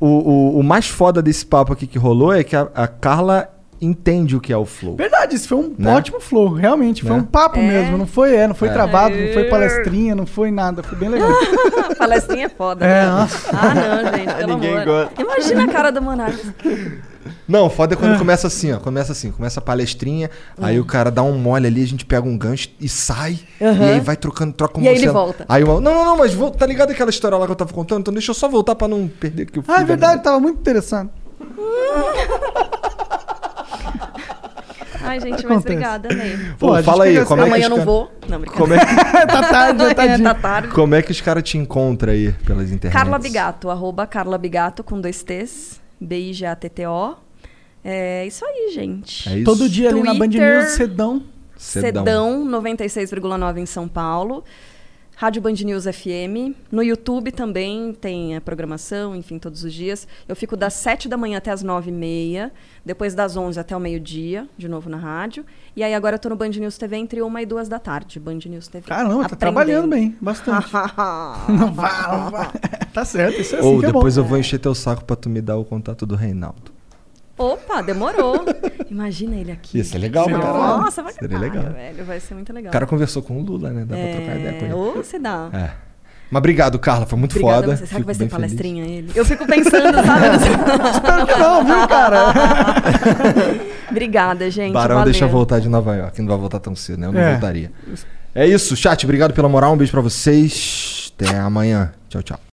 o, o, o mais foda desse papo aqui que rolou é que a, a Carla entende o que é o flow. Verdade, isso foi um Né? ótimo flow, realmente. Foi Né? um papo É. mesmo, não foi, é, não foi É. travado, não foi palestrinha, não foi nada. Foi bem legal. (laughs) Palestrinha é foda. É, né? nossa. Ah, não, gente, pelo Ninguém amor. gosta. Imagina a cara do Monark. Não, foda é quando começa assim, ó. Começa assim, começa a palestrinha, aí o cara dá um mole ali, a gente pega um gancho e sai. Aham. E aí vai trocando, troca um E aí ele volta. Aí uma, não, não, não, mas vou- tá ligado aquela história lá que eu tava contando? Então deixa eu só voltar pra não perder aqui o fio Ah, é da verdade, tava muito interessante. (laughs) Ai, gente, mas Acontece. obrigada, Ney. Pô, gente fala aí, como é que Amanhã eu não vou. Não, Como é, (laughs) tá tarde, tá É, dia. tá tarde. como é que os caras te encontram aí pelas internet? Carla Bigato, arroba Carla Bigato com dois T's, B-I-G-A-T-T-O. É isso aí, gente. É isso? Todo dia ali na Band Twitter. News. Cedão. Cedão 96,9 em São Paulo. Rádio Band News FM. No YouTube também tem a programação, enfim, todos os dias. Eu fico das 7 da manhã até as 9 e meia. Depois das 11 até o meio-dia, de novo na rádio. E aí agora eu tô no Band News TV entre 1 e 2 da tarde. Band News TV. Caramba, tá trabalhando bem, bastante. (laughs) não vai, não vai. (laughs) Tá certo, isso é assim Ou que é depois bom. eu vou encher teu saco pra tu me dar o contato do Reinaldo. Opa, demorou. (laughs) Imagina ele aqui. Isso é legal, caralho. Nossa, vai Seria legal. velho. Vai ser muito legal. O cara conversou com o Lula, né? Dá pra trocar ideia com ele. Ou se dá. É. Mas obrigado, Carla. Foi muito Obrigada foda. você. Será que vai ser bem feliz. palestrinha ele? Eu fico pensando, (laughs) sabe? Espero que não, viu, cara? (laughs) Obrigada, gente. Barão valeu. deixa eu voltar de Nova York. Não vai voltar tão cedo, né? Eu não É. voltaria. É isso, chat. Obrigado pela moral. Um beijo pra vocês. Até amanhã. Tchau, tchau.